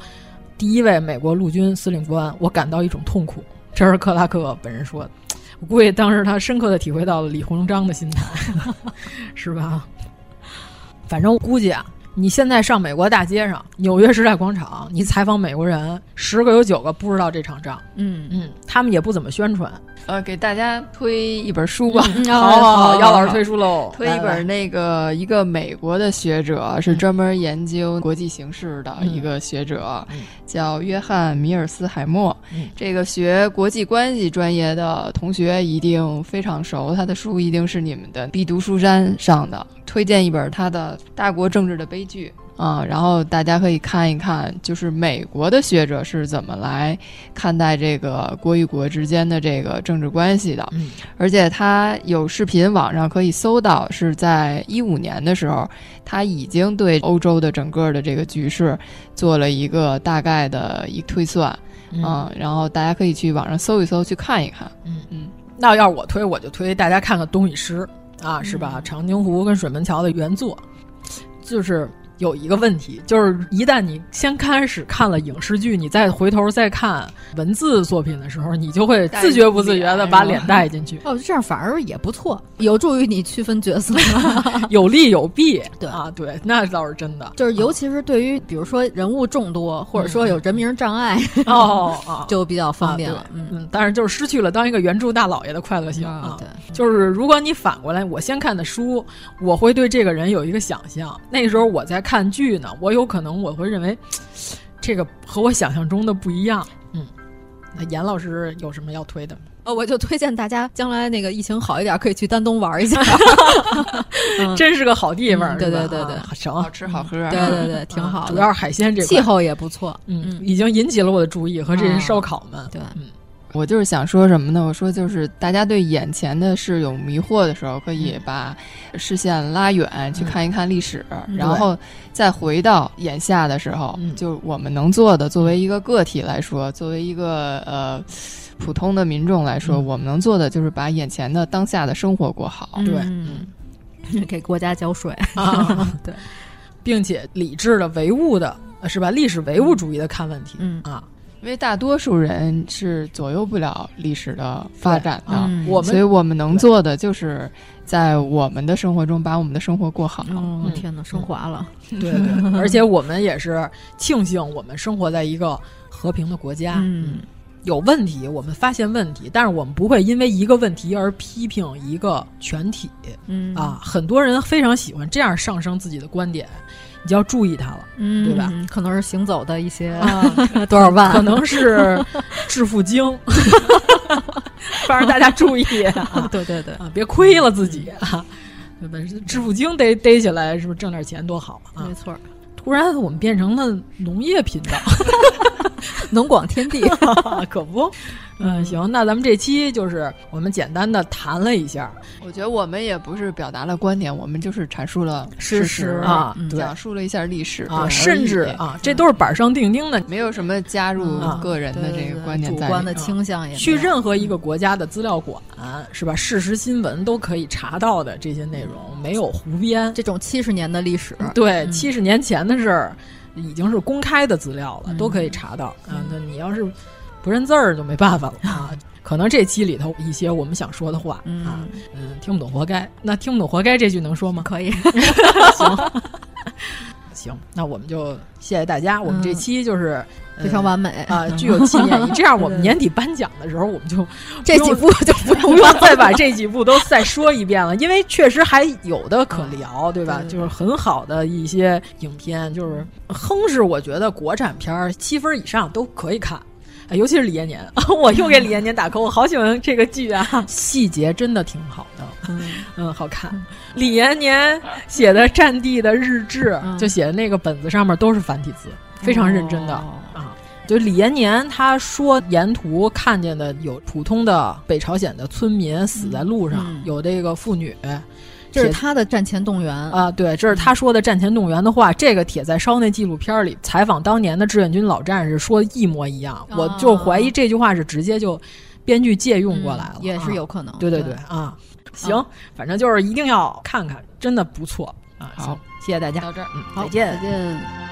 第一位美国陆军司令官，我感到一种痛苦。这是克拉克本人说的，我估计当时他深刻的体会到了李鸿章的心态，是吧？反正估计啊，你现在上美国大街上，纽约时代广场，你采访美国人，十个有九个不知道这场仗。嗯嗯，他们也不怎么宣传。呃，给大家推一本书吧。好好 好，姚老师推书喽。推一本那个一个美国的学者，是专门研究国际形势的一个学者，叫约翰米尔斯海默。这个学国际关系专业的同学一定非常熟，他的书一定是你们的必读书单上的。推荐一本他的《大国政治的悲剧》。啊、嗯，然后大家可以看一看，就是美国的学者是怎么来看待这个国与国之间的这个政治关系的。嗯，而且他有视频，网上可以搜到，是在一五年的时候，他已经对欧洲的整个的这个局势做了一个大概的一推算。嗯，嗯，然后大家可以去网上搜一搜，去看一看。嗯嗯，那要是我推，我就推大家看看《东与诗》啊，是吧？长津湖跟水门桥的原作，就是。有一个问题，就是一旦你先开始看了影视剧，你再回头再看文字作品的时候，你就会自觉不自觉的把脸带进去。哦，这样反而也不错，有助于你区分角色，有利有弊。对啊，对，那倒是真的。就是尤其是对于比如说人物众多，或者说有人名障碍，哦哦，就比较方便了。嗯、嗯，但是就是失去了当一个原著大老爷的快乐性啊。对，就是如果你反过来，我先看的书，我会对这个人有一个想象，那时候我在看。看剧呢，我有可能我会认为这个和我想象中的不一样。嗯，那严老师有什么要推的吗？呃，我就推荐大家将来那个疫情好一点，可以去丹东玩一下，嗯、真是个好地方。嗯、对对对对，行，好吃好喝。对对对，挺好、啊。主要是海鲜这气候也不错。嗯，已经引起了我的注意和这些烧烤们。对，嗯。我就是想说什么呢？我说就是大家对眼前的事有迷惑的时候，可以把视线拉远去看一看历史，嗯、然后再回到眼下的时候，嗯、就我们能做的，作为一个个体来说，作为一个呃普通的民众来说，嗯、我们能做的就是把眼前的当下的生活过好。对，嗯，给国家交税啊，对，并且理智的、唯物的，是吧？历史唯物主义的看问题，嗯。啊。因为大多数人是左右不了历史的发展的，嗯、我们所以我们能做的就是在我们的生活中把我们的生活过好。哦，天哪，升华了！对对，而且我们也是庆幸我们生活在一个和平的国家。嗯，有问题我们发现问题，但是我们不会因为一个问题而批评一个全体。嗯啊，很多人非常喜欢这样上升自己的观点。你就要注意它了，嗯，对吧？可能是行走的一些、啊、多少万，可能是致富经，反正大家注意啊！对对对啊，别亏了自己啊！对吧？致富经逮逮起来，是不是挣点钱多好啊？没错。突然我们变成了农业频道，农广天地，可不。嗯，行，那咱们这期就是我们简单的谈了一下。我觉得我们也不是表达了观点，我们就是阐述了事实啊，讲述了一下历史啊，甚至啊，这都是板上钉钉的，没有什么加入个人的这个观点、主观的倾向也。去任何一个国家的资料馆是吧？事实新闻都可以查到的这些内容，没有胡编。这种七十年的历史，对，七十年前的事儿已经是公开的资料了，都可以查到啊。那你要是不认字儿，就没办法了啊。可能这期里头一些我们想说的话、嗯、啊，嗯，听不懂活该。那听不懂活该这句能说吗？可以，行，行，那我们就谢谢大家。我们这期就是、嗯、非常完美啊，具有纪念意义。这样我们年底颁奖的时候，我们就这几部就不不用 再把这几部都再说一遍了，因为确实还有的可聊，对吧？对就是很好的一些影片，就是哼是我觉得国产片儿七分以上都可以看。尤其是李延年，我又给李延年打 call，我好喜欢这个剧啊，细节真的挺好的，嗯嗯，好看。李延年写的《战地的日志》，嗯、就写的那个本子上面都是繁体字，非常认真的、哦、啊。就李延年他说，沿途看见的有普通的北朝鲜的村民死在路上，嗯、有这个妇女。这是他的战前动员啊，对，这是他说的战前动员的话。这个铁在烧那纪录片里采访当年的志愿军老战士，说一模一样。哦、我就怀疑这句话是直接就编剧借用过来了，嗯、也是有可能。啊、对对对啊，行，啊、反正就是一定要看看，真的不错啊。好，谢谢大家，到这儿，嗯，好再见，再见。